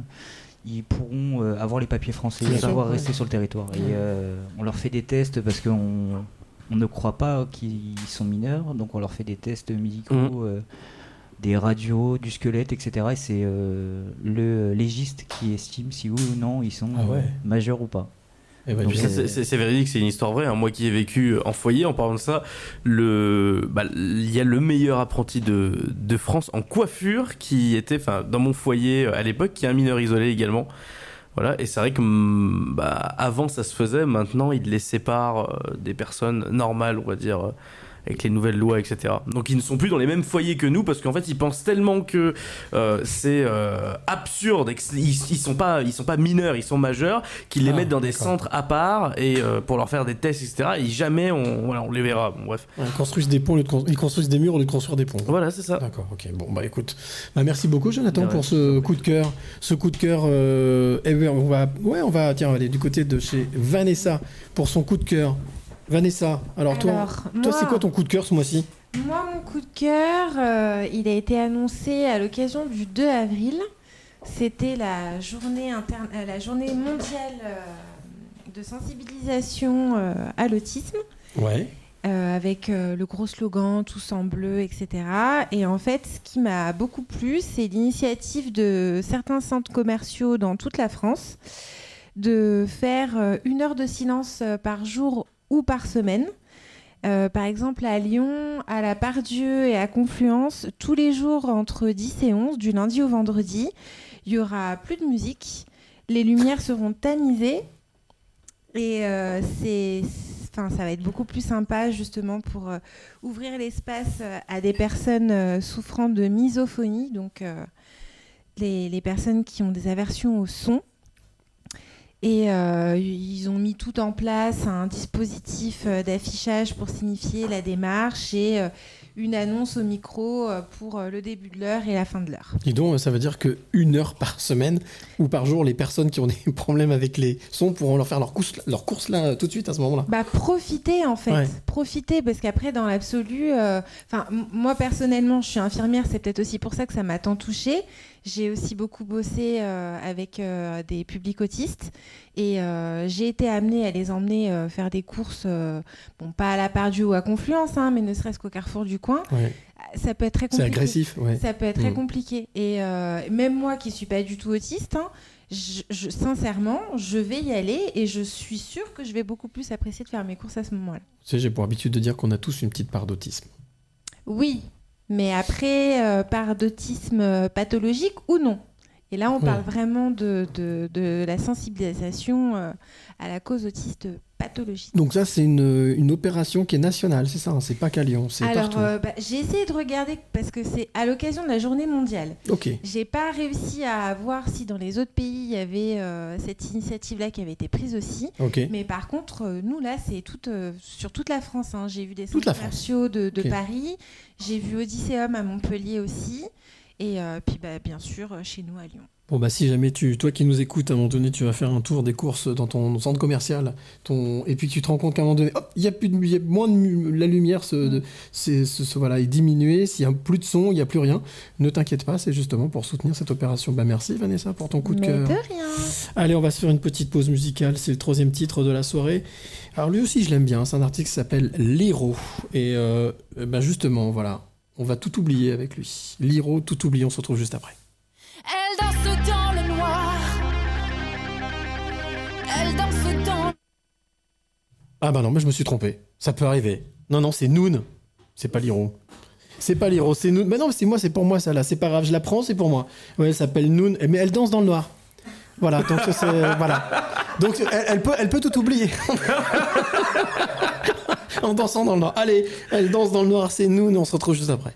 ils pourront euh, avoir les papiers français ouais. rester sur le territoire. Et euh, on leur fait des tests parce qu'on on ne croit pas qu'ils sont mineurs. Donc on leur fait des tests médicaux, euh, des radios, du squelette, etc. Et c'est euh, le légiste qui estime si oui ou non ils sont Ah ouais. euh, majeurs ou pas. Eh ben, sais. c'est- véridique, c'est une histoire vraie. hein. Moi qui ai vécu en foyer, en parlant de ça, le, bah, il y a le meilleur apprenti de, de France en coiffure qui était, enfin, dans mon foyer euh, à l'époque, qui est un mineur isolé également. Voilà, et c'est vrai que hum, bah, avant ça se faisait, maintenant ils les séparent euh, des personnes normales, on va dire, euh, avec les nouvelles lois, etc. Donc ils ne sont plus dans les mêmes foyers que nous parce qu'en fait ils pensent tellement que euh, c'est euh, absurde et qu'ils ils sont pas ils sont pas mineurs, ils sont majeurs, qu'ils les Ah, mettent dans des centres à part et euh, pour leur faire des tests, etc. Et jamais on, voilà, on les verra. Bon, bref. Ils construisent des ponts, ils construisent des murs au lieu de construire des ponts. Voilà, c'est ça. D'accord, ok. Bon, bah écoute, bah, merci beaucoup, Jonathan, pour ce coup de cœur. Ce coup de cœur. bien, on va, ouais, on va, tiens, on va aller du côté de chez Vanessa pour son coup de cœur. Vanessa, alors, toi, Alors, toi, moi- c'est quoi ton coup de cœur ce mois-ci? Moi, mon coup de cœur, euh, il a été annoncé à l'occasion du 2 avril. C'était la journée, interne- euh, la journée mondiale euh, de sensibilisation euh, à l'autisme. Ouais. avec le gros slogan tous en bleu, etc. Et en fait, ce qui m'a beaucoup plu, c'est l'initiative de certains centres commerciaux dans toute la France de faire une heure de silence par jour ou par semaine. Euh, par exemple, à Lyon, à la Pardieu et à Confluence, tous les jours entre 10 et 11, du lundi au vendredi, il y aura plus de musique, les lumières seront tamisées et euh, c'est, enfin, ça va être beaucoup plus sympa justement pour euh, ouvrir l'espace à des personnes souffrant de misophonie, donc les personnes qui ont des aversions au son. Et euh, ils ont mis tout en place, un dispositif euh, d'affichage pour signifier la démarche et euh, une annonce au micro pour le début de l'heure et la fin de l'heure. Dis donc, ça veut dire que une heure par semaine ou par jour, les personnes qui ont des *laughs* problèmes avec les sons pourront leur faire leur course, leur course là tout de suite à ce moment-là. Bah profitez en fait, Ouais. profitez parce qu'après dans l'absolu, enfin moi personnellement je suis infirmière, c'est peut-être aussi pour ça que ça m'a tant touchée. J'ai aussi beaucoup bossé euh, avec euh, des publics autistes et euh, j'ai été amenée à les emmener faire des courses, bon pas à la Pardieu ou à Confluence, hein, mais ne serait-ce qu'au carrefour du coin. Ouais. Ça peut être très C'est compliqué. agressif, ouais. Ça peut être très Mm. compliqué. Et même moi qui suis pas du tout autiste, hein, je, je- sincèrement, je vais y aller et je suis sûre que je vais beaucoup plus apprécier de faire mes courses à ce moment-là. Tu sais, j'ai pour habitude de dire qu'on a tous une petite part d'autisme. Oui, mais après, euh, par d'autisme euh, pathologique ou non. Et là, on Ouais. parle vraiment de, de- de la sensibilisation euh, à la cause autiste Donc ça, c'est une, une opération qui est nationale, c'est ça hein, C'est pas qu'à Lyon, c'est Alors, partout. euh, bah, j'ai essayé de regarder parce que c'est à l'occasion de la journée mondiale. Ok. J'ai pas réussi à voir si dans les autres pays il y avait euh, cette initiative-là qui avait été prise aussi. Ok. Mais par contre, euh, nous là, c'est toute, sur toute la France. hein. J'ai vu des centres commerciaux de. Paris. J'ai vu Odysseum à Montpellier aussi. Et puis bah, bien sûr chez nous à Lyon. Bon bah si jamais tu, toi qui nous écoutes, à un moment donné, tu vas faire un tour des courses dans ton centre commercial, ton, et puis tu te rends compte qu'à un moment donné, hop, il y a plus de, y a moins de la lumière, se, de- c'est, se- voilà, est diminuée. S'il y a plus de son, il y a plus rien. Ne t'inquiète pas, c'est justement pour soutenir cette opération. Bah merci Vanessa pour ton coup de Mais cœur. de rien. Allez, on va se faire une petite pause musicale. C'est le troisième titre de la soirée. Alors lui aussi, je l'aime bien. C'est un artiste qui s'appelle Liro. Et euh, bah, justement, voilà, on va tout oublier avec lui. Liro, tout oublier. On se retrouve juste après. Elle danse dans le noir. Elle danse dans Ah bah non, moi je me suis trompé. Ça peut arriver. Non, non, c'est Noon. C'est pas Liro. C'est pas Liro, c'est Noon. Mais non, c'est moi, c'est pour moi ça là. C'est pas grave, je la prends, c'est pour moi. Ouais, elle s'appelle Noon, mais elle danse dans le noir. Voilà, donc c'est *laughs* voilà. Donc elle, elle peut, elle peut tout oublier. *laughs* en dansant dans le noir. Allez, elle danse dans le noir, c'est Noon. On se retrouve juste après.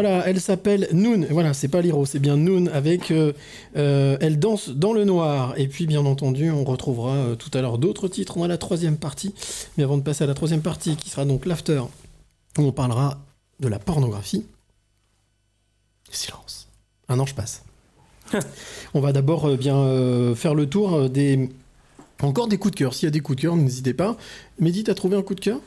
Voilà, elle s'appelle Noon. Voilà, c'est pas Liro, c'est bien Noon avec. euh, euh, elle danse dans le noir. Et puis, bien entendu, on retrouvera euh, tout à l'heure d'autres titres. On a la troisième partie. Mais avant de passer à la troisième partie, qui sera donc l'after, où on parlera de la pornographie. Silence. Un an, je passe. *laughs* on va d'abord bien faire le tour des. Encore des coups de cœur. S'il y a des coups de cœur, n'hésitez pas. Mehdi, t'as trouvé un coup de cœur?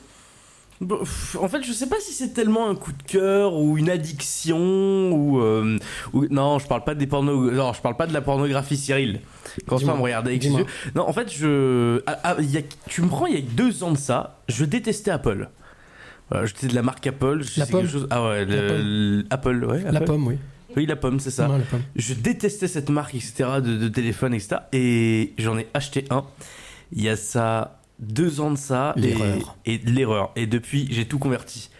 En fait, je sais pas si c'est tellement un coup de cœur ou une addiction ou, euh, ou- non, je parle pas des porno, non, je parle pas de la pornographie, Cyril. Quand tu me yeux. Non, en fait, je, ah, ah, y a- tu me prends il y a deux ans de ça, je détestais Apple. Voilà, J'étais de la marque Apple. je La pomme. chose. Ah ouais, le- l- Apple, ouais. La pomme, oui. Oui, la pomme, c'est ça. La pomme. Je détestais cette marque, etc., de, de téléphone, etc. Et j'en ai acheté un. Il y a ça deux ans de ça. L'erreur. Et, et l'erreur. Et depuis, j'ai tout converti.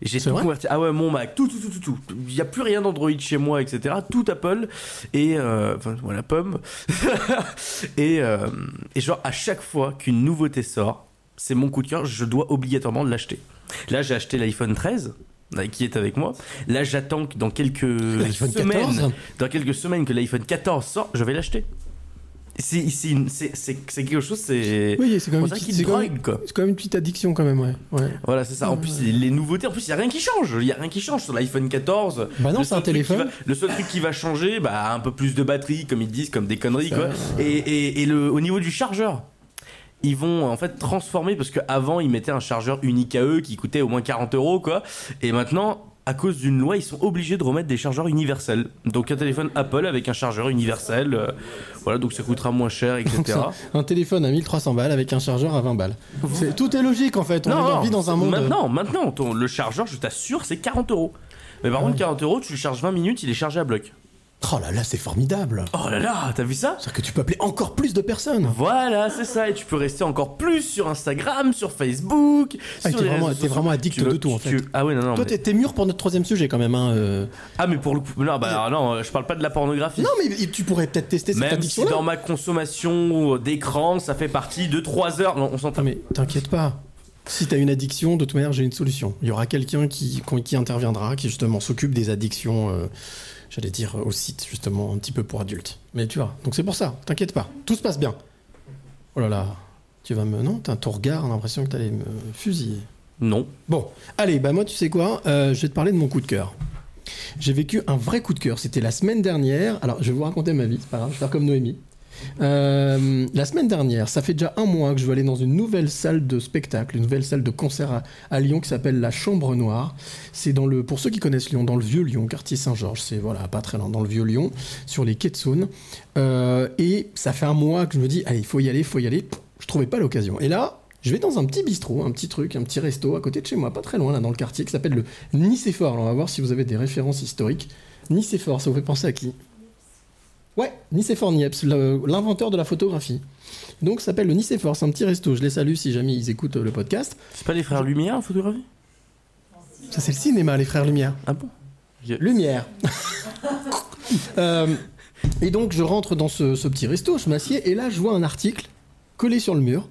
J'ai tout converti. Ah ouais, mon Mac, tout, tout, tout, tout, tout. Il n'y a plus rien d'Android chez moi, etc. Tout Apple. Et, euh, enfin, voilà, pomme. *laughs* et, euh, et genre, à chaque fois qu'une nouveauté sort, c'est mon coup de cœur, je dois obligatoirement l'acheter. Là, j'ai acheté l'iPhone 13 là, qui est avec moi. Là, j'attends que dans quelques semaines, 14? dans quelques semaines que l'iPhone 14 sort, je vais l'acheter. C'est quelque chose, c'est. Oui, c'est quand même petite- quand drogue, même- quoi. c'est quand même une petite addiction, quand même, ouais. ouais. Voilà, c'est ça. En plus, les, les nouveautés, en plus, il n'y a rien qui change. Il n'y a rien qui change sur l'iPhone 14. Bah non, Le c'est un seul truc qui téléphone. va- le seul truc qui va changer, bah, un peu plus de batterie, comme ils disent, comme des conneries, quoi. Et, et, et le, au niveau du chargeur, ils vont en fait transformer parce qu'avant, ils mettaient un chargeur unique à eux qui coûtait au moins 40 euros, quoi. Et maintenant, à cause d'une loi, ils sont obligés de remettre des chargeurs universels. Donc, un téléphone Apple avec un chargeur universel. euh, voilà, donc ça coûtera moins cher, etc. *laughs* un téléphone à 1300 balles avec un chargeur à 20 balles. C'est- tout est logique en fait. On Non, vit dans un monde. Maintenant, maintenant, ton- le chargeur, je t'assure, c'est 40 euros. Mais par contre, 40 euros, tu le charges 20 minutes, il est chargé à bloc. Oh là là, c'est formidable. Oh là là, t'as vu ça C'est-à-dire que tu peux appeler encore plus de personnes. Voilà, c'est ça. Et tu peux rester encore plus sur Instagram, sur Facebook. Ah, sur t'es les vraiment, t'es vraiment addict Tu veux- de tout en tu- fait. Ah ouais, non, non. Toi, mais- t'es- mûr pour notre troisième sujet quand même. Hein, euh. Ah, mais pour le coup. Non, bah non, je parle pas de la pornographie. Non, mais tu pourrais peut-être tester cette Même si dans ma consommation d'écran, ça fait partie de 3 heures. Non, on s'entend. Ah, mais t'inquiète pas. Si t'as une addiction, de toute manière, j'ai une solution. Il y aura quelqu'un qui, qui interviendra, qui justement s'occupe des addictions, euh, j'allais dire, au site, justement, un petit peu pour adultes. Mais tu vois, donc c'est pour ça, t'inquiète pas. Tout se passe bien. Oh là là, tu vas me. Non, t'as ton regard, on a l'impression que t'allais me fusiller. Non. Bon, allez, bah moi, tu sais quoi Euh, Je vais te parler de mon coup de cœur. J'ai vécu un vrai coup de cœur. C'était la semaine dernière. Alors, je vais vous raconter ma vie, c'est pas grave, je vais faire comme Noémie. Euh, la semaine dernière, ça fait déjà un mois que je vais aller dans une nouvelle salle de spectacle, une nouvelle salle de concert à, à Lyon qui s'appelle la Chambre Noire. C'est dans le, pour ceux qui connaissent Lyon, dans le vieux Lyon, quartier Saint-Georges. C'est voilà, pas très loin, dans le vieux Lyon, sur les quais de Saône. Euh, et ça fait un mois que je me dis, allez, il faut y aller, il faut y aller. Je trouvais pas l'occasion. Et là, je vais dans un petit bistrot, un petit truc, un petit resto à côté de chez moi, pas très loin, là, dans le quartier, qui s'appelle le Nicéphore. Alors, on va voir si vous avez des références historiques. Nicéphore, ça vous fait penser à qui? Ouais, Nicéphore Niepce, l'inventeur de la photographie. Donc, ça s'appelle le Nicéphore, c'est un petit resto. Je les salue si jamais ils écoutent euh, le podcast. C'est pas les frères Lumière, en photographie? Ça, c'est le cinéma, les frères Lumière. Ah bon? Lumière. *laughs* Euh, et donc, je rentre dans ce, ce petit resto, je m'assieds, et là, je vois un article collé sur le mur.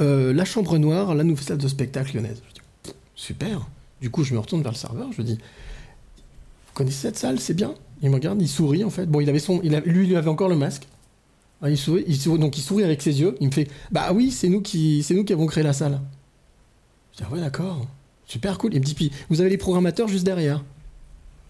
Euh, la chambre noire, la nouvelle salle de spectacle lyonnaise. Je dis, super. Du coup, je me retourne vers le serveur, je dis, vous connaissez cette salle, c'est bien? Il me regarde, il sourit en fait. Bon, il avait son, il lui, il avait encore le masque. Ah, il sourit, donc il sourit avec ses yeux. Il me fait, bah oui, c'est nous qui, c'est nous qui avons créé la salle. Je dis, ah ouais, d'accord. Super cool. Il me dit, puis vous avez les programmateurs juste derrière.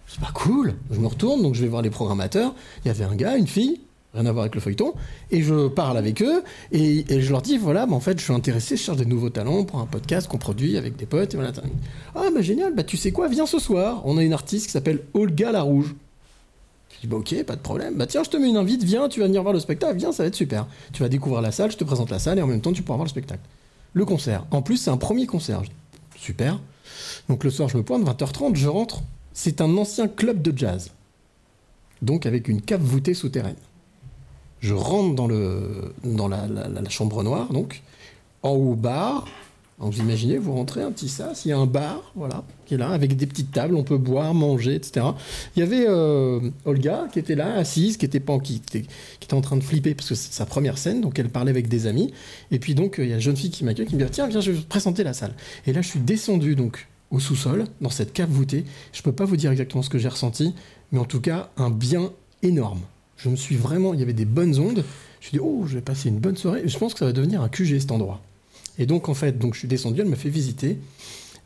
C'est pas cool. Je me retourne, donc je vais voir les programmateurs. Il y avait un gars, une fille, rien à voir avec le feuilleton, et je parle avec eux, et, et je leur dis, voilà, bah, en fait, je suis intéressé, je cherche des nouveaux talents pour un podcast qu'on produit avec des potes, et voilà. Ah, bah génial, bah tu sais quoi, viens ce soir. On a une artiste qui s'appelle Olga La Rouge. Je dis, bah ok, pas de problème. Bah tiens, je te mets une invite, viens, tu vas venir voir le spectacle, viens, ça va être super. Tu vas découvrir la salle, je te présente la salle, et en même temps, tu pourras voir le spectacle. Le concert. En plus, c'est un premier concert. Super. Donc le soir, je me pointe, 20h30, je rentre. C'est un ancien club de jazz. Donc avec une cave voûtée souterraine. Je rentre dans, la- la chambre noire, donc. En haut, bar. Vous imaginez, vous rentrez un petit sas, il y a un bar, voilà, qui est là, avec des petites tables, on peut boire, manger, etc. Il y avait euh, Olga qui était là, assise, qui était, pas, qui, était, qui était en train de flipper parce que c'est sa première scène, donc elle parlait avec des amis. Et puis donc, il y a une jeune fille qui m'accueille, qui me dit Tiens, viens, je vais vous présenter la salle. Et là, je suis descendu donc au sous-sol, dans cette cave voûtée. Je peux pas vous dire exactement ce que j'ai ressenti, mais en tout cas, un bien énorme. Je me suis vraiment, il y avait des bonnes ondes. Je me suis dit, oh, je vais passer une bonne soirée. Je pense que ça va devenir un QG cet endroit. Et donc, en fait, donc, je suis descendu, elle m'a fait visiter.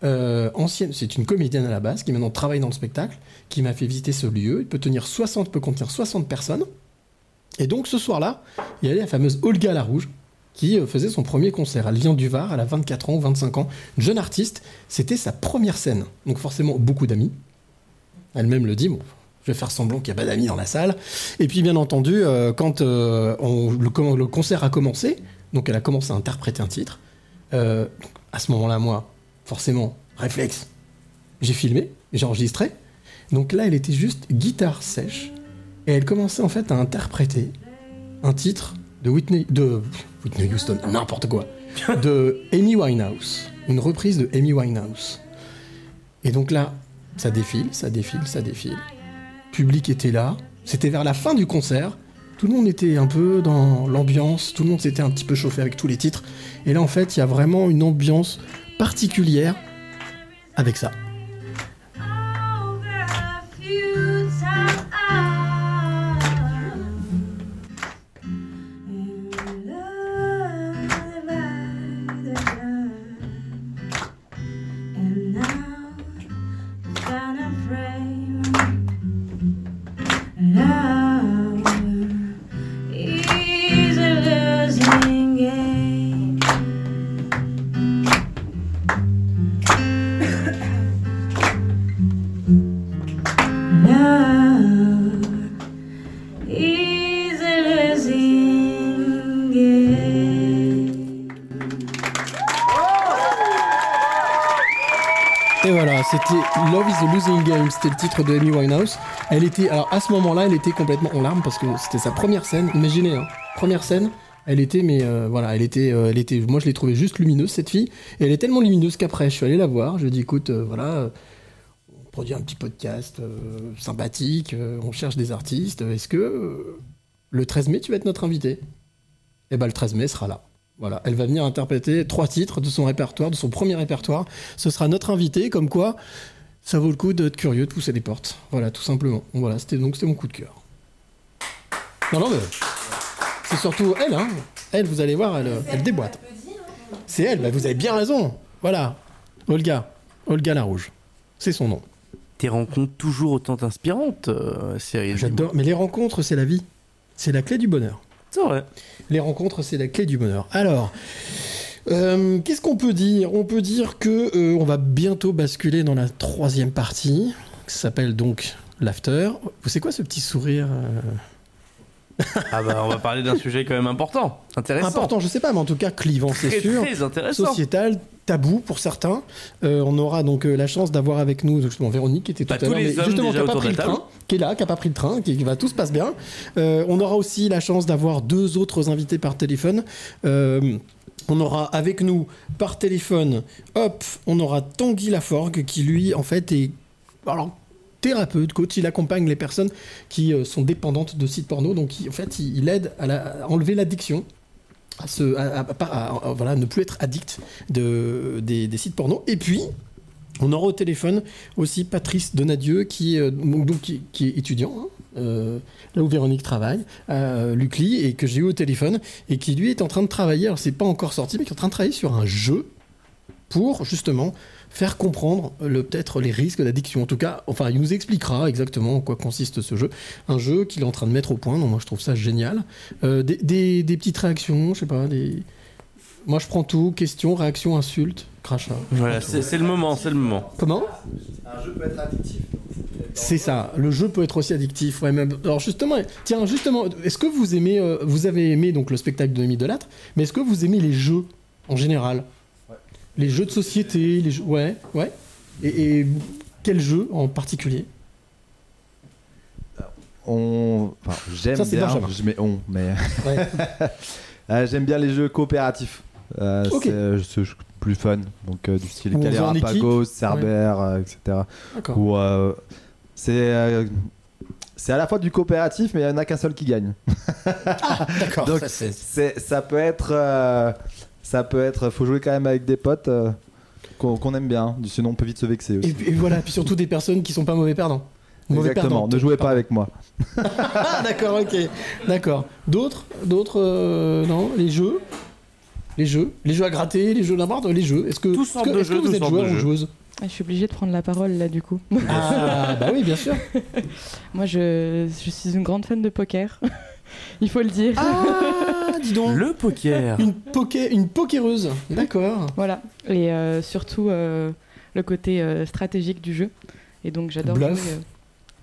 Euh, ancienne, c'est une comédienne à la base qui maintenant travaille dans le spectacle, qui m'a fait visiter ce lieu. Il peut tenir 60, peut contenir 60 personnes. Et donc ce soir-là, il y avait la fameuse Olga Larouge qui euh, faisait son premier concert. Elle vient du Var, elle a 24 ans ou 25 ans, une jeune artiste. C'était sa première scène. Donc forcément beaucoup d'amis. Elle-même le dit, bon, je vais faire semblant qu'il n'y a pas d'amis dans la salle. Et puis bien entendu, euh, quand le, le concert a commencé, donc elle a commencé à interpréter un titre, euh, donc, à ce moment-là, moi, forcément, réflexe, j'ai filmé, j'ai enregistré. Donc là, elle était juste guitare sèche. Et elle commençait en fait à interpréter un titre de Whitney, de Whitney Houston, n'importe quoi, *laughs* de Amy Winehouse, une reprise de Amy Winehouse. Et donc là, ça défile, ça défile, ça défile. Le public était là. C'était vers la fin du concert. Tout le monde était un peu dans l'ambiance. Tout le monde s'était un petit peu chauffé avec tous les titres. Et là, en fait, il y a vraiment une ambiance particulière avec ça. Titre de Amy Winehouse. Elle était, alors à ce moment-là, elle était complètement en larmes parce que c'était sa première scène. Imaginez, hein, première scène, elle était, mais euh, voilà, elle était, euh, elle était, moi je l'ai trouvée juste lumineuse cette fille. Et elle est tellement lumineuse qu'après, je suis allé la voir. Je lui ai dit, écoute, euh, voilà, on produit un petit podcast sympathique, on cherche des artistes. Est-ce que le 13 mai, tu vas être notre invité? Et ben le 13 mai sera là. Voilà, elle va venir interpréter trois titres de son répertoire, de son premier répertoire. Ce sera notre invité, comme quoi ça vaut le coup d'être curieux, de pousser les portes. Voilà, tout simplement. Voilà, c'était donc c'était mon coup de cœur. Non, non, mais c'est surtout elle, hein. Elle, vous allez voir, elle, elle déboîte. C'est elle, bah, vous avez bien raison. Voilà, Olga, Olga Larouge, c'est son nom. Tes rencontres toujours autant inspirantes, euh, Cyril. J'adore, mais les rencontres, c'est la vie. C'est la clé du bonheur. C'est vrai. Les rencontres, c'est la clé du bonheur. Alors, euh, qu'est-ce qu'on peut dire? On peut dire que euh, on va bientôt basculer dans la troisième partie, qui s'appelle donc l'after. Vous savez quoi ce petit sourire euh, *laughs* Ah bah on va parler d'un sujet quand même important, intéressant. Important, je sais pas, mais en tout cas clivant, c'est sûr. très intéressant. Sociétal, tabou pour certains. Euh, on aura donc euh, la chance d'avoir avec nous justement Véronique qui était tout Bah, à tous l'heure, mais justement qui n'a pas pris le table. train, qui est là, qui n'a pas pris le train, qui, qui va tout se passe bien. Euh, on aura aussi la chance d'avoir deux autres invités par téléphone. On aura avec nous par téléphone, hop, on aura Tanguy Laforgue qui lui en fait est alors thérapeute, coach, il accompagne les personnes qui euh, sont dépendantes de sites porno, donc en fait il, aide à, enlever l'addiction. À, se, à, à- ne plus être addict de, des, sites porno. Et puis, on aura au téléphone aussi Patrice Donadieu, qui, est, euh, est étudiant, hein, euh, là où Véronique travaille, à l'UCLI, et que j'ai eu au téléphone, et qui lui est en train de travailler, alors c'est pas encore sorti, mais qui est en train de travailler sur un jeu pour justement faire comprendre euh, peut-être les risques d'addiction. En tout cas, enfin, il nous expliquera exactement en quoi consiste ce jeu. Un jeu qu'il est en train de mettre au point, donc moi je trouve ça génial. Euh, des, des- des petites réactions, je sais pas, des... Moi je prends tout, questions, réactions, insultes, crachat. Voilà, c'est le moment, c'est le moment. Comment? Un jeu peut être addictif. C'est ça, le jeu peut être aussi addictif. Ouais, même... Alors justement, tiens, justement, est-ce que vous aimez, euh, vous avez aimé donc le spectacle de Delattre, mais est-ce que vous aimez les jeux en général? Les jeux de société, les jeux... Ouais, ouais. Et, et quel jeu en particulier? On... Enfin, j'aime Ça, c'est bien, Benjamin. je mets on, mais Ouais. *laughs* Euh, j'aime bien les jeux coopératifs. Euh. C'est euh, plus fun, donc euh, du style Cagliari-Pagos, équipe. Cerber, euh, etc. Ou euh, c'est euh, c'est à la fois du coopératif, mais il n'y en a qu'un seul qui gagne. D'accord. Donc ça, c'est- c'est ça peut être euh, ça peut être faut jouer quand même avec des potes. euh, qu'on aime bien. Sinon, on peut vite se vexer aussi. Et, et voilà, puis surtout des personnes qui sont pas mauvais perdants. Mauvais Exactement. perdants. Ne jouez pas avec moi. *laughs* Ah, d'accord, ok. D'accord. D'autres D'autres euh, Non Les jeux? Les jeux Les jeux à gratter, les jeux n'importe, les jeux. Est-ce que, est-ce que, vous êtes joueur ou jeux. joueuse Ah, je suis obligée de prendre la parole là du coup. Ah, bah oui, bien sûr. *laughs* Moi, je, je suis une grande fan de poker. *laughs* Il faut le dire. Ah, dis donc. Le poker. Une, poké, une pokéreuse. D'accord. Voilà. Et euh, surtout euh, le côté euh, stratégique du jeu. Et donc j'adore jouer Bluff. euh,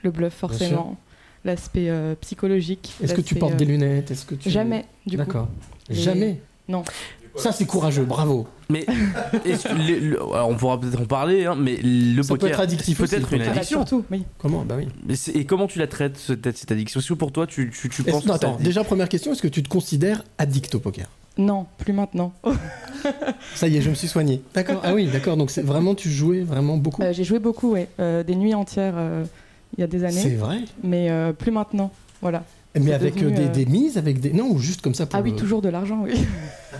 le bluff forcément. L'aspect euh, psychologique. Est-ce que tu portes euh, des lunettes? Est-ce que tu... Jamais, du coup. D'accord. Et- Jamais? Non. Ça, c'est courageux, bravo. Mais est-ce que les- le- alors on pourra peut-être en parler, hein, mais le Ça peut poker être addictif peut aussi, être le une. Ah bah, addiction. surtout, oui. Comment Bah oui. Mais c'est- Et comment tu la traites cette, cette addiction? Est-ce que pour toi tu, tu, tu Est-ce- penses non, que ça attends, déjà, première question, est-ce que tu te considères addict au poker? Non, plus maintenant. *laughs* Ça y est, je me suis soigné. D'accord. Ah oui, d'accord. Donc c'est vraiment, tu jouais vraiment beaucoup? Euh, J'ai joué beaucoup, ouais. Euh, des nuits entières euh, il y a des années. C'est vrai? Mais euh, plus maintenant. Voilà. Mais avec devenu, euh, des, euh, des mises, avec des. Non, ou juste comme ça pour. Ah oui, le- toujours de l'argent, oui.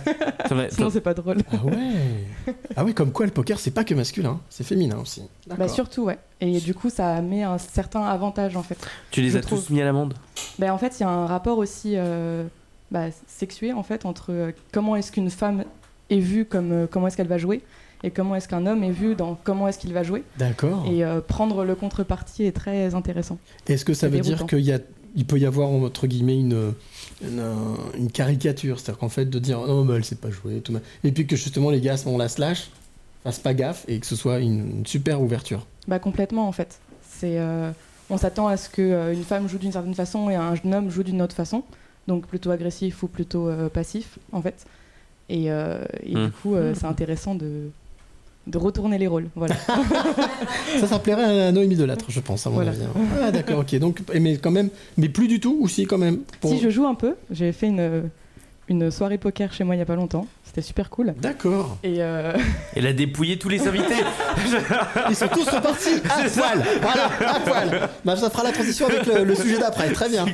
*laughs* Sinon, c'est pas drôle. Ah ouais Ah oui, comme quoi le poker, c'est pas que masculin, c'est féminin aussi. Bah surtout, ouais. Et du coup, ça met un certain avantage, en fait. Tu les as trouve. tous mis à l'amende? Bah, en fait, il y a un rapport aussi euh, bah, sexué, en fait, entre euh, comment est-ce qu'une femme est vue, comme euh, comment est-ce qu'elle va jouer, et comment est-ce qu'un homme est vu dans comment est-ce qu'il va jouer. D'accord. Et euh, prendre le contrepartie est très intéressant. Est-ce que ça veut dire qu'il y a, il peut y avoir entre guillemets une, une, euh, une caricature, c'est-à-dire qu'en fait de dire non mais elle sait pas jouer, tout et puis que justement les gars à ce moment-là se lâchent, fassent pas gaffe et que ce soit une, une super ouverture. Bah complètement en fait. C'est euh, on s'attend à ce que euh, une femme joue d'une certaine façon et un jeune homme joue d'une autre façon, donc plutôt agressif ou plutôt euh, passif en fait. Et, euh, et Hmm. du coup, euh, c'est intéressant de de retourner les rôles. Voilà. *laughs* Ça, ça plairait à Noémie Delattre, je pense à mon Voilà. avis. hein. Ah d'accord, ok. Donc, mais quand même, mais plus du tout ou si quand même. pour- Si je joue un peu, j'ai fait une une soirée poker chez moi il y a pas longtemps. C'était super cool. D'accord. Et euh, Elle a dépouillé tous les invités. *laughs* Ils sont tous repartis *laughs* à poil. Voilà, à poil. Bah, ça fera la transition avec le, le sujet d'après. Très bien.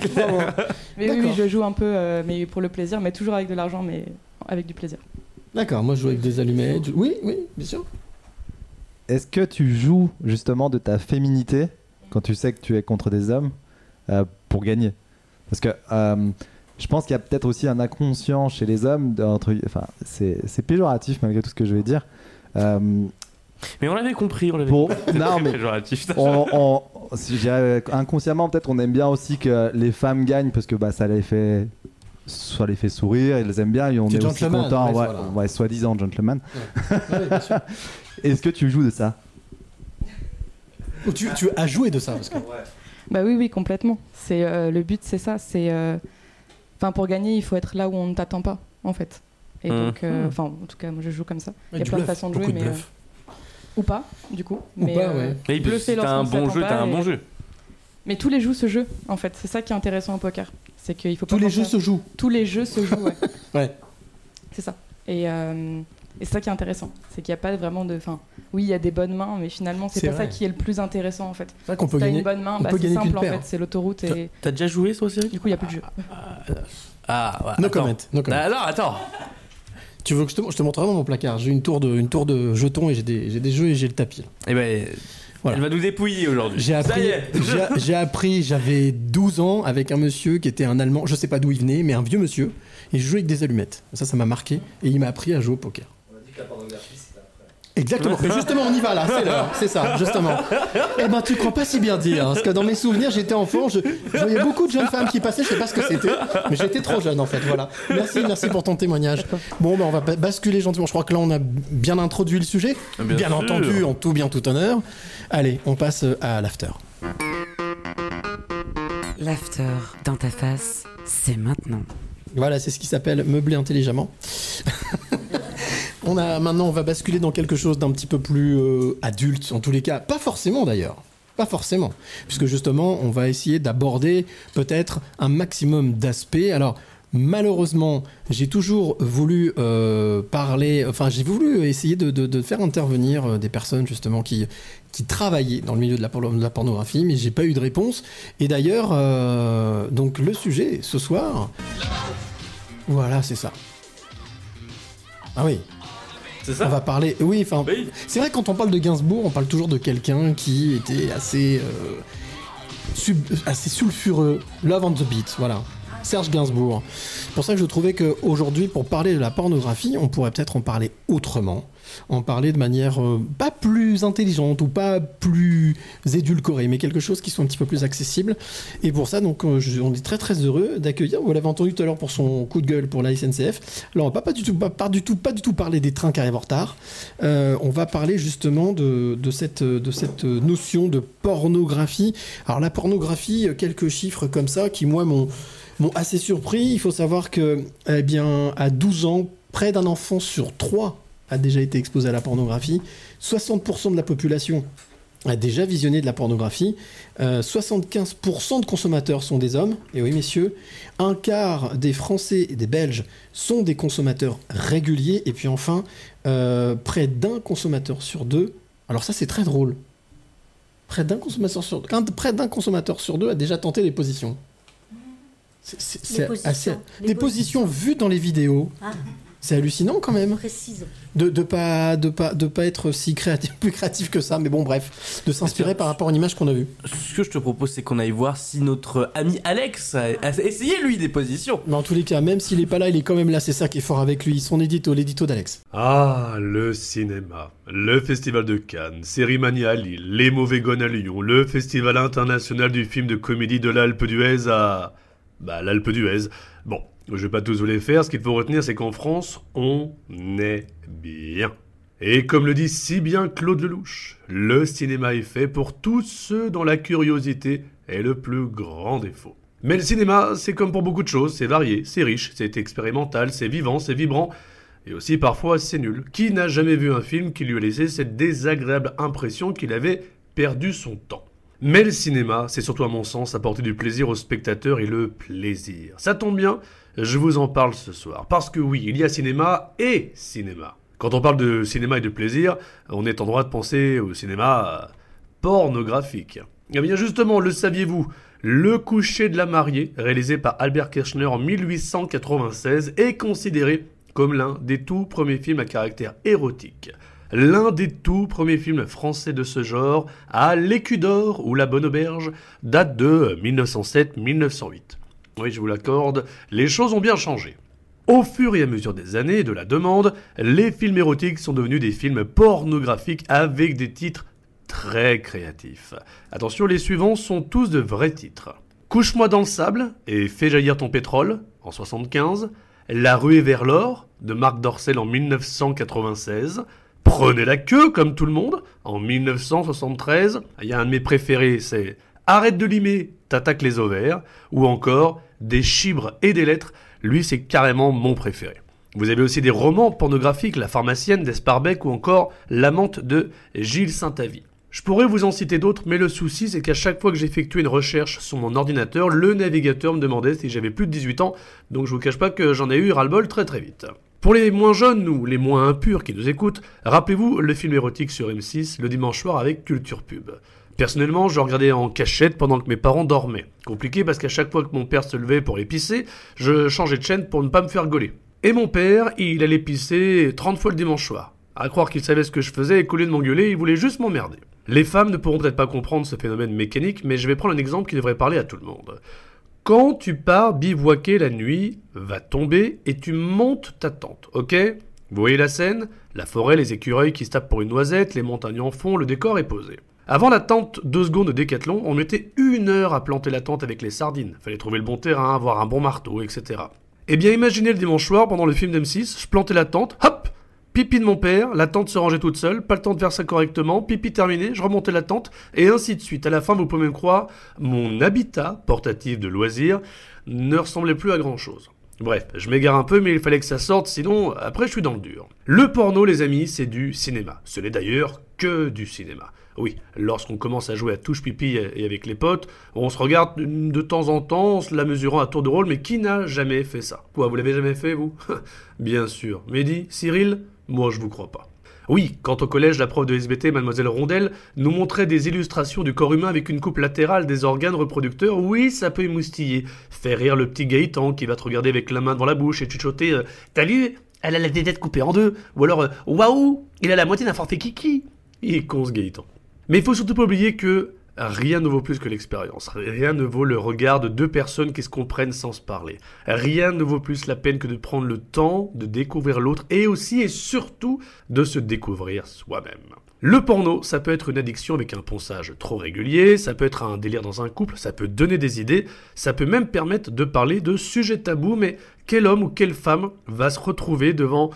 Mais oui, je joue un peu, euh, mais pour le plaisir, mais toujours avec de l'argent, mais avec du plaisir. D'accord, moi je joue avec des allumettes. Oui, oui, bien sûr. Est-ce que tu joues justement de ta féminité quand tu sais que tu es contre des hommes euh, pour gagner? Parce que euh, je pense qu'il y a peut-être aussi un inconscient chez les hommes. Entre, enfin, c'est c'est péjoratif malgré tout ce que je vais dire. Euh, Mais on l'avait compris, on l'avait compris. *laughs* non, C'est mais- péjoratif. on- on- si je dirais, inconsciemment, peut-être on aime bien aussi que les femmes gagnent parce que bah, ça les fait soit les fait sourire, ils les aiment bien et on est aussi content, ouais, voilà. ouais, soi-disant gentleman. Ouais, bien sûr. *laughs* Est-ce que tu joues de ça? Ou tu, tu as joué de ça parce que... Bah oui, oui, complètement. C'est euh, le but, c'est ça. C'est, euh, enfin, pour gagner, il faut être là où on ne t'attend pas, en fait. Et Mhm. donc, euh, enfin, en tout cas, moi, je joue comme ça. Il y a plein de bluff, façons de jouer, de mais euh, ou pas, du coup. Ou mais pas, euh, ouais. Mais bluffer si t'as un bon jeu, t'as un bon jeu. Mais tous les jeux se jouent, en fait. C'est ça qui est intéressant au poker. C'est qu'il faut pas Tous les jeux à- se jouent. Tous les jeux se jouent, ouais. *laughs* Ouais. C'est ça. Et, euh, et c'est ça qui est intéressant. C'est qu'il n'y a pas vraiment de. Enfin, oui, il y a des bonnes mains, mais finalement, c'est pas ça qui est le plus intéressant, en fait. C'est vrai qu'on peut Si t'as gagner- une bonne main, on bah, peut c'est gagner simple, en paire. fait. C'est l'autoroute et. T'as déjà joué, toi, Cyril Du coup, il n'y a plus de jeu. Ah, ouais, No attends. comment, no comment. Ah, non, attends. Tu veux que je te, je te montre vraiment mon placard J'ai une tour de, une tour de jetons et j'ai des, j'ai des jeux et j'ai le tapis. Eh ben, Voilà. elle va nous dépouiller aujourd'hui. J'ai Ça appris, y est. j'ai- j'ai appris, j'avais 12 ans avec un monsieur qui était un Allemand, je sais pas d'où il venait, mais un vieux monsieur, et je jouais avec des allumettes. Ça, ça m'a marqué, et il m'a appris à jouer au poker. Exactement, mais justement on y va là, c'est l'heure, c'est ça, justement. Eh ben tu crois pas si bien dire, parce que dans mes souvenirs j'étais enfant, je, je voyais beaucoup de jeunes femmes qui passaient, je sais pas ce que c'était, mais j'étais trop jeune en fait, voilà. Merci, merci pour ton témoignage. Bon ben on va ba- basculer gentiment, je crois que là on a bien introduit le sujet, Bien sûr. entendu, en tout bien tout honneur. Allez, on passe à l'after. L'after dans ta face, c'est maintenant. Voilà, c'est ce qui s'appelle meubler intelligemment. *laughs* maintenant, on va basculer dans quelque chose d'un petit peu plus euh, adulte, en tous les cas. Pas forcément d'ailleurs. Pas forcément. Puisque justement, on va essayer d'aborder peut-être un maximum d'aspects. Alors, malheureusement, j'ai toujours voulu euh, parler, enfin, j'ai voulu essayer de, faire intervenir euh, des personnes justement qui, travaillaient dans le milieu de la, pornographie, mais j'ai pas eu de réponse. Et d'ailleurs, donc le sujet ce soir, voilà, c'est ça. Ah oui. C'est ça On va parler. Oui, enfin. C'est vrai, quand on parle de Gainsbourg, on parle toujours de quelqu'un qui était assez. euh, sub- assez sulfureux. Love on the beat, voilà. Serge Gainsbourg. C'est pour ça que je trouvais qu'aujourd'hui, pour parler de la pornographie, on pourrait peut-être en parler autrement. En parler de manière euh, pas plus intelligente ou pas plus édulcorée, mais quelque chose qui soit un petit peu plus accessible. Et pour ça, donc, euh, je- on est très très heureux d'accueillir. Vous l'avez entendu tout à l'heure pour son coup de gueule pour la SNCF. Alors, on va pas, pas du tout, pas, du tout, pas du tout parler des trains qui arrivent en retard. Euh, on va parler justement de, cette, notion de pornographie. Alors, la pornographie, quelques chiffres comme ça qui, moi, m'ont m'ont assez surpris. Il faut savoir que, eh bien, à 12 ans, près d'un enfant sur trois a déjà été exposé à la pornographie. 60% de la population a déjà visionné de la pornographie. Euh, 75% de consommateurs sont des hommes. Et oui, messieurs, un quart des Français et des Belges sont des consommateurs réguliers. Et puis enfin, euh, près d'un consommateur sur deux. Alors ça, c'est très drôle. Près d'un consommateur sur un- près d'un consommateur sur deux a déjà tenté les positions. C'est- C'est Les c'est positions. assez. Les Des positions vues dans les vidéos. Ah, C'est hallucinant quand même. précise. De, de pas de pas de pas être si créatif plus créatif que ça mais bon bref de s'inspirer par rapport à une image qu'on a vue Ce que je te propose, c'est qu'on aille voir si notre ami Alex a, a essayé lui des positions. mais en tous les cas même s'il est pas là il est quand même là c'est ça qui est fort avec lui son édito l'édito d'Alex Ah, le cinéma. Le Festival de Cannes, Sérimanie à Lille, les Mauvais Gones à Lyon, le Festival international du film de comédie de l'Alpe d'Huez à... Bah, l'Alpe d'Huez. Bon, je vais pas tous vous les faire, ce qu'il faut retenir, c'est qu'en France, on est bien. Et comme le dit si bien Claude Lelouch, le cinéma est fait pour tous ceux dont la curiosité est le plus grand défaut. Mais le cinéma, c'est comme pour beaucoup de choses, c'est varié, c'est riche, c'est expérimental, c'est vivant, c'est vibrant, et aussi parfois c'est nul. Qui n'a jamais vu un film qui lui a laissé cette désagréable impression qu'il avait perdu son temps? Mais le cinéma, c'est surtout à mon sens apporter du plaisir aux spectateurs et le plaisir. Ça tombe bien, je vous en parle ce soir. Parce que oui, il y a cinéma et cinéma. Quand on parle de cinéma et de plaisir, on est en droit de penser au cinéma euh, pornographique. Eh bien justement, le saviez-vous? Le coucher de la mariée, réalisé par Albert Kirchner en 1896, est considéré comme l'un des tout premiers films à caractère érotique. L'un des tout premiers films français de ce genre, à l'écu d'or ou la bonne auberge, date de 1907-1908. Oui, je vous l'accorde, les choses ont bien changé. Au fur et à mesure des années et de la demande, les films érotiques sont devenus des films pornographiques avec des titres très créatifs. Attention, les suivants sont tous de vrais titres. Couche-moi dans le sable et fais jaillir ton pétrole en 75. La ruée vers l'or de Marc Dorcel en 1996. Prenez la queue comme tout le monde en 1973. Il y a un de mes préférés, c'est Arrête de limer, t'attaques les ovaires. Ou encore Des chibres et des lettres. Lui, c'est carrément mon préféré. Vous avez aussi des romans pornographiques, La pharmacienne d'Esparbeck ou encore L'amante de Gilles Saint-Avy. Je pourrais vous en citer d'autres, mais le souci c'est qu'à chaque fois que j'effectuais une recherche sur mon ordinateur, le navigateur me demandait si j'avais plus de 18 ans, donc je vous cache pas que j'en ai eu ras-le-bol très très vite. Pour les moins jeunes ou les moins impurs qui nous écoutent, rappelez-vous le film érotique sur M6 le dimanche soir avec Culture Pub. Personnellement, je regardais en cachette pendant que mes parents dormaient. Compliqué parce qu'à chaque fois que mon père se levait pour épicer, je changeais de chaîne pour ne pas me faire gauler. Et mon père, il allait pisser 30 fois le dimanche soir. À croire qu'il savait ce que je faisais et qu'au de m'engueuler, il voulait juste m'emmerder. Les femmes ne pourront peut-être pas comprendre ce phénomène mécanique, mais je vais prendre un exemple qui devrait parler à tout le monde. Quand tu pars bivouaquer la nuit, va tomber et tu montes ta tente, ok? Vous voyez la scène? La forêt, les écureuils qui se tapent pour une noisette, les montagnes en fond, le décor est posé. Avant la tente deux secondes de décathlon, on mettait une heure à planter la tente avec les sardines. Fallait trouver le bon terrain, avoir un bon marteau, etc. Eh bien, imaginez le dimanche soir, pendant le film d'M6, je plantais la tente, hop Pipi de mon père, la tente se rangeait toute seule, pas le temps de faire ça correctement, pipi terminé, je remontais la tente, et ainsi de suite. À la fin, vous pouvez me croire, mon habitat portatif de loisirs ne ressemblait plus à grand chose. Bref, je m'égare un peu, mais il fallait que ça sorte, sinon, après, je suis dans le dur. Le porno, les amis, c'est du cinéma. Ce n'est d'ailleurs que du cinéma. Oui, lorsqu'on commence à jouer à touche pipi et avec les potes, on se regarde de temps en temps, en se la mesurant à tour de rôle, mais qui n'a jamais fait ça? Quoi, vous l'avez jamais fait, vous? *laughs* Bien sûr. Mehdi Cyril Moi, je vous crois pas. Oui, quand au collège, la prof de SBT, mademoiselle Rondelle, nous montrait des illustrations du corps humain avec une coupe latérale des organes reproducteurs, oui, ça peut émoustiller. Faire rire le petit Gaëtan qui va te regarder avec la main dans la bouche et chuchoter euh, T'as lu elle a la tête coupée en deux. Ou alors, euh, waouh, il a la moitié d'un forfait kiki. Il est con ce Gaëtan. Mais il faut surtout pas oublier que rien ne vaut plus que l'expérience. Rien ne vaut le regard de deux personnes qui se comprennent sans se parler. Rien ne vaut plus la peine que de prendre le temps de découvrir l'autre et aussi et surtout de se découvrir soi-même. Le porno, ça peut être une addiction avec un ponçage trop régulier, ça peut être un délire dans un couple, ça peut donner des idées, ça peut même permettre de parler de sujets tabous, mais quel homme ou quelle femme va se retrouver devant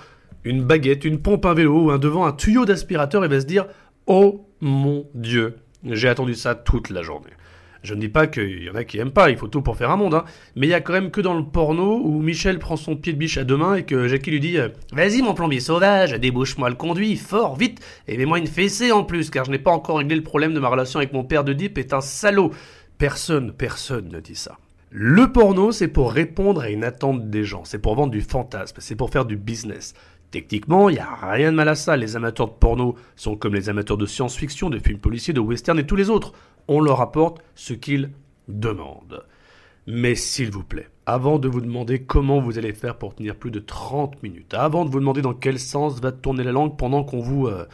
une baguette, une pompe à vélo ou devant un tuyau d'aspirateur et va se dire Oh mon Dieu, j'ai attendu ça toute la journée. Je ne dis pas qu'il y en a qui aiment pas, il faut tout pour faire un monde, hein. mais il y a quand même que dans le porno où Michel prend son pied de biche à deux mains et que Jackie lui dit euh, Vas-y mon plombier sauvage, débouche-moi le conduit, fort, vite, et mets-moi une fessée en plus, car je n'ai pas encore réglé le problème de ma relation avec mon père de Deep est un salaud. Personne, personne ne dit ça. Le porno, c'est pour répondre à une attente des gens, c'est pour vendre du fantasme, c'est pour faire du business. Techniquement, il n'y a rien de mal à ça. Les amateurs de porno sont comme les amateurs de science-fiction, de films policiers, de western et tous les autres. On leur apporte ce qu'ils demandent. Mais s'il vous plaît, avant de vous demander comment vous allez faire pour tenir plus de 30 minutes, avant de vous demander dans quel sens va tourner la langue pendant qu'on vous... euh,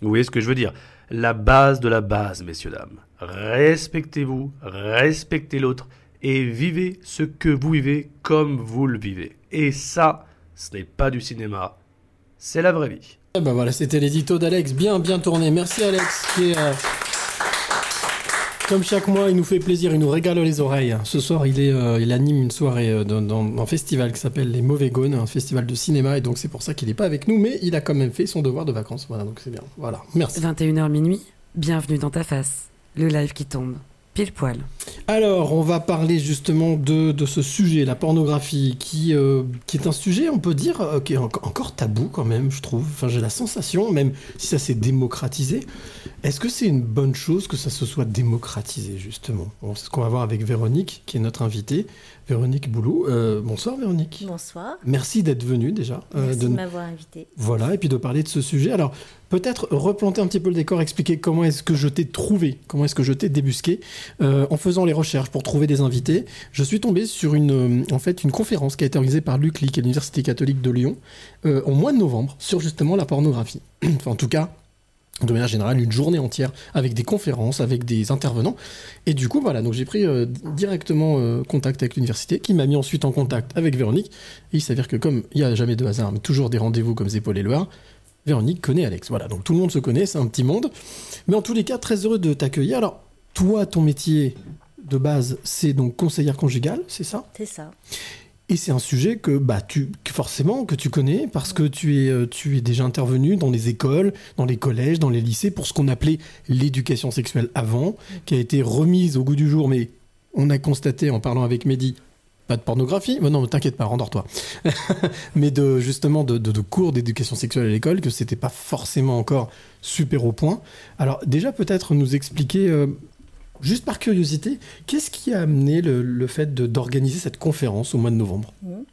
vous voyez ce que je veux dire La base de la base, messieurs, dames. Respectez-vous, respectez l'autre et vivez ce que vous vivez comme vous le vivez. Et ça, ce n'est pas du cinéma, c'est la vraie vie. Eh ben voilà, c'était l'édito d'Alex, bien bien tourné. Merci Alex, qui est, euh, comme chaque mois, il nous fait plaisir, il nous régale les oreilles. Ce soir, il, est, euh, il anime une soirée euh, dans, dans un festival qui s'appelle Les Mauvais Gaunes, un festival de cinéma, et donc c'est pour ça qu'il n'est pas avec nous, mais il a quand même fait son devoir de vacances. Voilà, donc c'est bien. Voilà, merci. 21h minuit, bienvenue dans ta face. Le live qui tombe, pile poil. Alors, on va parler justement de, de ce sujet, la pornographie, qui, euh, qui est un sujet, on peut dire, euh, qui est en- encore tabou quand même, je trouve. Enfin, j'ai la sensation, même si ça s'est démocratisé, est-ce que c'est une bonne chose que ça se soit démocratisé, justement? C'est ce qu'on va voir avec Véronique, qui est notre invitée. Véronique Boulot. Euh, bonsoir, Véronique. Bonsoir. Merci d'être venue déjà. euh, Merci de- de m'avoir invité. voilà, et puis de parler de ce sujet. Alors, peut-être replanter un petit peu le décor, expliquer comment est-ce que je t'ai trouvé, comment est-ce que je t'ai débusqué. Euh, en faisant les recherches pour trouver des invités, je suis tombé sur une, en fait, une conférence qui a été organisée par l'UCLI, qui est l'Université catholique de Lyon, au mois de novembre, sur justement la pornographie. *clears throat* enfin, en tout cas, de manière générale, une journée entière avec des conférences, avec des intervenants. Et du coup, voilà, donc j'ai pris euh, directement euh, contact avec l'université, qui m'a mis ensuite en contact avec Véronique. Il s'avère que comme il n'y a jamais de hasard, mais toujours des rendez-vous comme Zépol et Loire, Véronique connaît Alex. Voilà, donc tout le monde se connaît, c'est un petit monde. Mais en tous les cas, très heureux de t'accueillir. Alors, toi, ton métier de base, c'est donc conseillère conjugale, c'est ça? C'est ça. Et c'est un sujet que, bah, tu, forcément que tu connais parce que tu es, euh, tu es déjà intervenu dans les écoles, dans les collèges, dans les lycées pour ce qu'on appelait l'éducation sexuelle avant, qui a été remise au goût du jour, mais on a constaté en parlant avec Mehdi, pas de pornographie, mais non, t'inquiète pas, rendors-toi, *laughs* mais de justement de cours d'éducation sexuelle à l'école, que c'était pas forcément encore super au point. Alors déjà peut-être nous expliquer euh, Juste par curiosité, qu'est-ce qui a amené le, le fait d'organiser cette conférence au mois de novembre? Mhm.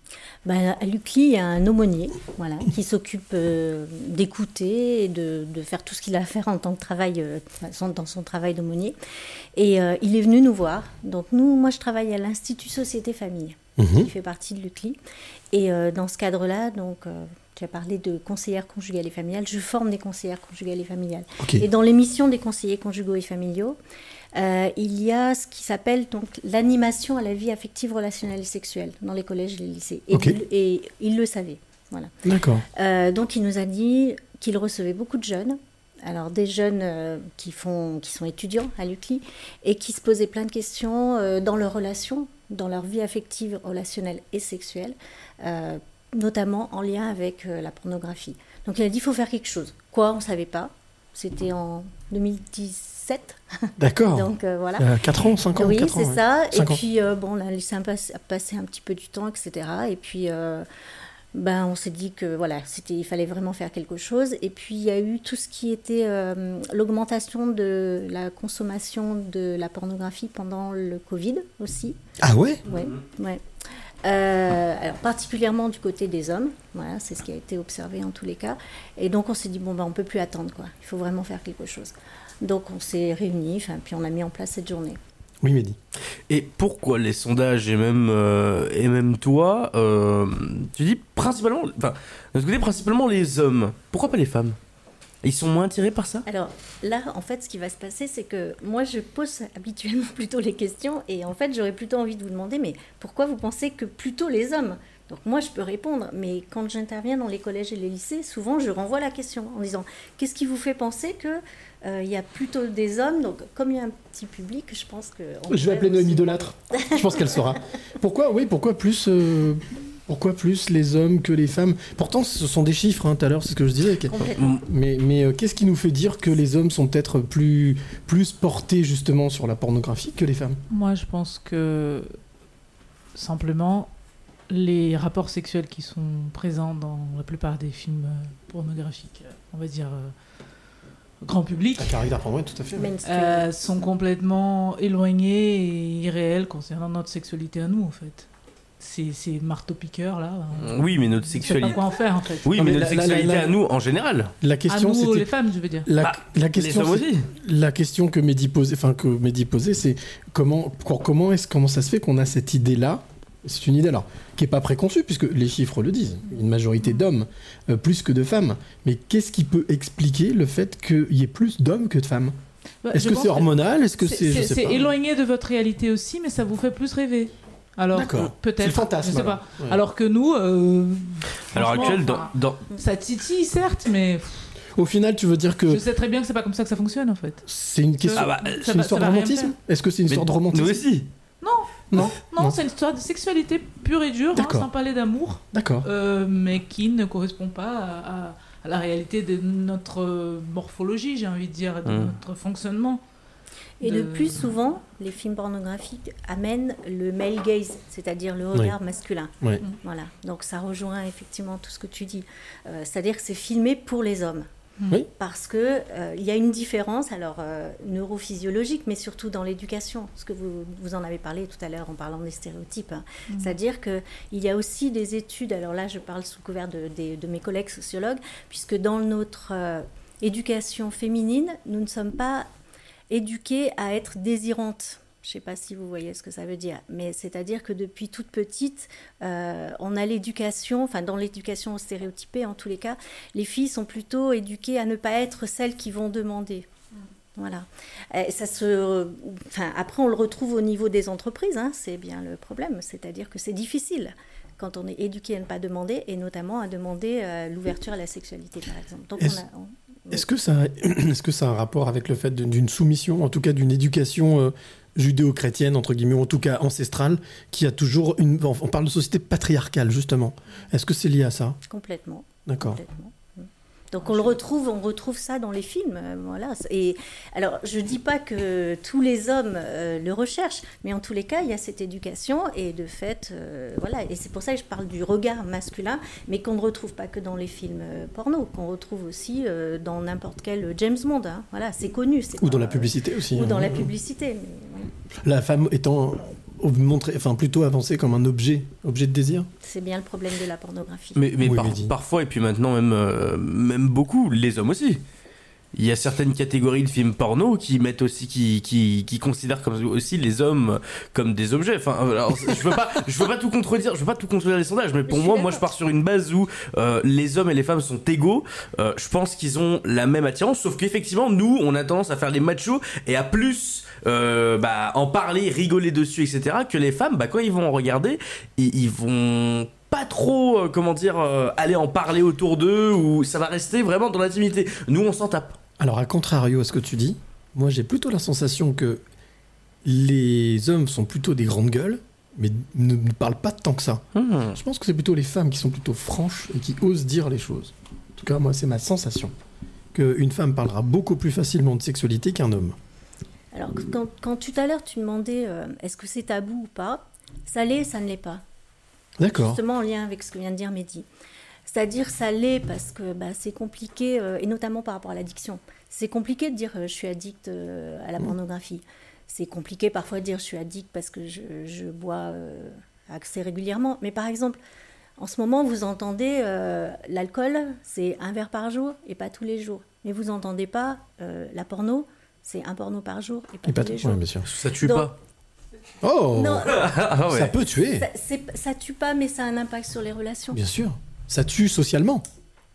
Ben, à l'UCLI, il y a un aumônier voilà, qui s'occupe euh, d'écouter et de, de faire tout ce qu'il a à faire en tant que travail, euh, dans son travail d'aumônier. Et euh, il est venu nous voir. Donc nous, moi, je travaille à l'Institut Société Famille, Mhm. qui fait partie de l'UCLI. Et dans ce cadre-là, donc, tu as parlé de conseillères conjugales et familiales. Je forme des conseillères conjugales et familiales. Et dans l'émission des conseillers conjugaux et familiaux, euh, il y a ce qui s'appelle donc l'animation à la vie affective, relationnelle et sexuelle dans les collèges et les lycées. Et, il, et il le savait. Voilà. D'accord. Euh, donc il nous a dit qu'il recevait beaucoup de jeunes. Alors des jeunes euh, qui, font, qui sont étudiants à l'UCLI et qui se posaient plein de questions dans leurs relations, dans leur vie affective, relationnelle et sexuelle, notamment en lien avec la pornographie. Donc il a dit il faut faire quelque chose. Quoi? On ne savait pas. C'était en 2017. *laughs* D'accord. Donc euh, voilà. Euh, quatre ans, cinq ans, Oui, c'est ouais. ça. Et puis euh, bon, on a laissé passer un petit peu du temps, etc. Et puis euh, ben, on s'est dit que voilà, c'était, il fallait vraiment faire quelque chose. Et puis il y a eu tout ce qui était euh, l'augmentation de la consommation de la pornographie pendant le Covid aussi. Ah ouais? Ouais, ouais. Euh, alors particulièrement du côté des hommes, voilà, c'est ce qui a été observé en tous les cas. Et donc on s'est dit bon ben on peut plus attendre quoi, il faut vraiment faire quelque chose. Donc on s'est réunis, enfin, puis on a mis en place cette journée. Oui, Mehdi. Et pourquoi les sondages et même, euh, et même toi, euh, tu dis principalement, enfin, de ce côté, principalement les hommes. Pourquoi pas les femmes? Ils sont moins attirés par ça? Alors là, en fait, ce qui va se passer, c'est que moi, je pose habituellement *laughs* plutôt les questions et en fait, j'aurais plutôt envie de vous demander, mais pourquoi vous pensez que plutôt les hommes? Donc moi, je peux répondre, mais quand j'interviens dans les collèges et les lycées, souvent, je renvoie la question en disant, qu'est-ce qui vous fait penser que euh, il y a plutôt des hommes Donc, comme il y a un petit public, je pense que... Je vais appeler Noémie aussi- Delattre. Je pense qu'elle saura. Pourquoi, oui, pourquoi plus, euh, pourquoi plus les hommes que les femmes? Pourtant, ce sont des chiffres, hein, tout à l'heure, c'est ce que je disais. Mais, mais euh, qu'est-ce qui nous fait dire que les hommes sont peut-être plus, plus portés justement sur la pornographie que les femmes? Moi, je pense que simplement les rapports sexuels qui sont présents dans la plupart des films pornographiques, on va dire euh, grand public, À caractère pour moi, tout à fait. ouais. euh, sont complètement éloignés et irréels concernant notre sexualité à nous, en fait. Ces, ces marteaux-piqueurs, là. euh, Oui, mais notre on sait sexualité. pas quoi en faire, en fait. Oui, Non, mais, mais notre la- la- sexualité la- à nous en général. La À question, nous, c'était les femmes, je veux dire. La, Bah, la question, aussi. la question que Mehdi posait, enfin que Mehdi posait, c'est comment, co- comment est-ce, comment ça se fait qu'on a cette idée-là C'est une idée alors qui est pas préconçue puisque les chiffres le disent, une majorité d'hommes euh, plus que de femmes. Mais qu'est-ce qui peut expliquer le fait qu'il y ait plus d'hommes que de femmes? Bah, Est-ce que c'est hormonal? Est-ce que c'est, sais c'est pas. éloigné de votre réalité aussi, mais ça vous fait plus rêver. Alors D'accord. peut-être. C'est le fantasme, Je sais alors. pas. Ouais. Alors que nous, euh, À l'heure franchement, actuelle, dans, ça titille certes, mais Au final, tu veux dire que je sais très bien que c'est pas comme ça que ça fonctionne en fait. c'est une question, Ah bah, c'est une histoire de romantisme? Est-ce que c'est une histoire de romantisme? nous aussi. Non, Non, non, c'est une histoire de sexualité pure et dure, hein, sans parler d'amour, D'accord. euh, mais qui ne correspond pas à, à- à la réalité de notre morphologie, j'ai envie de dire, de Hmm. notre fonctionnement. Et le de- plus souvent, les films pornographiques amènent le male gaze, c'est-à-dire le regard masculin. Ouais. Voilà. Donc ça rejoint effectivement tout ce que tu dis. Euh, c'est-à-dire que c'est filmé pour les hommes. Oui. Parce que euh, il y a une différence, alors euh, neurophysiologique, mais surtout dans l'éducation. Ce que vous, vous en avez parlé tout à l'heure en parlant des stéréotypes. hein. Mhm. C'est-à-dire que il y a aussi des études. Alors là, je parle sous couvert de mes collègues sociologues, puisque dans notre euh, éducation féminine, nous ne sommes pas éduquées à être désirantes. Je ne sais pas si vous voyez ce que ça veut dire, mais c'est-à-dire que depuis toute petite, euh, on a l'éducation, enfin dans l'éducation stéréotypée en tous les cas, les filles sont plutôt éduquées à ne pas être celles qui vont demander. Voilà. Et ça se, enfin, après, on le retrouve au niveau des entreprises, hein, c'est bien le problème. C'est-à-dire que c'est difficile quand on est éduqué à ne pas demander, et notamment à demander euh, l'ouverture à la sexualité, par exemple. Donc, Est-ce- on a- on- Est-ce que, ça, *clears throat* est-ce que ça a un rapport avec le fait d'une- d'une soumission, en tout cas d'une éducation euh, judéo-chrétienne, entre guillemets, ou en tout cas ancestrale, qui a toujours une... On parle de société patriarcale, justement. Est-ce que c'est lié à ça? Complètement. D'accord. Complètement. Donc on le retrouve, on retrouve ça dans les films, euh, voilà. Et alors je dis pas que tous les hommes euh, le recherchent, mais en tous les cas il y a cette éducation et de fait, euh, voilà. Et c'est pour ça que je parle du regard masculin, mais qu'on ne retrouve pas que dans les films porno, qu'on retrouve aussi euh, dans n'importe quel James Bond. hein. Voilà, c'est connu. Ou dans la publicité aussi. Ou dans hein. la publicité. mais. La femme étant montrée, enfin plutôt avancée comme un objet, objet de désir. C'est bien le problème de la pornographie. Mais, mais Oui, par- Mehdi. parfois, et puis maintenant même, euh, même beaucoup, les hommes aussi. Il y a certaines catégories de films porno qui mettent aussi, qui, qui, qui considèrent comme aussi les hommes comme des objets. Enfin, euh, alors, je veux pas, je veux pas tout contredire, je veux pas tout contredire les sondages, mais pour moi, moi, je pars sur une base où euh, les hommes et les femmes sont égaux. Euh, je pense qu'ils ont la même attirance, sauf qu'effectivement, nous, on a tendance à faire les machos et à plus euh, bah, en parler, rigoler dessus, etc. Que les femmes, bah, quand ils vont en regarder, ils, ils vont pas trop, euh, comment dire, euh, aller en parler autour d'eux ou ça va rester vraiment dans l'intimité. Nous, on s'en tape. Alors, à contrario à ce que tu dis, moi j'ai plutôt la sensation que les hommes sont plutôt des grandes gueules, mais ne, ne parlent pas tant que ça. Hmm. Je pense que c'est plutôt les femmes qui sont plutôt franches et qui osent dire les choses. En tout cas, moi, c'est ma sensation. Qu'une femme parlera beaucoup plus facilement de sexualité qu'un homme. Alors, quand, quand tout à l'heure tu demandais euh, est-ce que c'est tabou ou pas, ça l'est, ça ne l'est pas. D'accord. Justement en lien avec ce que vient de dire Mehdi. C'est-à-dire ça l'est parce que bah, c'est compliqué, euh, et notamment par rapport à l'addiction. C'est compliqué de dire euh, je suis addict à la pornographie. C'est compliqué parfois de dire je suis addict parce que je, je bois assez régulièrement. Mais par exemple, en ce moment, vous entendez euh, l'alcool, c'est un verre par jour et pas tous les jours. Mais vous entendez pas euh, la porno, c'est un porno par jour et pas Et pas tous les tout- jours. ouais, bien sûr. Ça tue Donc- pas. Oh Non. *laughs* Ah ouais. Ça peut tuer. Ça, ça tue pas, mais ça a un impact sur les relations. Bien sûr. Ça tue socialement.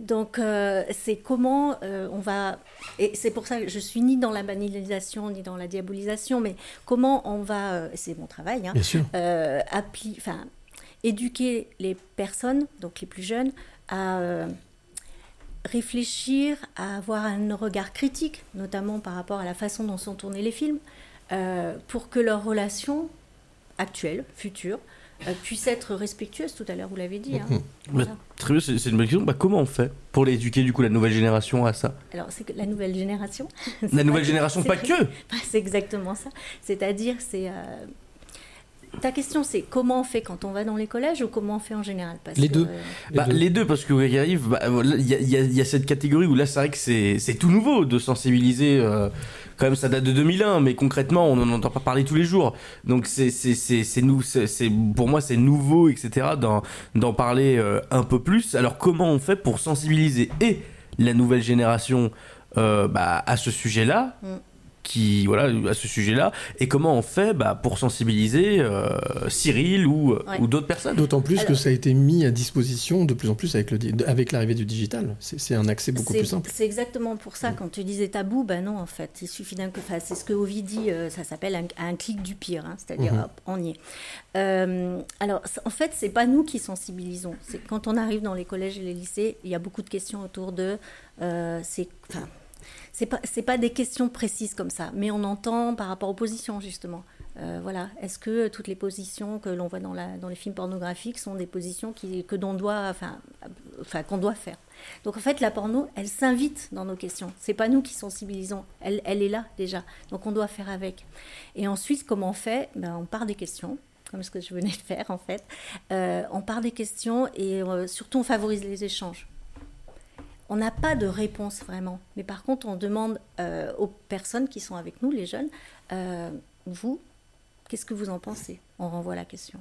Donc, euh, c'est comment euh, on va. Et c'est pour ça que je suis ni dans la banalisation ni dans la diabolisation, mais comment on va. euh, c'est mon travail. Hein, Bien sûr. euh, appli- enfin, éduquer les personnes, donc les plus jeunes, à euh, réfléchir, à avoir un regard critique, notamment par rapport à la façon dont sont tournés les films, euh, pour que leurs relations actuelles, futures, euh, puissent être respectueuses. Tout à l'heure, vous l'avez dit. hein. Bah, Voilà. très bien, c'est une bonne question. Bah, comment on fait pour l'éduquer du coup la nouvelle génération à ça? Alors, c'est que la nouvelle génération. La nouvelle *laughs* pas- génération, pas que *laughs* C'est exactement ça. C'est-à-dire, c'est. euh, Ta question, c'est comment on fait quand on va dans les collèges ou comment on fait en général? Parce Les que, deux. euh, Bah, les deux, parce que arrive, bah, voilà, il y, a- il y a- il y a cette catégorie où là, c'est vrai que c'est tout nouveau de sensibiliser. euh, quand même, ça date de 2001, mais concrètement, on n'en entend pas parler tous les jours. Donc, c'est pour moi, c'est nouveau, etc., d'en d'en parler euh, un peu plus. Alors, comment on fait pour sensibiliser et la nouvelle génération euh, bah, à ce sujet-là? Mm. Qui voilà à ce sujet-là et comment on fait bah, pour sensibiliser euh, Cyril ou, Ouais. ou d'autres personnes D'autant plus que ça a été mis à disposition de plus en plus avec le avec l'arrivée du digital. C'est c'est un accès beaucoup plus simple. C'est exactement pour ça, quand tu disais tabou, ben non, en fait, il suffit d'un. Enfin, c'est ce que Ovid dit, euh, ça s'appelle un, un clic du pire, hein, c'est-à-dire, Mhm. hop, on y est. Euh, alors, en fait, c'est pas nous qui sensibilisons. C'est quand on arrive dans les collèges et les lycées, il y a beaucoup de questions autour de. euh, c'est. Enfin, c'est pas, pas des questions précises comme ça, mais on entend par rapport aux positions, justement. Euh, voilà. Est-ce que toutes les positions que l'on voit dans, la, dans les films pornographiques sont des positions qui, que l'on doit, enfin, enfin, qu'on doit faire? Donc en fait, la porno, elle s'invite dans nos questions. C'est pas nous qui sensibilisons. Elle, elle est là déjà. Donc on doit faire avec. Et ensuite, comment on fait? Ben, On part des questions comme ce que je venais de faire en fait. Euh, on part des questions et euh, surtout on favorise les échanges. On n'a pas de réponse vraiment, mais par contre on demande euh, aux personnes qui sont avec nous, les jeunes, euh, vous, qu'est-ce que vous en pensez? On renvoie la question.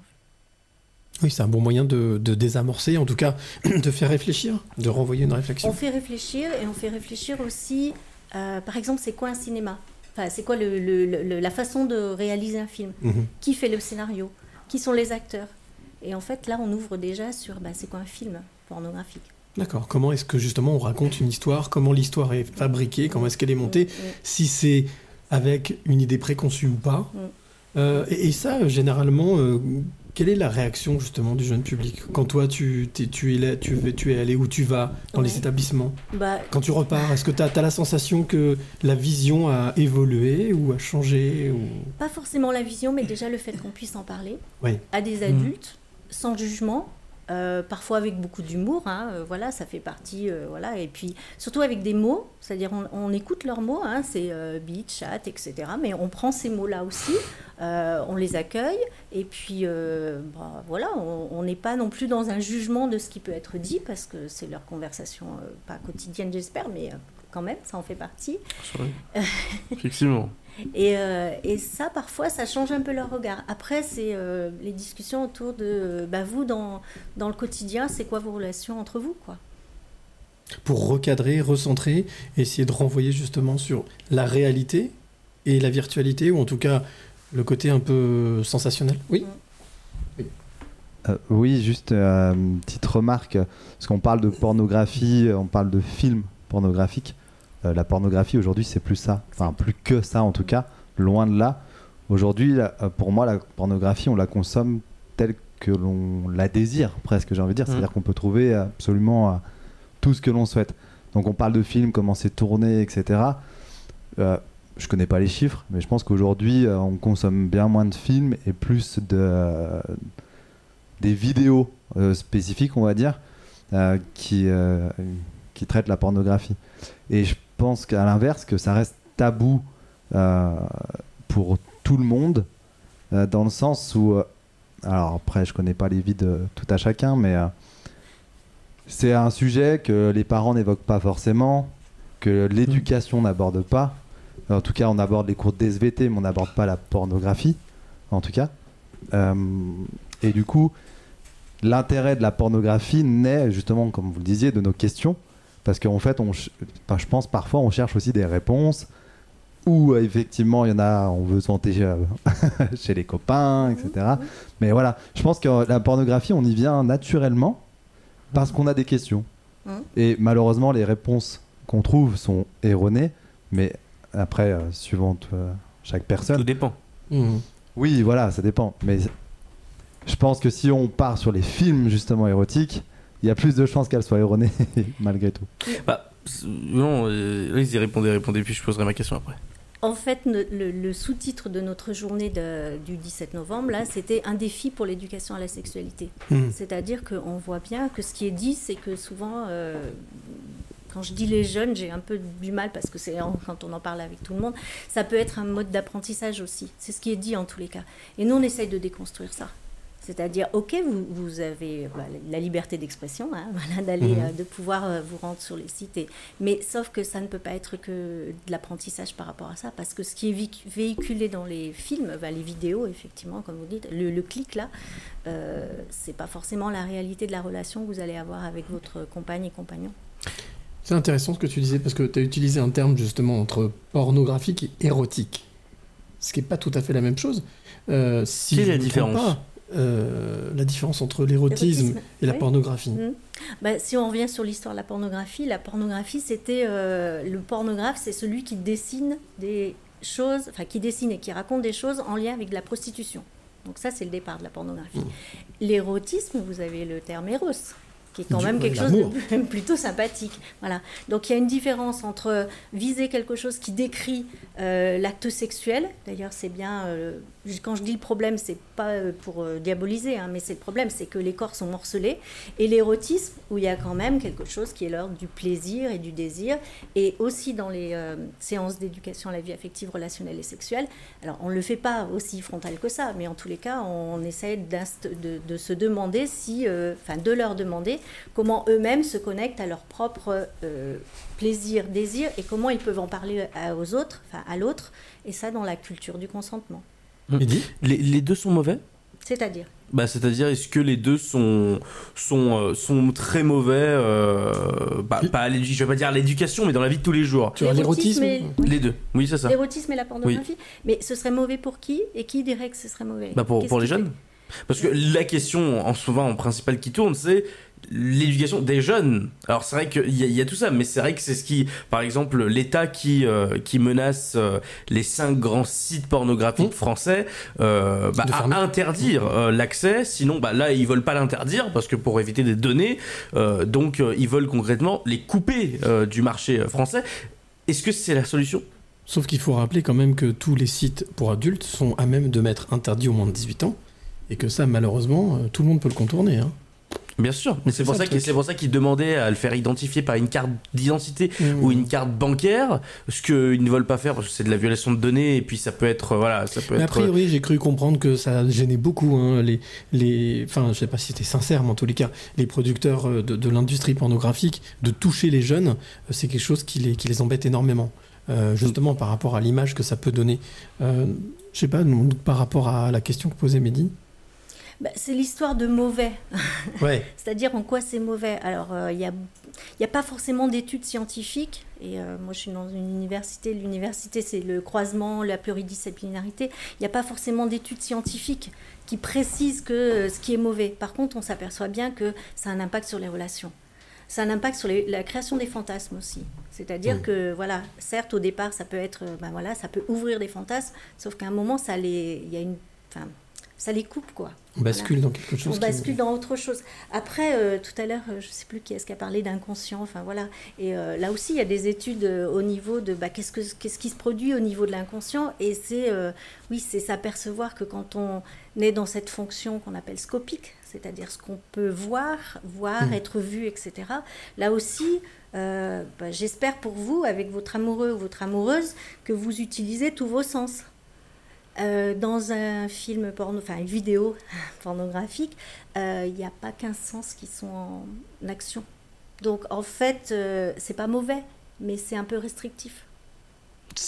Oui, c'est un bon moyen de, de désamorcer, en tout cas *clears throat* de faire réfléchir, de renvoyer une réflexion. On fait réfléchir et on fait réfléchir aussi, euh, par exemple, c'est quoi un cinéma? Enfin, c'est quoi le- le- le- la façon de réaliser un film? Mhm. Qui fait le scénario? Qui sont les acteurs? Et en fait, là, on ouvre déjà sur bah, c'est quoi un film pornographique? D'accord. Comment est-ce que justement on raconte une histoire? Comment l'histoire est fabriquée? Comment est-ce qu'elle est montée? Mm, Si c'est avec une idée préconçue ou pas? Mm. Euh, et, et ça, euh, généralement, euh, quelle est la réaction justement du jeune public? Quand toi tu, es, là- tu, tu es allé où tu vas dans les établissements? Bah, Quand tu repars, est-ce que tu as, la sensation que la vision a évolué ou a changé ou... Pas forcément la vision, mais déjà le fait qu'on puisse en parler Oui. à des Mhm. adultes, sans jugement, euh, parfois avec beaucoup d'humour, hein, euh, voilà, ça fait partie, euh, voilà, et puis surtout avec des mots, c'est-à-dire on, écoute leurs mots, hein, c'est beat, chat, etc., mais on prend ces mots-là aussi, on les accueille, et puis bah, voilà, on n'est pas non plus dans un jugement de ce qui peut être dit, parce que c'est leur conversation, pas quotidienne j'espère, mais quand même, ça en fait partie. Effectivement. Et, euh, et ça, parfois, ça change un peu leur regard. Après, c'est euh, les discussions autour de, euh, bah, vous, dans, dans le quotidien, c'est quoi vos relations entre vous, quoi? Pour recadrer, recentrer, essayer de renvoyer justement sur la réalité et la virtualité, ou en tout cas le côté un peu sensationnel. Oui? Euh, oui, juste euh, une petite remarque, parce qu'on parle de pornographie, on parle de films pornographiques. Euh, la pornographie aujourd'hui, c'est plus ça, enfin plus que ça en tout cas, loin de là. Aujourd'hui, euh, pour moi, la pornographie, on la consomme telle que l'on la désire, presque, j'ai envie de dire. Mhm. C'est-à-dire qu'on peut trouver absolument euh, tout ce que l'on souhaite. Donc on parle de films, comment c'est tourné, etc. Euh, je connais pas les chiffres, mais je pense qu'aujourd'hui, on consomme bien moins de films et plus de, euh, des vidéos euh, spécifiques, on va dire, qui, qui traitent la pornographie. Et je pense qu'à l'inverse, que ça reste tabou euh, pour tout le monde, euh, dans le sens où, euh, alors après, je connais pas les vies de tout à chacun, mais c'est un sujet que les parents n'évoquent pas forcément, que l'éducation n'aborde pas. En tout cas, on aborde les cours de SVT, mais on n'aborde pas la pornographie, en tout cas. Et du coup, l'intérêt de la pornographie naît justement, comme vous le disiez, de nos questions. Parce qu'en fait, on, ch- enfin, je pense parfois on cherche aussi des réponses où euh, effectivement il y en a, on veut se vanter euh, *laughs* chez les copains, etc. Mais voilà, je pense que la pornographie, on y vient naturellement parce qu'on a des questions. Mhm. Et malheureusement, les réponses qu'on trouve sont erronées, mais après, euh, suivant euh, chaque personne. Tout dépend. Oui, voilà, ça dépend. Mais je pense que si on part sur les films justement érotiques, il y a plus de chances qu'elles soient erronées *laughs* malgré tout. Bah, non, euh, allez-y, répondez, répondez, puis je poserai ma question après. En fait, le, le sous-titre de notre journée de- du 17 novembre, là, c'était un défi pour l'éducation à la sexualité. Mhm. C'est-à-dire qu'on voit bien que ce qui est dit, c'est que souvent, euh, quand je dis les jeunes, j'ai un peu du mal parce que c'est quand on en parle avec tout le monde, ça peut être un mode d'apprentissage aussi. C'est ce qui est dit en tous les cas. Et nous, on essaye de déconstruire ça. C'est-à-dire, ok, vous, vous avez bah, la liberté d'expression, hein, *laughs* voilà, d'aller, Mhm. euh, de pouvoir euh, vous rendre sur les sites, et- mais sauf que ça ne peut pas être que de l'apprentissage par rapport à ça, parce que ce qui est véhiculé dans les films, bah, les vidéos, effectivement, comme vous dites, le, le clic là, euh, c'est pas forcément la réalité de la relation que vous allez avoir avec votre compagne et compagnon. C'est intéressant ce que tu disais parce que tu as utilisé un terme justement entre pornographique et érotique. Ce qui n'est pas tout à fait la même chose. Euh, si Quelle est la différence? pas, euh, La différence entre l'érotisme et la oui. pornographie. Mhm. Bah, si on revient sur l'histoire de la pornographie, la pornographie, c'était euh, le pornographe, c'est celui qui dessine des choses, enfin qui dessine et qui raconte des choses en lien avec de la prostitution. Donc ça, c'est le départ de la pornographie. L'érotisme, vous avez le terme éros, qui est quand même quelque chose de *laughs* plutôt sympathique. Voilà. Donc il y a une différence entre viser quelque chose qui décrit euh, l'acte sexuel. D'ailleurs, c'est bien. euh, quand je dis le problème, c'est pas euh, pour euh, diaboliser, hein, mais c'est le problème, c'est que les corps sont morcelés. Et l'érotisme, où il y a quand même quelque chose qui est l'ordre du plaisir et du désir, et aussi dans les séances d'éducation à la vie affective, relationnelle et sexuelle. Alors, on ne le fait pas aussi frontal que ça, mais en tous les cas, on essaie de, de se demander si, enfin, de leur demander comment eux-mêmes se connectent à leur propre euh, plaisir, désir, et comment ils peuvent en parler à- aux autres, enfin, à l'autre, et ça dans la culture du consentement. Les, les deux sont mauvais? C'est-à-dire? Bah, C'est-à-dire, est-ce que les deux sont, sont, euh, sont très mauvais euh, bah, pas à l'édu- Je vais pas dire à l'éducation, mais dans la vie de tous les jours. Tu vois, L'érotisme et- Les deux, oui, c'est ça. L'érotisme et la pornographie. Mais ce serait mauvais pour qui? Et qui dirait que ce serait mauvais? Bah pour, pour les jeunes. Parce que la question, en souvent en principal qui tourne, c'est l'éducation des jeunes. Alors c'est vrai qu'il y, y a tout ça, mais c'est vrai que c'est ce qui, par exemple, l'État qui, euh, qui menace euh, les cinq grands sites pornographiques français euh, bah, à interdire euh, l'accès. Sinon, bah, là, ils veulent pas l'interdire parce que pour éviter des données, donc ils veulent concrètement les couper du marché français. Est-ce que c'est la solution? Sauf qu'il faut rappeler quand même que tous les sites pour adultes sont à même de mettre interdits au moins de 18 ans. Et que ça, malheureusement, tout le monde peut le contourner. hein. Bien sûr, mais c'est pour, ça, pour qu'ils demandaient à le faire identifier par une carte d'identité Mmh. ou une carte bancaire, ce qu'ils ne veulent pas faire parce que c'est de la violation de données et puis ça peut être euh, voilà, ça peut Mais a être priori, j'ai cru comprendre que ça gênait beaucoup hein, les, les, enfin, je sais pas si c'était sincère, mais en tous les cas, les producteurs euh, de, de l'industrie pornographique de toucher les jeunes, euh, c'est quelque chose qui les, qui les embête énormément. Euh, justement par rapport à l'image que ça peut donner. Euh, je sais pas, par rapport à la question que posait Mehdi. Bah, C'est l'histoire de mauvais. *laughs* Ouais. *laughs* C'est-à-dire en quoi c'est mauvais. Alors, euh, il n'y a, y a pas forcément d'études scientifiques. Et euh, moi, je suis dans une université. L'université, c'est le croisement, la pluridisciplinarité. Il n'y a pas forcément d'études scientifiques qui précisent que euh, ce qui est mauvais. Par contre, on s'aperçoit bien que ça a un impact sur les relations. Ça a un impact sur les- la création des fantasmes aussi. C'est-à-dire Mm. que, voilà, certes, au départ, ça peut être, ben voilà, ça peut ouvrir des fantasmes, sauf qu'à un moment, ça les, il y a une, enfin, ça les coupe, quoi. On bascule dans quelque chose On qui- bascule dans autre chose. Après, euh, tout à l'heure, euh, je ne sais plus qui est-ce qui a parlé d'inconscient. Enfin voilà. Et euh, là aussi, il y a des études euh, au niveau de bah, qu'est-ce, que, qu'est-ce qui se produit au niveau de l'inconscient? Et c'est, oui, c'est s'apercevoir que quand on est dans cette fonction qu'on appelle scopique, c'est-à-dire ce qu'on peut voir, voir, Mm. être vu, etc. Là aussi, bah, j'espère pour vous, avec votre amoureux ou votre amoureuse, que vous utilisez tous vos sens. Euh, dans un film porno, enfin une vidéo *laughs* pornographique, euh, il n'y a pas 15 sens qui sont en action. Donc en fait, euh, c'est pas mauvais, mais c'est un peu restrictif.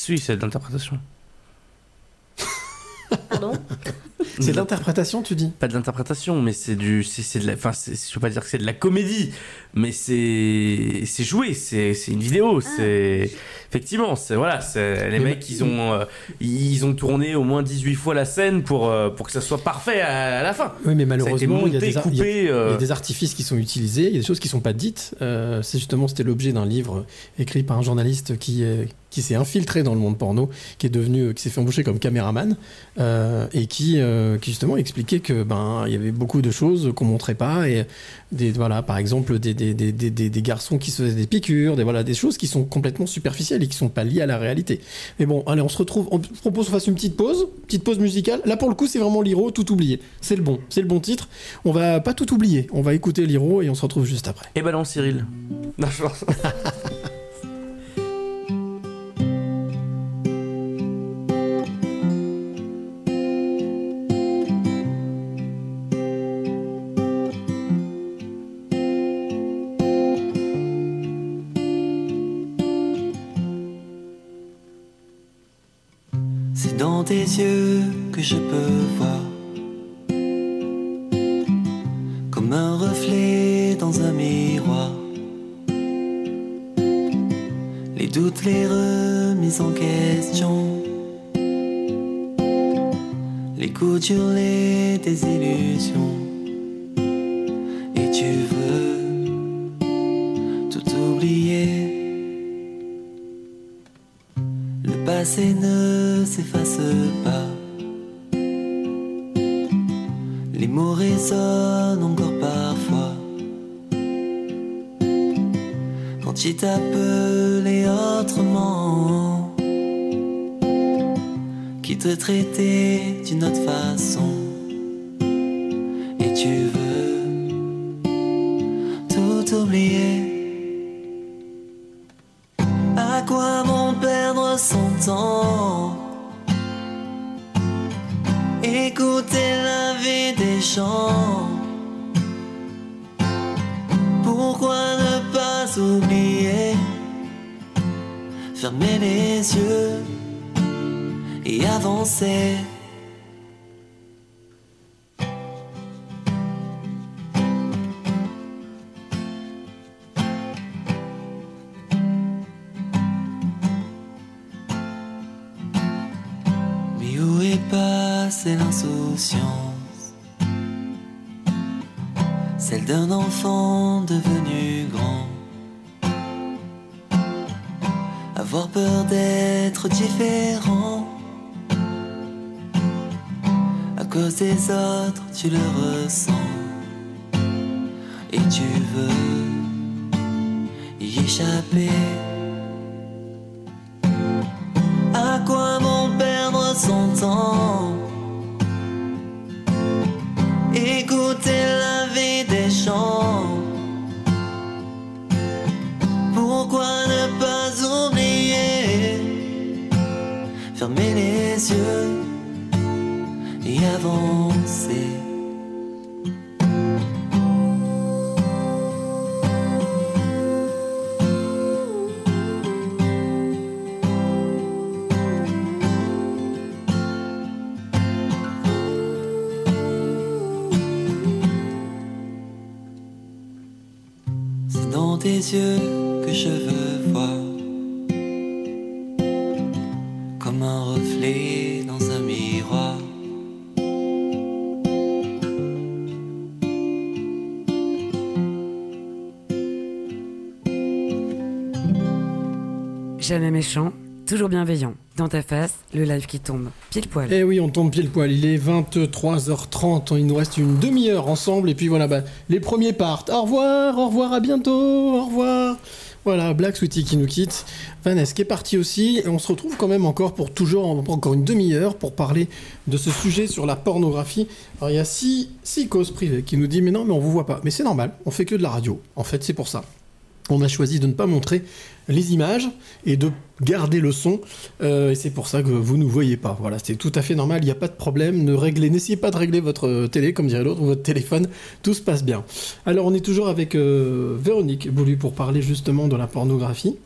Oui, c'est de l'interprétation. Pardon? *laughs* C'est de l'interprétation, tu dis? Pas de l'interprétation, mais c'est du, c'est c'est de la, enfin, je veux pas dire que c'est de la comédie, mais c'est, c'est joué, c'est, c'est une vidéo, c'est, effectivement, c'est voilà, c'est les Mais- mecs, ils ont, euh, ils ont tourné au moins 18 fois la scène pour, euh, pour que ça soit parfait à, à la fin. Oui, mais malheureusement, il y, y il y a euh, des artifices qui sont utilisés, il y a des choses qui sont pas dites. Euh, c'est justement, c'était l'objet d'un livre écrit par un journaliste qui, euh, qui s'est infiltré dans le monde porno, qui est devenu, qui s'est fait embaucher comme caméraman, euh, et qui, euh, qui justement expliquait que ben il y avait beaucoup de choses qu'on montrait pas et des voilà par exemple des, des, des, des, des- des garçons qui se faisaient des piqûres, des voilà des choses qui sont complètement superficielles et qui sont pas liées à la réalité. Mais bon, allez, on se retrouve. On je propose qu'on fasse une petite pause, petite pause musicale. Là pour le coup, c'est vraiment Liro, tout oublié. C'est le bon, c'est le bon titre. On va pas tout oublier. On va écouter Liro et on se retrouve juste après. Et balance Cyril. Non, je pense. *laughs* tes yeux que je peux voir. Comme un reflet dans un miroir. Les doutes, les remises en question. Les coups durs, les désillusions. Et tu ne s'efface pas. Les mots résonnent encore parfois. Quand il t'appelait autrement, qui te traitait d'une autre façon. Et tu veux tout oublier. Pourquoi ne pas oublier Fermer les yeux et avancer. Mais où est passée l'insouciance? Celle d'un enfant devenu grand. Avoir peur d'être différent. À cause des autres, tu le ressens. Et tu veux y échapper Jamais méchant, toujours bienveillant. Dans ta face, le live qui tombe. Pile poil. Eh oui, on tombe pile poil. Il est 23h30. Il nous reste une demi-heure ensemble. Et puis voilà, bah, les premiers partent. Au revoir, au revoir, à bientôt, au revoir. Voilà, Black Sweetie qui nous quitte. Vanessa qui est partie aussi. Et on se retrouve quand même encore pour toujours, encore une demi-heure pour parler de ce sujet sur la pornographie. Alors il y a six, causes privées qui nous dit Mais non, mais on vous voit pas. Mais c'est normal, on fait que de la radio. En fait, c'est pour ça. On a choisi de ne pas montrer les images et de garder le son. Euh, et c'est pour ça que vous ne voyez pas. Voilà, c'est tout à fait normal. Il n'y a pas de problème. Ne réglez, n'essayez pas de régler votre télé, comme dirait l'autre, ou votre téléphone. Tout se passe bien. Alors, on est toujours avec euh, Véronique Boulu pour parler justement de la pornographie.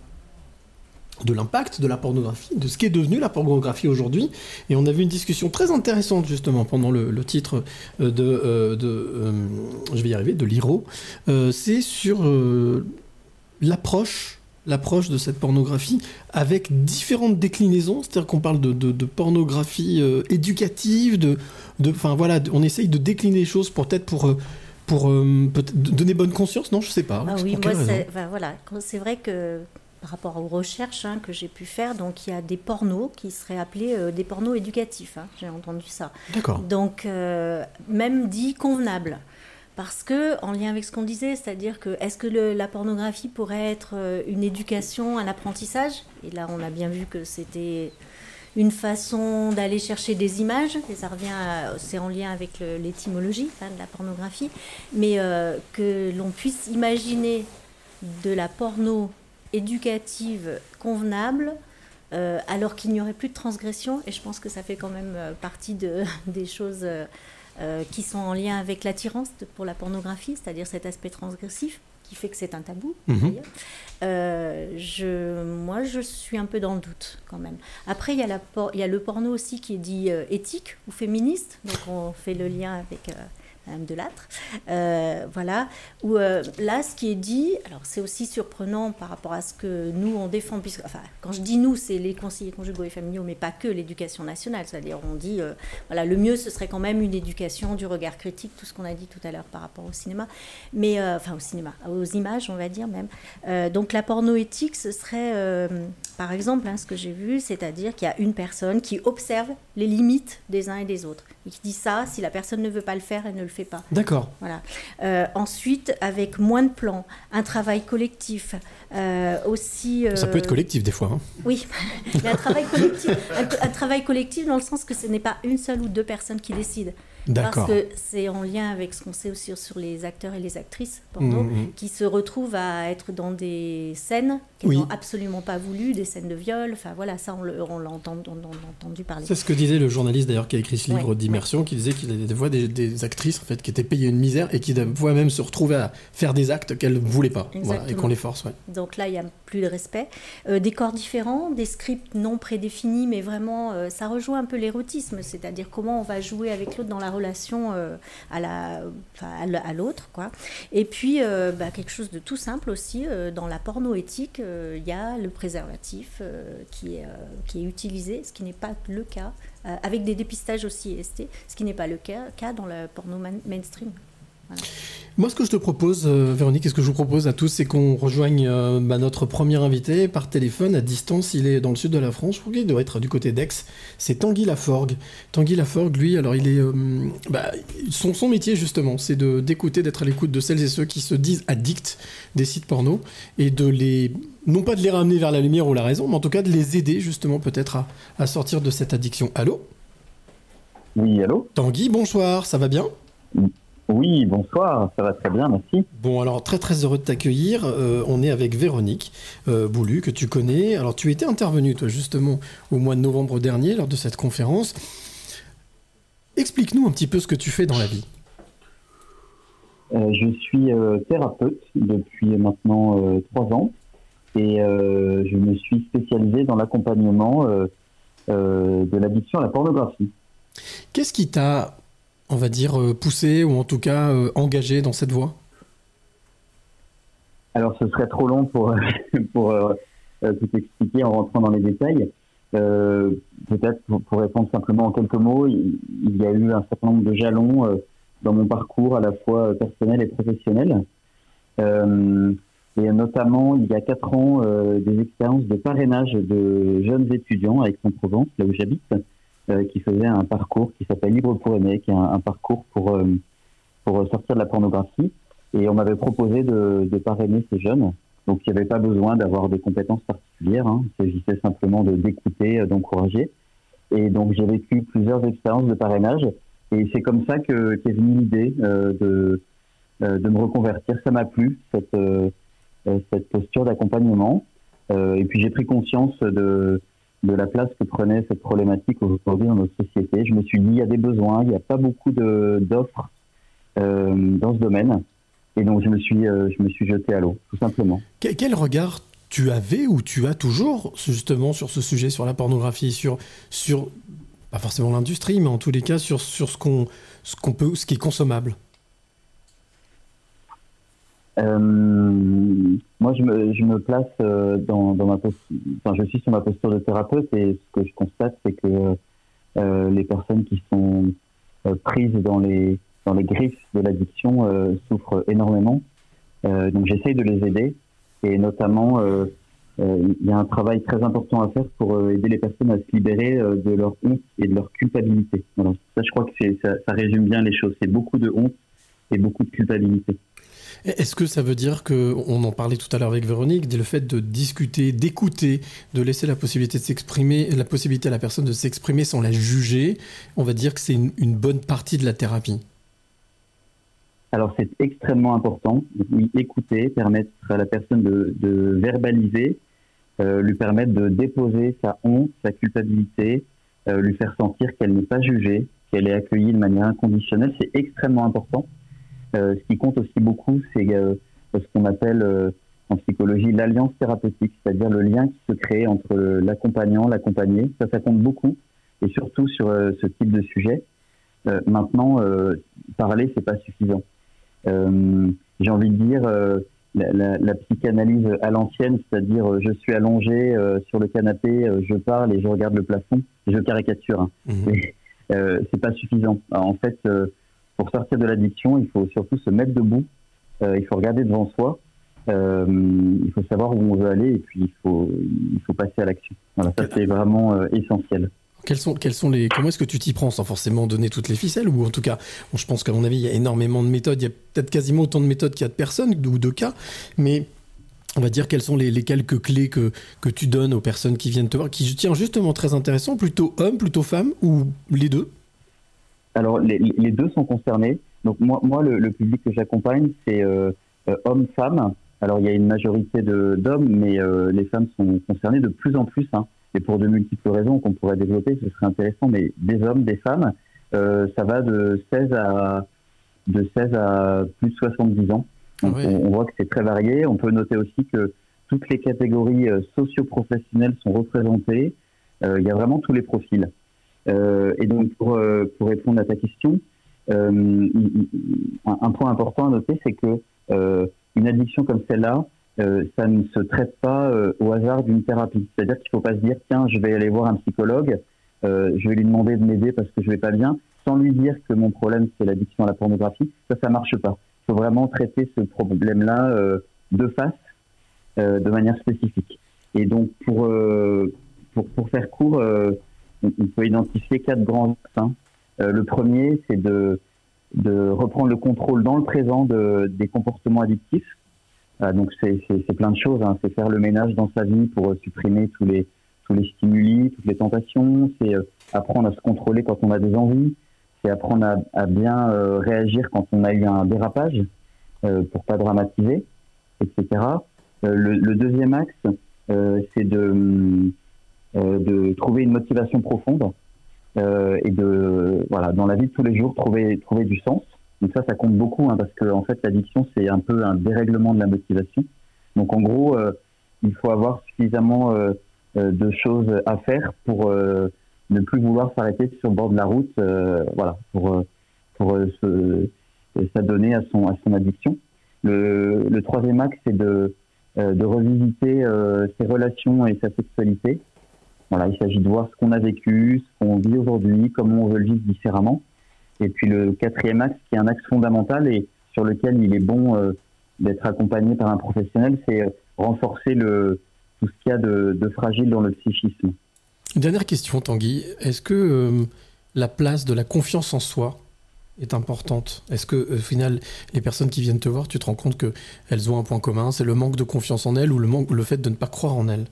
de l'impact de la pornographie, de ce qu'est devenu la pornographie aujourd'hui. Et on avait une discussion très intéressante justement pendant le, titre euh, de, de je vais y arriver, de l'IRO. C'est sur l'approche l'approche de cette pornographie avec différentes déclinaisons, c'est-à-dire qu'on parle de, de- de pornographie euh, éducative, de, enfin voilà, on essaye de décliner les choses pour peut-être pour, euh, pour euh, donner bonne conscience, non, je sais pas. Ah Pour oui, moi, c'est voilà, c'est vrai que par rapport aux recherches hein, que j'ai pu faire, donc il y a des pornos qui seraient appelés euh, des pornos éducatifs. hein, j'ai entendu ça. D'accord. Donc même dit convenable. Parce que, en lien avec ce qu'on disait, c'est-à-dire que est-ce que la pornographie pourrait être euh, une éducation, un apprentissage? Et là, on a bien vu que c'était une façon d'aller chercher des images, et ça revient, c'est en lien avec l'étymologie hein, de la pornographie, mais euh, que l'on puisse imaginer de la porno éducative convenable, euh, alors qu'il n'y aurait plus de transgression, et je pense que ça fait quand même partie de, *laughs* des choses euh, qui sont en lien avec l'attirance pour la pornographie, c'est-à-dire cet aspect transgressif qui fait que c'est un tabou. Mhm. Euh, je, moi, je suis un peu dans le doute quand même. Après, il y a, la por- il y a le porno aussi qui est dit euh, éthique ou féministe, donc on fait le lien avec Madame Delattre. Euh, voilà, euh, là, ce qui est dit, alors c'est aussi surprenant par rapport à ce que nous on défend, puisque, enfin, quand je dis nous, c'est les conseillers conjugaux et familiaux, mais pas que l'éducation nationale, c'est-à-dire on dit, euh, voilà, le mieux ce serait quand même une éducation du regard critique, tout ce qu'on a dit tout à l'heure par rapport au cinéma, mais euh, enfin au cinéma, aux images, on va dire même. Donc la pornoéthique, ce serait, par exemple, hein, ce que j'ai vu, c'est-à-dire qu'il y a une personne qui observe les limites des uns et des autres, qui dit ça, si la personne ne veut pas le faire, elle ne le fait pas. D'accord. Voilà. Euh, ensuite, avec moins de plans, un travail collectif, euh, aussi. Ça peut euh, être collectif des fois. hein. Oui, mais un travail collectif, un, un travail collectif dans le sens que ce n'est pas une seule ou deux personnes qui décident. Parce que c'est en lien avec ce qu'on sait aussi sur les acteurs et les actrices porno, Mhm. qui se retrouvent à être dans des scènes qu'ils Oui. n'ont absolument pas voulu, des scènes de viol. Enfin voilà, ça on l'a entendu, on, parler. C'est ce que disait le journaliste d'ailleurs qui a écrit ce livre Ouais. d'immersion, qui disait qu'il y avait des des, actrices en fait qui étaient payées une misère et qui fois même se retrouvaient à faire des actes qu'elles ne voulaient pas, voilà, et qu'on les force. Ouais. Donc là, il n'y a plus de respect. Euh, des corps différents, des scripts non prédéfinis, mais vraiment, euh, ça rejoint un peu l'érotisme, c'est-à-dire comment on va jouer avec l'autre dans la relation euh, à la- à l'autre. Et puis, euh, bah, quelque chose de tout simple aussi, euh, dans la porno éthique, euh, il y a le préservatif qui, est, qui est utilisé, ce qui n'est pas le cas, avec des dépistages aussi ST, ce qui n'est pas le cas, cas dans la porno mainstream. Voilà. Moi, ce que je te propose, euh, Véronique, et ce que je vous propose à tous, c'est qu'on rejoigne euh, bah, notre premier invité par téléphone à distance. Il est dans le sud de la France. Je crois qu'il doit être du côté d'Aix. C'est Tanguy Laforgue. Tanguy Laforgue, lui, alors il est, euh, bah, son, son métier justement, c'est de d'écouter, d'être à l'écoute de celles et ceux qui se disent addicts des sites porno et de les, non pas de les ramener vers la lumière ou la raison, mais en tout cas de les aider justement peut-être à, à sortir de cette addiction. Allô? Oui, allô? Tanguy, bonsoir, ça va bien? Oui, bonsoir, ça va très bien, merci. Bon, alors très très heureux de t'accueillir. Euh, on est avec Véronique euh, Boulu, que tu connais. Alors tu étais intervenue, toi, justement, au mois de novembre dernier, lors de cette conférence. Explique-nous un petit peu ce que tu fais dans la vie. Euh, je suis euh, thérapeute depuis maintenant trois ans et je me suis spécialisé dans l'accompagnement de l'addiction à la pornographie. Qu'est-ce qui t'a, on va dire, euh, poussé ou en tout cas euh, engagé dans cette voie? Alors ce serait trop long pour, *laughs* pour euh, tout expliquer en rentrant dans les détails. Peut-être pour, répondre simplement en quelques mots, il, y a eu un certain nombre de jalons dans mon parcours à la fois personnel et professionnel. Et notamment, il y a quatre ans, des expériences de parrainage de jeunes étudiants à Aix-en-Provence, là où j'habite, qui faisaient un parcours qui s'appelle Libre pour aimer, qui est un, parcours pour, euh, pour sortir de la pornographie. Et on m'avait proposé de, de parrainer ces jeunes. Donc, il n'y avait pas besoin d'avoir des compétences particulières. Hein. Il s'agissait simplement d'écouter, euh, d'encourager. Et donc, j'ai vécu plusieurs expériences de parrainage. Et c'est comme ça que qu'est venue l'idée euh, de, euh, de me reconvertir. Ça m'a plu, cette, euh, euh, cette posture d'accompagnement. Euh, et puis, j'ai pris conscience de, de la place que prenait cette problématique aujourd'hui dans notre société. Je me suis dit, il y a des besoins, il n'y a pas beaucoup d'offres euh, dans ce domaine. Et donc, je me suis, euh, je me suis jeté à l'eau, tout simplement. Que- Quel regard tu avais ou tu as toujours justement sur ce sujet, sur la pornographie, sur, sur pas forcément l'industrie, mais en tous les cas sur, sur ce qu'on ce qu'on peut, ce qui est consommable? Euh, moi, je me, je me place euh, dans, dans ma posture, enfin, je suis sur ma posture de thérapeute et ce que je constate, c'est que euh, les personnes qui sont euh, prises dans les, dans les griffes de l'addiction euh, souffrent énormément. Donc, j'essaye de les aider et notamment, il y a un travail très important à faire pour aider les personnes à se libérer de leur honte et de leur culpabilité. Voilà. Ça, je crois que ça, ça résume bien les choses. C'est beaucoup de honte et beaucoup de culpabilité. Est-ce que ça veut dire que, on en parlait tout à l'heure avec Véronique, le fait de discuter, d'écouter, de laisser la possibilité de s'exprimer, la possibilité à la personne de s'exprimer sans la juger, on va dire que c'est une, bonne partie de la thérapie? Alors c'est extrêmement important. Écouter, permettre à la personne de, de verbaliser, euh, lui permettre de déposer sa honte, sa culpabilité, euh, lui faire sentir qu'elle n'est pas jugée, qu'elle est accueillie de manière inconditionnelle. C'est extrêmement important. Euh, ce qui compte aussi beaucoup, c'est euh, ce qu'on appelle euh, en psychologie l'alliance thérapeutique, c'est-à-dire le lien qui se crée entre l'accompagnant, l'accompagné. Ça, ça compte beaucoup, et surtout sur ce type de sujet. Euh, maintenant, euh, parler, c'est pas suffisant. Euh, J'ai envie de dire la, la, la, psychanalyse à l'ancienne, c'est-à-dire je suis allongé sur le canapé, je parle et je regarde le plafond. Je caricature, hein. *laughs* Euh, c'est pas suffisant. Alors, en fait, pour sortir de l'addiction, il faut surtout se mettre debout. Euh, il faut regarder devant soi. Euh, il faut savoir où on veut aller et puis il faut il faut passer à l'action. Voilà, ça c'est vraiment euh, essentiel. Quels sont, quels sont les, comment est-ce que tu t'y prends sans forcément donner toutes les ficelles Ou en tout cas, bon, je pense qu'à mon avis, il y a énormément de méthodes. Il y a peut-être quasiment autant de méthodes qu'il y a de personnes ou de cas. Mais on va dire quelles sont les, les, quelques clés que, que tu donnes aux personnes qui viennent te voir, qui tiens justement très intéressant, plutôt hommes, plutôt femmes, ou les deux? Alors, les, les, deux sont concernés. Donc, moi, moi le, le public que j'accompagne, c'est euh, euh, hommes-femmes. Alors, il y a une majorité d'hommes, mais euh, les femmes sont concernées de plus en plus. Hein et pour de multiples raisons qu'on pourrait développer, ce serait intéressant, mais des hommes, des femmes, euh, ça va de 16 à de 16 à plus de 70 ans. Donc oui. on, on, voit que c'est très varié. On peut noter aussi que toutes les catégories socio-professionnelles sont représentées. Euh, il y a vraiment tous les profils. Euh, et donc pour, pour répondre à ta question, un, un, point important à noter, c'est que une addiction comme celle-là, euh, ça ne se traite pas euh, au hasard d'une thérapie. C'est-à-dire qu'il ne faut pas se dire tiens, je vais aller voir un psychologue, euh, je vais lui demander de m'aider parce que je vais pas bien, sans lui dire que mon problème c'est l'addiction à la pornographie. Ça, ça marche pas. Il faut vraiment traiter ce problème-là euh, de face, euh, de manière spécifique. Et donc pour pour, pour, faire court, on, peut identifier quatre grands axes. Hein. le premier, c'est de reprendre le contrôle dans le présent de, des comportements addictifs euh, donc c'est plein de choses. Hein. C'est faire le ménage dans sa vie pour euh, supprimer tous les tous les stimuli, toutes les tentations. C'est euh, apprendre à se contrôler quand on a des envies. C'est apprendre à, bien euh, réagir quand on a eu un dérapage euh, pour pas dramatiser, etc. Le, le, deuxième axe, c'est de de trouver une motivation profonde et de voilà dans la vie de tous les jours trouver trouver du sens. Donc ça, ça compte beaucoup hein, parce que en fait, l'addiction, c'est un peu un dérèglement de la motivation. Donc en gros, euh, il faut avoir suffisamment euh, de choses à faire pour euh, ne plus vouloir s'arrêter sur le bord de la route, voilà, pour pour se s'adonner à son à son addiction. Le, le troisième axe, c'est de de revisiter ses relations et sa sexualité. Il s'agit de voir ce qu'on a vécu, ce qu'on vit aujourd'hui, comment on veut le vivre différemment. Et puis le quatrième axe, qui est un axe fondamental et sur lequel il est bon euh, d'être accompagné par un professionnel, c'est renforcer le, tout ce qu'il y a de, de, fragile dans le psychisme. Dernière question, Tanguy. Est-ce que euh, la place de la confiance en soi est importante? Est-ce que au final, les personnes qui viennent te voir, tu te rends compte qu'elles ont un point commun C'est le manque de confiance en elles ou le, manque, le fait de ne pas croire en elles?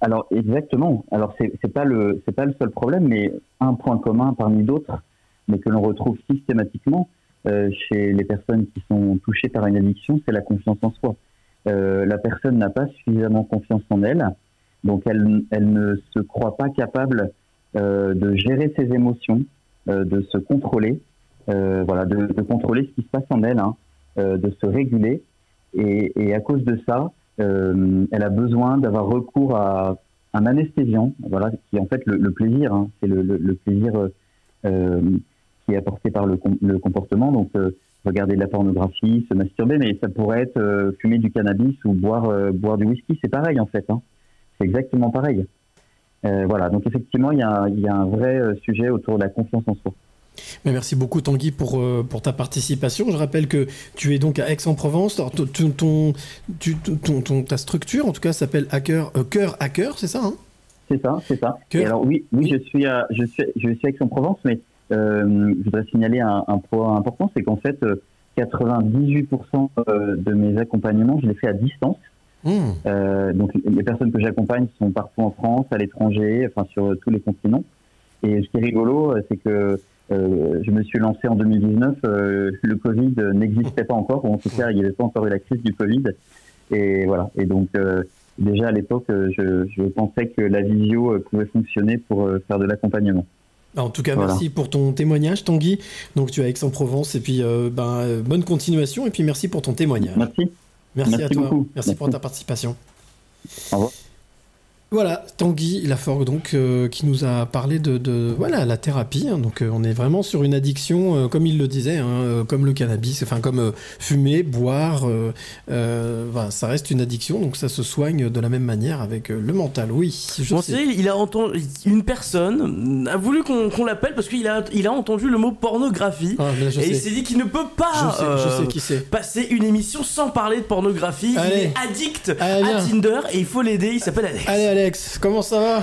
Alors exactement. Alors c'est pas le c'est pas le seul problème, mais un point commun parmi d'autres, mais que l'on retrouve systématiquement euh, chez les personnes qui sont touchées par une addiction, c'est la confiance en soi. Euh, la personne n'a pas suffisamment confiance en elle, donc elle, elle ne se croit pas capable euh, de gérer ses émotions, de se contrôler, voilà, de, de, contrôler ce qui se passe en elle, hein, de se réguler, et, et, à cause de ça, euh, elle a besoin d'avoir recours à un anesthésiant, voilà, qui est en fait le, plaisir, hein, c'est le, plaisir euh, qui est apporté par le, com- le comportement. Donc, euh, regarder de la pornographie, se masturber, mais ça pourrait être fumer du cannabis ou boire, boire du whisky, c'est pareil en fait. Hein. C'est exactement pareil. Voilà, donc effectivement, il y a, un vrai sujet autour de la confiance en soi. Merci beaucoup Tanguy pour, euh, pour ta participation. Je rappelle que tu es donc à Aix-en-Provence. Ton, ton, ta structure, en tout cas, s'appelle Hacker, euh, Cœur Hacker, c'est ça hein? C'est ça, c'est ça. Et alors oui, oui, je suis à, je suis, je suis Aix-en-Provence, mais euh, je voudrais signaler un, point important, c'est qu'en fait, euh, 98% euh, de mes accompagnements, je les fais à distance. Euh, donc les personnes que j'accompagne sont partout en France, à l'étranger, enfin sur euh, tous les continents. Et ce qui est rigolo, euh, c'est que euh, je me suis lancé en 2019, euh, le Covid n'existait pas encore, ou en tout cas il n'y avait pas encore eu la crise du Covid. Et voilà. Et donc euh, déjà à l'époque, je, je pensais que la visio pouvait fonctionner pour faire de l'accompagnement. En tout cas, Voilà. merci pour ton témoignage, Tanguy. Donc, tu es à Aix-en-Provence, et puis ben, euh, bonne continuation, et puis merci pour ton témoignage. Merci. Merci, Merci à toi. beaucoup. Merci, pour ta participation. Au revoir. Voilà, Tanguy Laforgue, donc, euh, qui nous a parlé de, de, voilà, la thérapie. hein. donc, euh, on est vraiment sur une addiction, euh, comme il le disait, hein, comme le cannabis, enfin, comme fumer, boire. voilà, ça reste une addiction, donc ça se soigne de la même manière avec le mental. Oui, je sais. il a entendu une personne a voulu qu'on l'appelle parce qu'il a, il a entendu le mot pornographie Ah, je et il s'est dit qu'il ne peut pas Je sais, je sais qui c'est. passer une émission sans parler de pornographie. Allez. Il est addict Allez, à. Tinder et il faut l'aider. Il s'appelle Alex. Allez, Alex, comment ça va?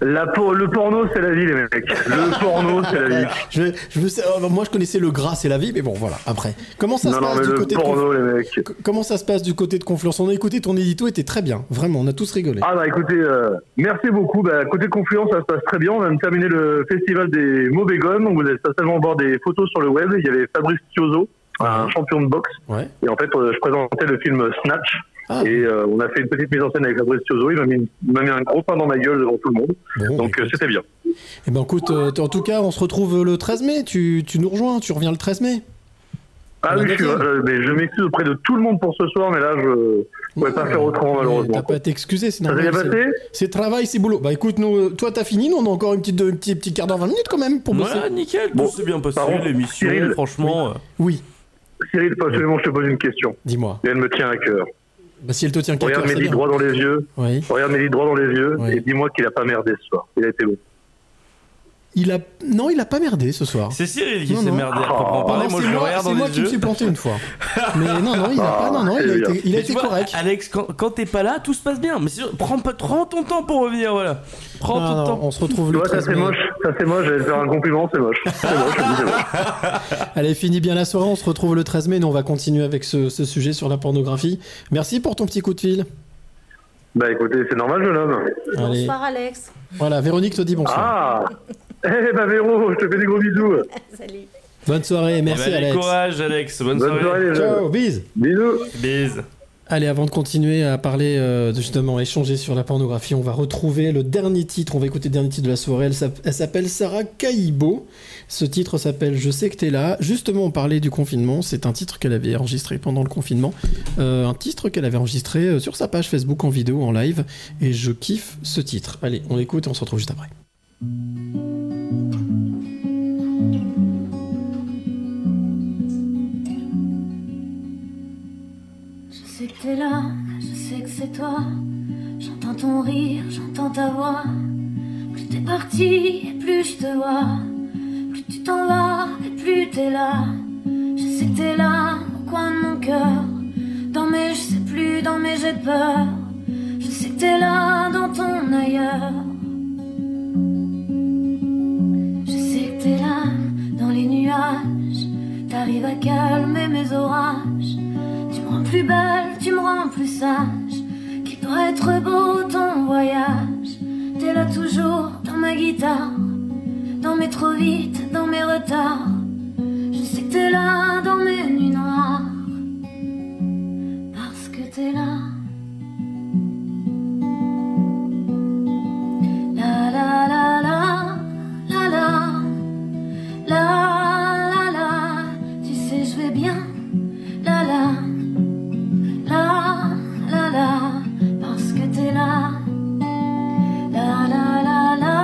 La por- le porno, c'est la vie, les mecs. Le porno, c'est la vie. *laughs* je, je oh, moi, je connaissais le gras, c'est la vie, mais bon, voilà. Après, comment ça Non, se non, passe mais du le côté porno, de les mecs. Comment ça se passe du côté de Confluence? On a écouté ton édito, était très bien. Vraiment, on a tous rigolé. Ah bah écoutez, euh, merci beaucoup. Bah, côté Confluence, ça se passe très bien. On vient de terminer le festival des mauvais gommes. Vous allez certainement voir des photos sur le web. Il y avait Fabrice Tiozo, un champion de boxe. Ouais. Et en fait, euh, je présentais le film Snatch. Ah. Et euh, on a fait une petite mise en scène avec Fabrice Tiozo. Il m'a mis, il m'a mis un gros pain dans ma gueule devant tout le monde. Donc euh, c'était bien. Eh ben, écoute, euh, en tout cas, on se retrouve le 13 mai. Tu, tu nous rejoins, tu reviens le 13 mai. Ah oui, je, euh, mais je m'excuse auprès de tout le monde pour ce soir, mais là, je ne pouvais pas faire autrement, malheureusement. T'as pas à t'excuser, c'est Ça s'est normal. bien c'est- passé? C'est travail, c'est boulot. Bah écoute, nous, toi t'as fini, nous on a encore une petite, un petit, petit quart d'heure, 20 minutes quand même pour bosser. Ouais, nickel, tout s'est bien passé, l'émission, Cyril, franchement. euh, Oui. Cyril, absolument, je te pose une question. Dis-moi. Et elle me tient à cœur. Bah si elle te tient Regarde Mehdi droit dans les yeux. Oui. Regarde Mehdi droit dans les yeux et dis-moi qu'il a pas merdé ce soir. Il a été bon. Il a... Non, il a pas merdé ce soir. C'est Cyril qui s'est merdé à proprement parler. non, Moi, c'est je le c'est moi qui me suis planté une fois. *laughs* Mais non, non, il a pas, non, non, il a été, il a Mais été tu vois, correct. Alex, quand, quand t'es pas là, tout se passe bien. Mais prends, pas- prends ton temps pour revenir, voilà. Prends Non, ton non, temps. on se retrouve Tu le vois, ça 13 c'est mai. moche. Ça c'est moche. J'allais faire un compliment, c'est moche. C'est. *laughs* Allez, finis bien la soirée, on se retrouve le 13 mai, nous on va continuer avec ce, ce sujet sur la pornographie. Merci pour ton petit coup de fil. Bah écoutez, c'est normal, jeune homme. Allez. Bonsoir Alex. Voilà, Véronique te dit bonsoir. Ah Eh bah Véro, je te fais des gros bisous. *laughs* Salut. Bonne soirée, merci Eh ben, allez, Alex. courage, Alex. Bonne, Bonne soirée. soirée, Ciao, bise. Bisous. Bise. Allez, avant de continuer à parler, euh, justement, échanger sur la pornographie, on va retrouver le dernier titre. On va écouter le dernier titre de la soirée. Elle s'app- elle s'appelle Sarah Kaibo. Ce titre s'appelle Je sais que t'es là. Justement, on parlait du confinement. C'est un titre qu'elle avait enregistré pendant le confinement. Euh, un titre qu'elle avait enregistré euh, sur sa page Facebook en vidéo, en live. Et je kiffe ce titre. Allez, on l'écoute et on se retrouve juste après. T'es là, je sais que c'est toi. J'entends ton rire, j'entends ta voix. Plus t'es parti, et plus je te vois. Plus tu t'en vas, et plus t'es là. Je sais que t'es là, au coin de mon cœur. Dans mes je sais plus, dans mes j'ai peur. Je sais que t'es là, dans ton ailleurs. Je sais que t'es là, dans les nuages. T'arrives à calmer mes orages. Tu me rends plus belle, tu me rends plus sage. Qu'il doit être beau ton voyage. T'es là toujours dans ma guitare. Dans mes trop vite, dans mes retards. Je sais que t'es là dans mes nuits noires. Parce que t'es là. La la la la, la la, la la la. Tu sais, je vais bien. La la, parce que T'es là. La la la la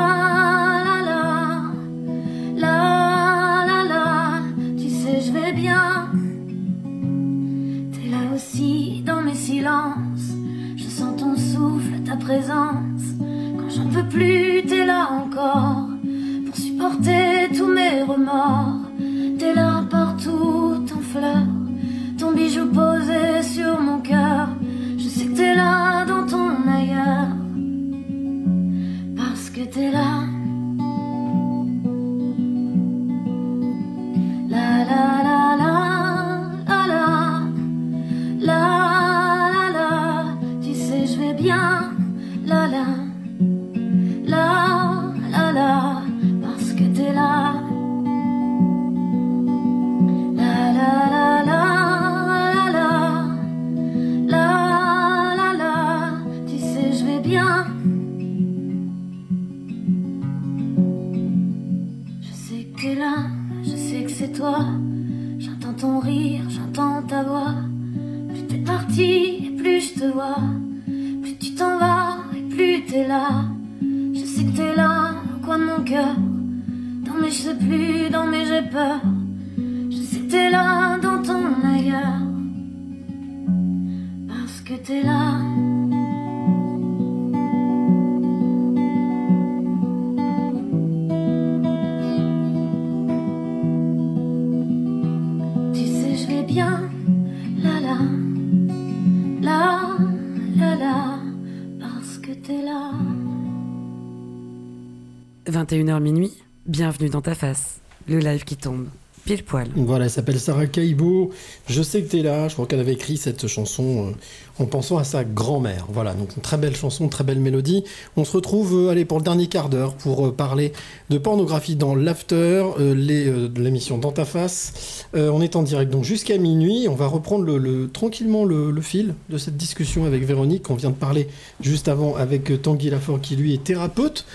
tu sais je vais bien. T'es là aussi dans mes silences. Je sens ton souffle ta présence. Quand je ne veux plus t'es l'or pour supporter tous mes remords. T'es là partout en fleurs, ton bijou posé sur mon te la bienvenue dans ta face, le live qui tombe, pile poil. Voilà, elle s'appelle Sarah Kaibo. Je sais que t'es là. Je crois qu'elle avait écrit cette chanson euh, en pensant à sa grand-mère. Voilà, donc une très belle chanson, très belle mélodie. On se retrouve, euh, allez, pour le dernier quart d'heure pour euh, parler de pornographie dans l'after, l'émission Dans ta face. On est en direct donc jusqu'à minuit. On va reprendre le, le- tranquillement le, le fil de cette discussion avec Véronique. On vient de parler juste avant avec Tanguy Lafort qui lui est thérapeute.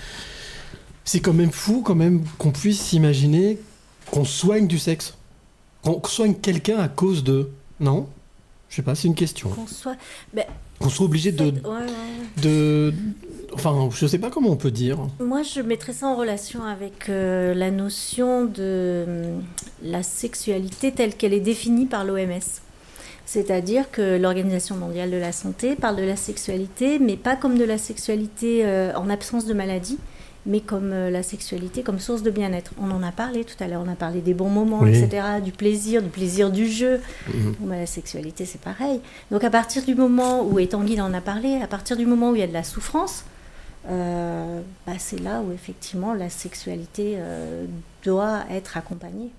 C'est quand même fou quand même qu'on puisse s'imaginer qu'on soigne du sexe. Qu'on soigne quelqu'un à cause de... Non? Je sais pas, c'est une question. Qu'on soit. Ben, Qu'on soit obligé de... ouais, ouais, ouais. de... Enfin, je sais pas comment on peut dire. Moi, je mettrais ça en relation avec euh, la notion de hum, la sexualité telle qu'elle est définie par l'OMS. C'est-à-dire que l'Organisation mondiale de la santé parle de la sexualité, mais pas comme de la sexualité euh, en absence de maladie, mais comme euh, la sexualité comme source de bien-être. On en a parlé tout à l'heure, on a parlé des bons moments, Oui. etc., du plaisir, du plaisir du jeu. Mhm. Bon, bah, la sexualité, c'est pareil. Donc à partir du moment où, et Tanguy en a parlé, à partir du moment où il y a de la souffrance, euh, bah, c'est là où effectivement la sexualité euh, doit être accompagnée.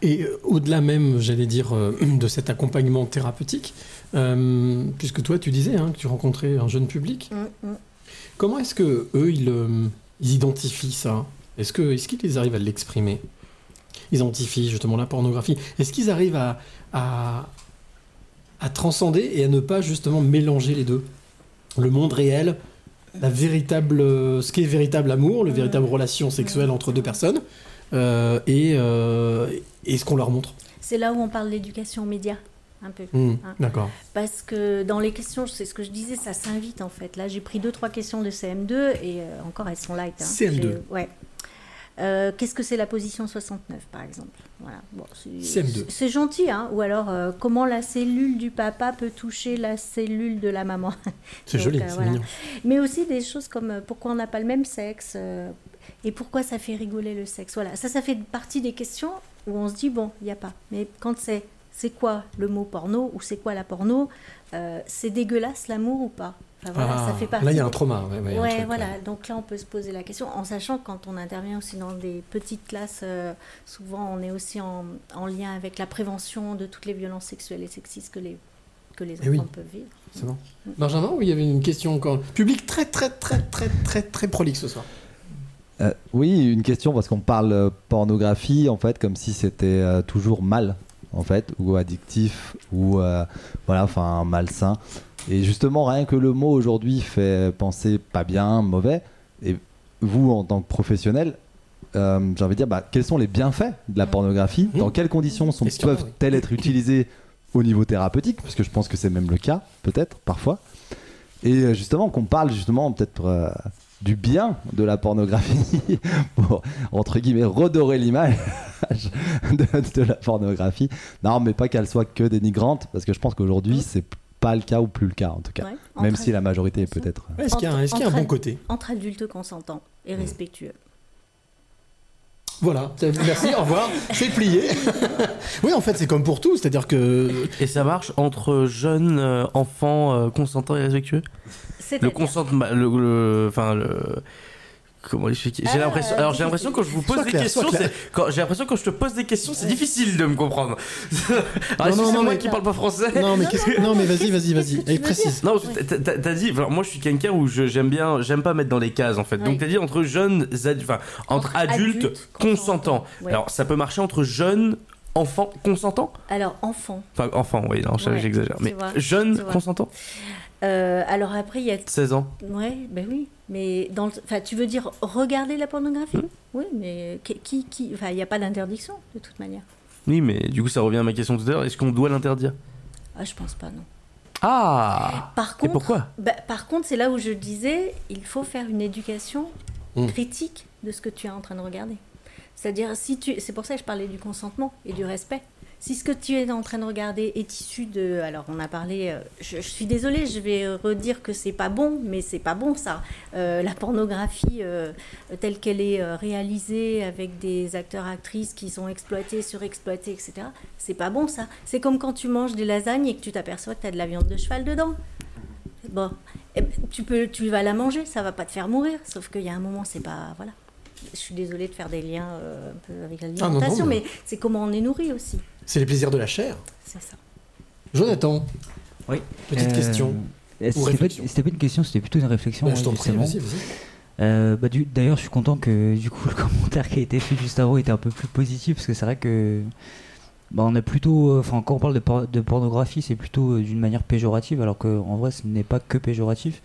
Et au-delà même, j'allais dire, euh, *clears throat* de cet accompagnement thérapeutique, puisque toi, tu disais hein, que tu rencontrais un jeune public, Mm, mm. comment est-ce que eux, ils, ils identifient ça. Est-ce que est-ce qu'ils arrivent à l'exprimer? Ils identifient justement la pornographie. Est-ce qu'ils arrivent à, à, à transcender et à ne pas justement mélanger les deux? Le monde réel, la véritable, ce qui est véritable amour, le véritable relation sexuelle entre deux personnes, euh, et, euh, et ce qu'on leur montre. C'est là où on parle d'éducation aux médias, un peu. Hmm, hein. d'accord. Parce que dans les questions, c'est ce que je disais, ça s'invite en fait. Là, j'ai pris deux, trois questions de CM2 et euh, encore, elles sont light. hein. CM2. J'ai- Ouais. Euh, Qu'est-ce que c'est la position 69 par exemple? Voilà. bon, c'est- CM2. C'est gentil, hein Ou alors, euh, comment la cellule du papa peut toucher la cellule de la maman? *laughs* C'est joli, c'est voilà. mignon. Mais aussi des choses comme pourquoi on n'a pas le même sexe et pourquoi ça fait rigoler le sexe. Voilà, ça, ça fait partie des questions où on se dit, bon, il n'y a pas. Mais quand c'est c'est quoi le mot porno ou c'est quoi la porno, euh, c'est dégueulasse l'amour ou pas? Enfin, voilà, Ah, ça fait partie là, il y a un trauma, ouais, ouais, il y a un truc, voilà. ouais. Donc là, on peut se poser la question en sachant que quand on intervient aussi dans des petites classes, euh, souvent on est aussi en, en lien avec la prévention de toutes les violences sexuelles et sexistes que les, que les enfants Eh oui. peuvent vivre. C'est bon. Benjamin, ou il y avait une question encore Public très, très, très, très, très, très prolixe ce soir. Euh, oui, une question parce qu'on parle pornographie en fait comme si c'était euh, toujours mal en fait ou addictif ou euh, voilà enfin malsain. Et justement rien que le mot aujourd'hui fait penser pas bien, mauvais. Et vous en tant que professionnel, euh, j'ai envie de dire bah, quels sont les bienfaits de la pornographie? Dans quelles conditions sont, peuvent-elles être utilisées au niveau thérapeutique? Parce que je pense que c'est même le cas peut-être parfois. Et euh, justement, qu'on parle justement peut-être euh, du bien de la pornographie *laughs* pour, entre guillemets, redorer l'image *laughs* de, de la pornographie. Non, mais pas qu'elle soit que dénigrante, parce que je pense qu'aujourd'hui, c'est pas le cas ou plus le cas en tout cas. Ouais, Même si la majorité est peut-être. Est-ce qu'il y a un- y a bon côté? Entre adultes consentants et respectueux. Voilà, merci, au revoir, c'est plié. oui, en fait, c'est comme pour tout, c'est-à-dire que. Et ça marche entre jeunes, euh, enfants, euh, consentants et respectueux? Le consentement. Le, le- Enfin, le. Comment expliquer J'ai Ah, l'impression. Alors, j'ai l'impression quand je vous pose des clair, questions, c'est. Quand, j'ai l'impression quand je te pose des questions, c'est difficile de me comprendre. *laughs* alors, Non, non, c'est non, moi mais- qui parle pas français. Non, mais, qu'est-ce que- non, mais vas-y, vas-y, vas-y. Allez, précise. Non, t'as- dit, alors moi je suis quelqu'un où je- j'aime bien, j'aime pas mettre dans les cases en fait. Oui. Donc t'as dit entre jeunes, adultes, enfin entre, Entre adultes, adultes, consentants. Ouais. Alors ça peut marcher entre jeunes, enfants, consentants? Alors, enfant. Enfin enfants, oui, non, j'exagère. Mais jeunes, consentants? Euh, alors après, il y a. 16 ans. Ouais, ben oui. Mais dans le... enfin, tu veux dire regarder la pornographie Hmm. Oui, mais qui, qui, enfin, il n'y a pas d'interdiction de toute manière. Oui, mais du coup ça revient à ma question tout à l'heure. Est-ce qu'on doit l'interdire? Ah, je pense pas, non. Ah Par Et contre, pourquoi? bah, par contre, c'est là où je disais, il faut faire une éducation Mm. critique de ce que tu es en train de regarder. C'est-à-dire, si tu, c'est pour ça que je parlais du consentement et du respect. Si ce que tu es en train de regarder est issu de, alors on a parlé, euh, je, je suis désolée, je vais redire que c'est pas bon, mais c'est pas bon ça. Euh, la pornographie euh, telle qu'elle est euh, réalisée avec des acteurs actrices qui sont exploités, surexploités, etc. C'est pas bon ça. C'est comme quand tu manges des lasagnes et que tu t'aperçois que tu as de la viande de cheval dedans. Bon, eh ben, tu, peux, tu vas la manger, ça va pas te faire mourir. Sauf qu'il y a un moment, c'est pas. Voilà. Je suis désolée de faire des liens euh, un peu avec Ah, l'alimentation, non, mais- mais c'est comment on est nourri aussi. C'est les plaisirs de la chair. C'est ça. Jonathan. Oui. Petite Euh, question. euh, Ou C'était pas, réflexion. c'était pas une question, c'était plutôt une réflexion. Bah, je t'en prie, justement. vas-y, vas-y. Euh, bah, D'ailleurs, je suis content que du coup *laughs* le commentaire qui a été fait juste avant était un peu plus positif parce que c'est vrai que bah, on a plutôt, euh, enfin quand on parle de, por- de pornographie, c'est plutôt euh, d'une manière péjorative, alors qu'en vrai, ce n'est pas que péjoratif.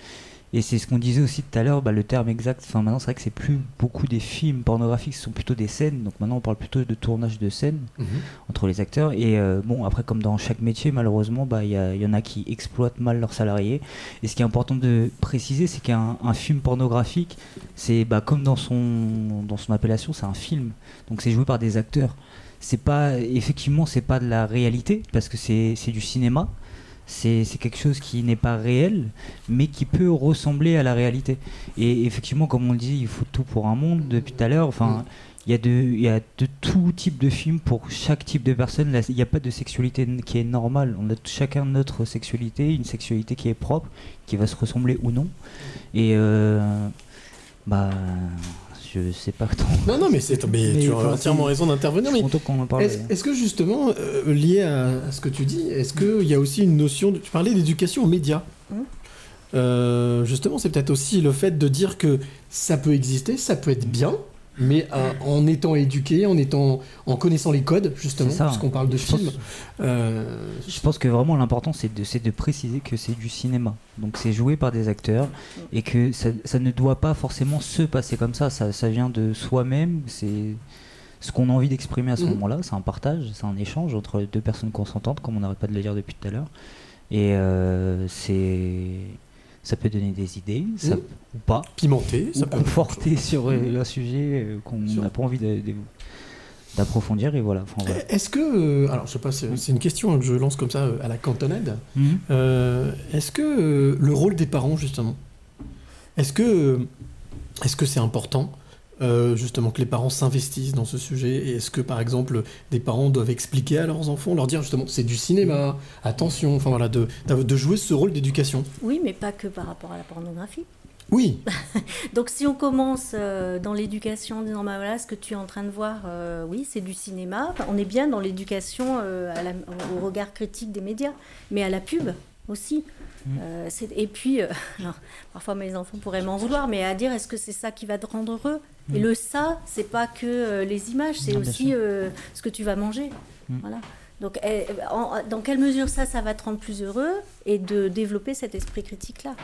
Et c'est ce qu'on disait aussi tout à l'heure, bah, le terme exact. Enfin, maintenant, c'est vrai que c'est plus beaucoup des films pornographiques, ce sont plutôt des scènes. Donc maintenant, on parle plutôt de tournage de scènes Mhm. entre les acteurs. Et euh, bon, après, comme dans chaque métier, malheureusement, bah, il y, en a qui exploitent mal leurs salariés. Et ce qui est important de préciser, c'est qu'un un film pornographique, c'est bah, comme dans son, dans son appellation, c'est un film. Donc c'est joué par des acteurs. C'est pas, effectivement, c'est pas de la réalité, parce que c'est c'est du cinéma. C'est quelque chose qui n'est pas réel, mais qui peut ressembler à la réalité. Et effectivement, comme on le dit, il faut tout pour un monde depuis tout à l'heure. Enfin, il y, a de, il y a de tout type de films pour chaque type de personne. Là, Il n'y a pas de sexualité qui est normale. On a chacun notre sexualité, une sexualité qui est propre, qui va se ressembler ou non. Et euh, bah, je sais pas trop. Non, non, mais, c'est, mais, tu as entièrement raison d'intervenir. Mais content qu'on en parle. est-ce, est-ce que justement, euh, lié à, à ce que tu dis, est-ce qu'il y a aussi une notion, de, tu parlais d'éducation aux médias Mhm. Euh, Justement, c'est peut-être aussi le fait de dire que ça peut exister, ça peut être bien, mais en étant éduqué, en étant, en connaissant les codes, justement, puisqu'on parle de Je pense- films. euh, Je pense que vraiment l'important c'est de, c'est de préciser que c'est du cinéma. Donc c'est joué par des acteurs et que ça, ça ne doit pas forcément se passer comme ça. Ça, ça vient de soi-même. C'est ce qu'on a envie d'exprimer à ce Mhm. moment-là. C'est un partage, c'est un échange entre deux personnes consentantes, comme on n'arrête pas de le dire depuis tout à l'heure. Et euh, c'est ça peut donner des idées, ça, ou pas. Pimenté, ou ça peut- conforter sur euh, un sujet euh, qu'on Sur- n'a pas envie d'approfondir. Et voilà. Enfin, voilà. Est-ce que, euh, alors je sais pas, c'est, une question que je lance comme ça euh, à la cantonade. Mhm. Euh, est-ce que euh, le rôle des parents justement, est-ce que, euh, est-ce que c'est important euh, justement que les parents s'investissent dans ce sujet et est-ce que par exemple des parents doivent expliquer à leurs enfants, leur dire justement c'est du cinéma, attention, enfin voilà, de, de jouer ce rôle d'éducation? Oui, mais pas que par rapport à la pornographie. Oui. *laughs* Donc si on commence euh, dans l'éducation en disant bah voilà ce que tu es en train de voir, euh, oui c'est du cinéma. Enfin, on est bien dans l'éducation euh, à la- au regard critique des médias, mais à la pub aussi. Euh, c'est- et puis, euh, *laughs* alors, parfois mes enfants pourraient m'en vouloir, mais à dire est-ce que c'est ça qui va te rendre heureux? Et le ça, c'est pas que euh, les images, c'est aussi euh, ce que tu vas manger. Mm. Voilà. Donc, eh, en- dans quelle mesure ça, ça va te rendre plus heureux et de développer cet esprit critique-là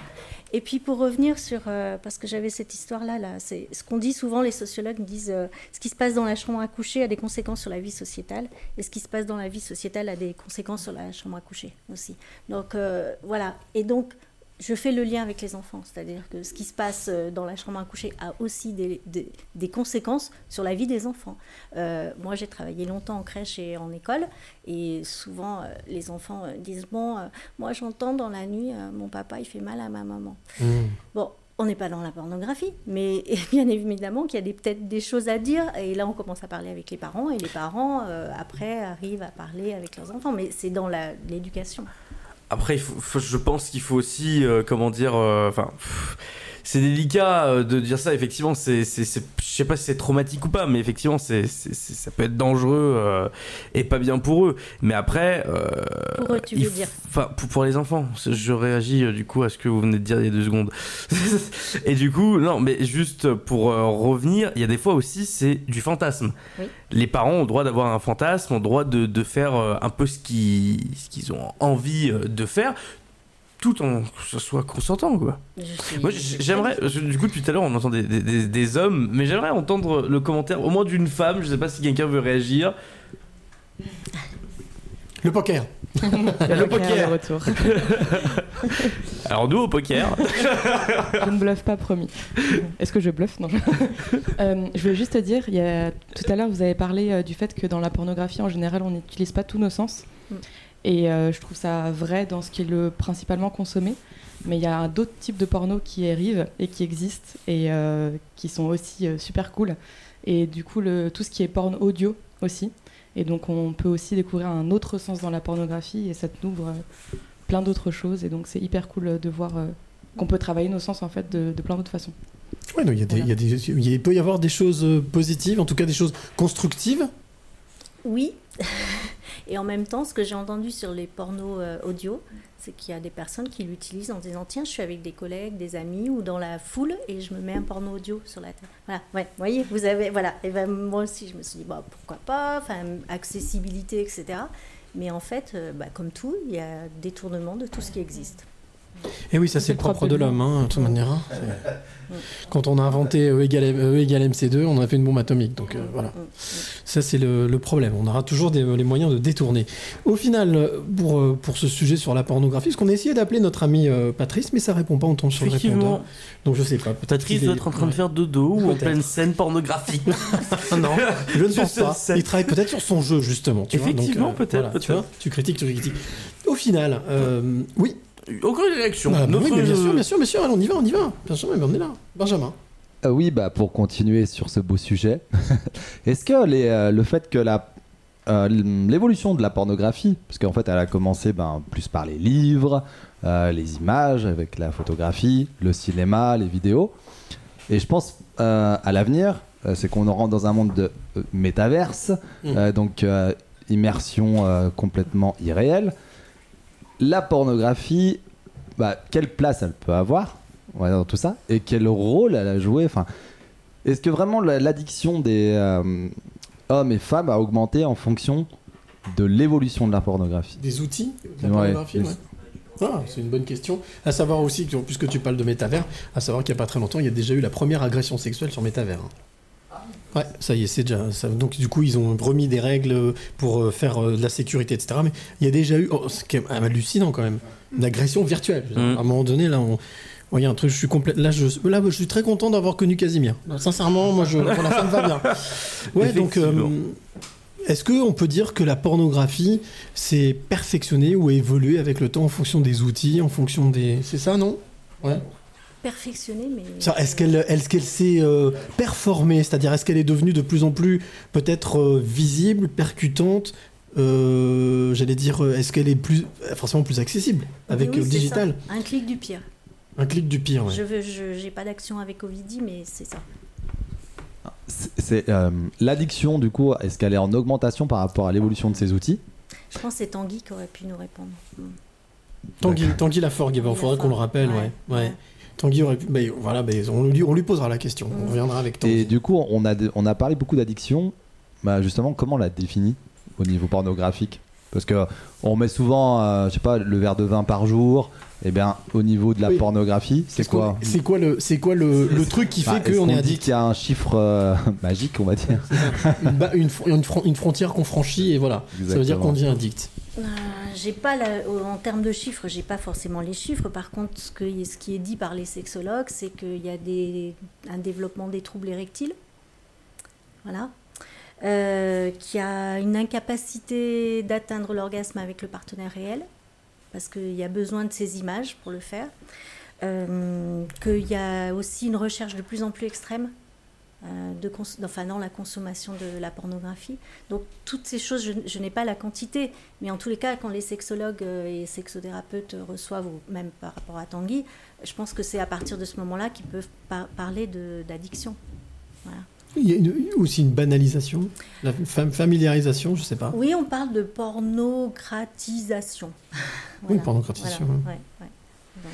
Et puis pour revenir sur, euh, parce que j'avais cette histoire-là, là, c'est ce qu'on dit souvent, les sociologues disent, euh, ce qui se passe dans la chambre à coucher a des conséquences sur la vie sociétale, et ce qui se passe dans la vie sociétale a des conséquences sur la chambre à coucher aussi. Donc euh, voilà, et donc je fais le lien avec les enfants, c'est-à-dire que ce qui se passe euh, dans la chambre à coucher a aussi des, des- des conséquences sur la vie des enfants. Euh, moi, j'ai travaillé longtemps en crèche et en école, et souvent euh, les enfants disent bon, euh, moi j'entends dans la nuit, mon papa il fait mal à ma maman. Mmh. Bon, on n'est pas dans la pornographie, mais *laughs* bien évidemment qu'il y a peut-être des choses à dire. Et là, on commence à parler avec les parents, et les parents, euh, après, arrivent à parler avec leurs enfants. Mais c'est dans l'éducation. Après, je pense qu'il faut aussi, euh, comment dire, euh, enfin, c'est délicat euh, de dire ça. Effectivement, c'est, sais pas si c'est traumatique ou pas, mais effectivement, c'est, c'est- c'est- ça peut être dangereux euh, et pas bien pour eux. Mais après, euh, Pour eux, tu veux dire. Enfin, pour, pour les enfants. Je réagis euh, du coup à ce que vous venez de dire il y a deux secondes. *laughs* et du coup, non, mais juste pour revenir, il y a des fois aussi, c'est du fantasme. Oui. Les parents ont le droit d'avoir un fantasme, ont le droit de, de faire un peu ce qu'ils, ce qu'ils ont envie de faire, tout en que ce soit consentant, quoi. Je suis- Moi, j'aimerais, du coup, depuis tout à l'heure, on entend des, des- des- des hommes, mais j'aimerais entendre le commentaire au moins d'une femme. Je sais pas si quelqu'un veut réagir. Le poker. le poker. retour. *laughs* Alors nous au poker. je ne bluffe pas, promis. Est-ce que je bluffe? Non. Euh, je voulais juste te dire, il y a, tout à l'heure, vous avez parlé euh, du fait que dans la pornographie, en général, on n'utilise pas tous nos sens. Et euh, je trouve ça vrai dans ce qui est le principalement consommé. Mais il y a d'autres types de porno qui arrivent et qui existent et euh, qui sont aussi euh, super cool. Et du coup, le, tout ce qui est porn audio aussi. Et donc, on peut aussi découvrir un autre sens dans la pornographie et ça te ouvre euh, plein d'autres choses. Et donc, c'est hyper cool de voir euh, qu'on peut travailler nos sens en fait de, de plein d'autres façons. Ouais, il peut y avoir des choses positives, en tout cas des choses constructives. Oui. *laughs* Et en même temps, ce que j'ai entendu sur les pornos euh, audio, c'est qu'il y a des personnes qui l'utilisent en disant Tiens, je suis avec des collègues, des amis ou dans la foule et je me mets un porno audio sur la tête. Voilà, ouais, voyez, vous avez. Voilà. Et ben, moi aussi, je me suis dit bah, Pourquoi pas Enfin, accessibilité, etc. Mais en fait, euh, bah, comme tout, il y a détournement de tout ce qui existe. Et oui, ça c'est le propre de l'homme, hein, de toute manière. hein. Quand on a inventé E égale, E égale MC2, on a fait une bombe atomique. Donc euh, voilà. Ça c'est le, le problème. On aura toujours des- les moyens de détourner. Au final, euh, pour, euh, pour ce sujet sur la pornographie, parce qu'on a essayé d'appeler notre ami euh, Patrice, mais ça répond pas, on tombe sur le répondeur. Donc je sais pas. Peut-être Patrice doit est- être en train de ouais. faire dodo ou en pleine scène pornographique. *laughs* non, je ne pense pas. Il travaille peut-être sur son jeu, justement. Tu Effectivement, euh, peut-être, voilà, Tu, peut-être. vois, tu critiques, tu critiques. Au final, euh, oui. Aucune réaction. Ah, bah oui, mais bien sûr, bien sûr, bien sûr. Allez, on y va, on y va. Benjamin, mais on est là. Benjamin. Euh, oui, bah, pour continuer sur ce beau sujet, *laughs* est-ce que les, euh, le fait que la, euh, l'évolution de la pornographie, parce qu'en fait elle a commencé ben, plus par les livres, euh, les images, avec la photographie, le cinéma, les vidéos, et je pense euh, à l'avenir, euh, c'est qu'on rentre dans un monde de euh, métaverse, euh, donc euh, immersion euh, complètement irréelle. La pornographie, bah, quelle place elle peut avoir dans tout ça et quel rôle elle a joué enfin est-ce que vraiment la- l'addiction des euh, hommes et femmes a augmenté en fonction de l'évolution de la pornographie? Des outils de la Ouais, pornographie, ouais. Ah, c'est une bonne question. À savoir aussi, que, puisque tu parles de métavers, à savoir qu'il n'y a pas très longtemps, il y a déjà eu la première agression sexuelle sur métavers. Ouais, ça y est, c'est déjà. ça- donc, du coup, ils ont remis des règles pour euh, faire euh, de la sécurité, etc. Mais il y a déjà eu. oh, c'est quand même hallucinant quand même. Une agression virtuelle. Dire, À un moment donné, là, on. ouais, il y a un truc, je suis complète. Là, je, là, je suis très content d'avoir connu Casimir. Sincèrement, moi, je, pour la femme va bien. *laughs* Ouais, donc, euh, est-ce qu'on peut dire que la pornographie s'est perfectionnée ou évoluée avec le temps en fonction des outils, en fonction des. C'est ça, non? Ouais. Perfectionné, mais. Est-ce qu'elle est qu'elle s'est euh, performée? C'est-à-dire, est-ce qu'elle est devenue de plus en plus peut-être euh, visible, percutante? Euh, J'allais dire, est-ce qu'elle est plus, forcément plus accessible avec Oui, oui, digital ça. Un clic du pire. Un clic du pire, ouais. Je veux, je j'ai pas d'action avec Ovidie, mais c'est ça. c'est euh, l'addiction du coup est-ce qu'elle est en augmentation par rapport à l'évolution de ces outils? Je pense que c'est Tanguy qui aurait pu nous répondre. Tanguy, Tanguy Laforgue, il faudrait qu'on le rappelle, ouais. ouais. Tanguy aurait pu. ben, voilà, ben, on, lui, on lui posera la question. On reviendra avec Tanguy. et du coup on a, on a parlé beaucoup d'addiction bah, justement comment on la définit au niveau pornographique? Parce que on met souvent euh, je sais pas le verre de vin par jour et bien au niveau de la Oui. pornographie c'est quoi? C'est quoi le, c'est quoi le, le truc qui Bah, fait qu'on est addict? qu'il y a un chiffre euh, magique on va dire? Une, une, fr- une fron- une frontière qu'on franchit et voilà. Ça veut dire qu'on devient addict. Euh, j'ai pas la- en termes de chiffres, j'ai pas forcément les chiffres. Par contre, ce, que, ce qui est dit par les sexologues, c'est qu'il y a des, un développement des troubles érectiles. Voilà. Euh, qu'il y a une incapacité d'atteindre l'orgasme avec le partenaire réel, parce qu'il y a besoin de ces images pour le faire. euh, qu'il y a aussi une recherche de plus en plus extrême euh, de cons- enfin, dans la consommation de la pornographie. Donc toutes ces choses, je, je n'ai pas la quantité, mais en tous les cas, quand les sexologues euh, et sexothérapeutes reçoivent, ou même par rapport à Tanguy, je pense que c'est à partir de ce moment-là qu'ils peuvent par- parler de- d'addiction. Voilà. Il y a une- aussi une banalisation, la fam- familiarisation, je sais pas. Oui, on parle de pornocratisation. *laughs* Oui, pornocratisation, Voilà, ouais. ouais, ouais. Donc,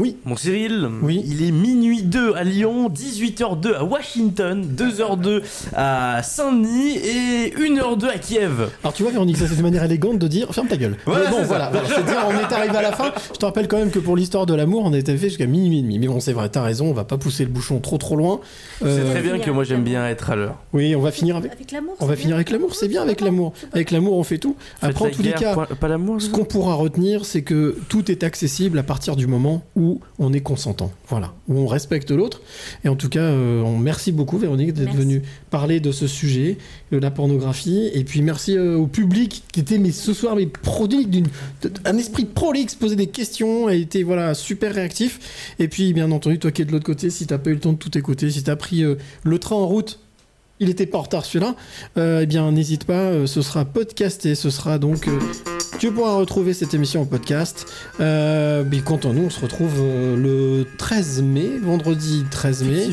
Oui. Mon Cyril, il est minuit 2 à Lyon, 18h02 à Washington, 2h02 à Saint-Denis et 1h02 à Kiev. Alors tu vois Véronique, ça c'est une manière élégante de dire ferme ta gueule. Voilà, Mais bon voilà, voilà, c'est dire on est arrivé à la fin. Je te rappelle quand même que pour l'histoire de l'amour, on était fait jusqu'à minuit et demi. Mais bon c'est vrai, t'as raison, on va pas pousser le bouchon trop trop loin. C'est Euh, très bien que moi j'aime bien être à l'heure. Oui, on va finir avec. Avec l'amour. On va finir avec l'amour, c'est bien avec l'amour. Avec l'amour, on fait tout. Après, en tous les cas, pas l'amour. ce qu'on pourra retenir, c'est que tout est accessible à partir du moment où on est consentant. Voilà, où on respecte l'autre. Et en tout cas, euh, on merci beaucoup, Véronique, d'être venue parler de ce sujet, de la pornographie. Et puis merci euh, au public qui était, mais ce soir, mais prodigue d'une un esprit prolixe, poser des questions, a été voilà super réactif. Et puis, bien entendu, toi qui es de l'autre côté, si t'as pas eu le temps de tout écouter, si t'as pris euh, le train en route il était pas en retard celui-là, eh bien n'hésite pas, ce sera podcasté, ce sera donc... tu pourras retrouver cette émission en podcast. Euh, mais quant à nous, on se retrouve euh, le 13 mai, vendredi 13 mai.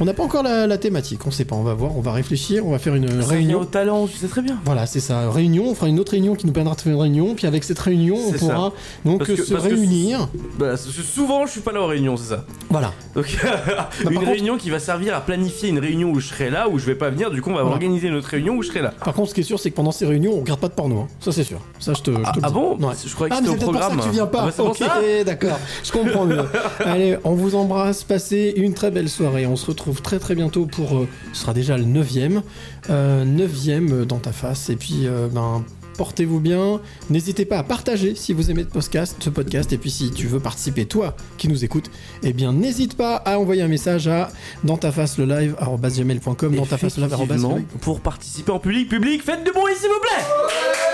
On n'a pas encore la, la thématique, on sait pas, on va voir, on va réfléchir, on va faire une vient réunion. au talent, tu sais très bien. Voilà, c'est ça, réunion, on fera une autre réunion qui nous permettra de faire une réunion, puis avec cette réunion, on pourra ça. donc que- se que réunir. Bah, que souvent je suis pas là aux réunions, c'est ça. Voilà. Donc *laughs* une contre- réunion qui va servir à planifier une réunion où je serai là, où je vais pas venir, du coup on va Voilà. organiser une autre réunion où je serai là. Par contre, ce qui est sûr, c'est que pendant ces réunions, on regarde pas de porno. hein. Ça, c'est sûr. Ça, je te, je te Ah, le ah bon Ouais. Je croyais que ah, mais c'était c'est au peut-être pour ça programme. que tu viens pas. Ah bah, ok, ça. d'accord. Je comprends mieux. *laughs* Allez, on vous embrasse. Passez une très belle soirée. On se retrouve très très bientôt pour. euh, ce sera déjà le 9ème. Euh, 9ème dans ta face. Et puis, euh, ben. Portez-vous bien. N'hésitez pas à partager si vous aimez ce podcast, ce podcast. Et puis si tu veux participer, toi qui nous écoutes, eh bien n'hésite pas à envoyer un message à dans ta face le live dans ta face le live pour participer en public, public, faites du bruit s'il vous plaît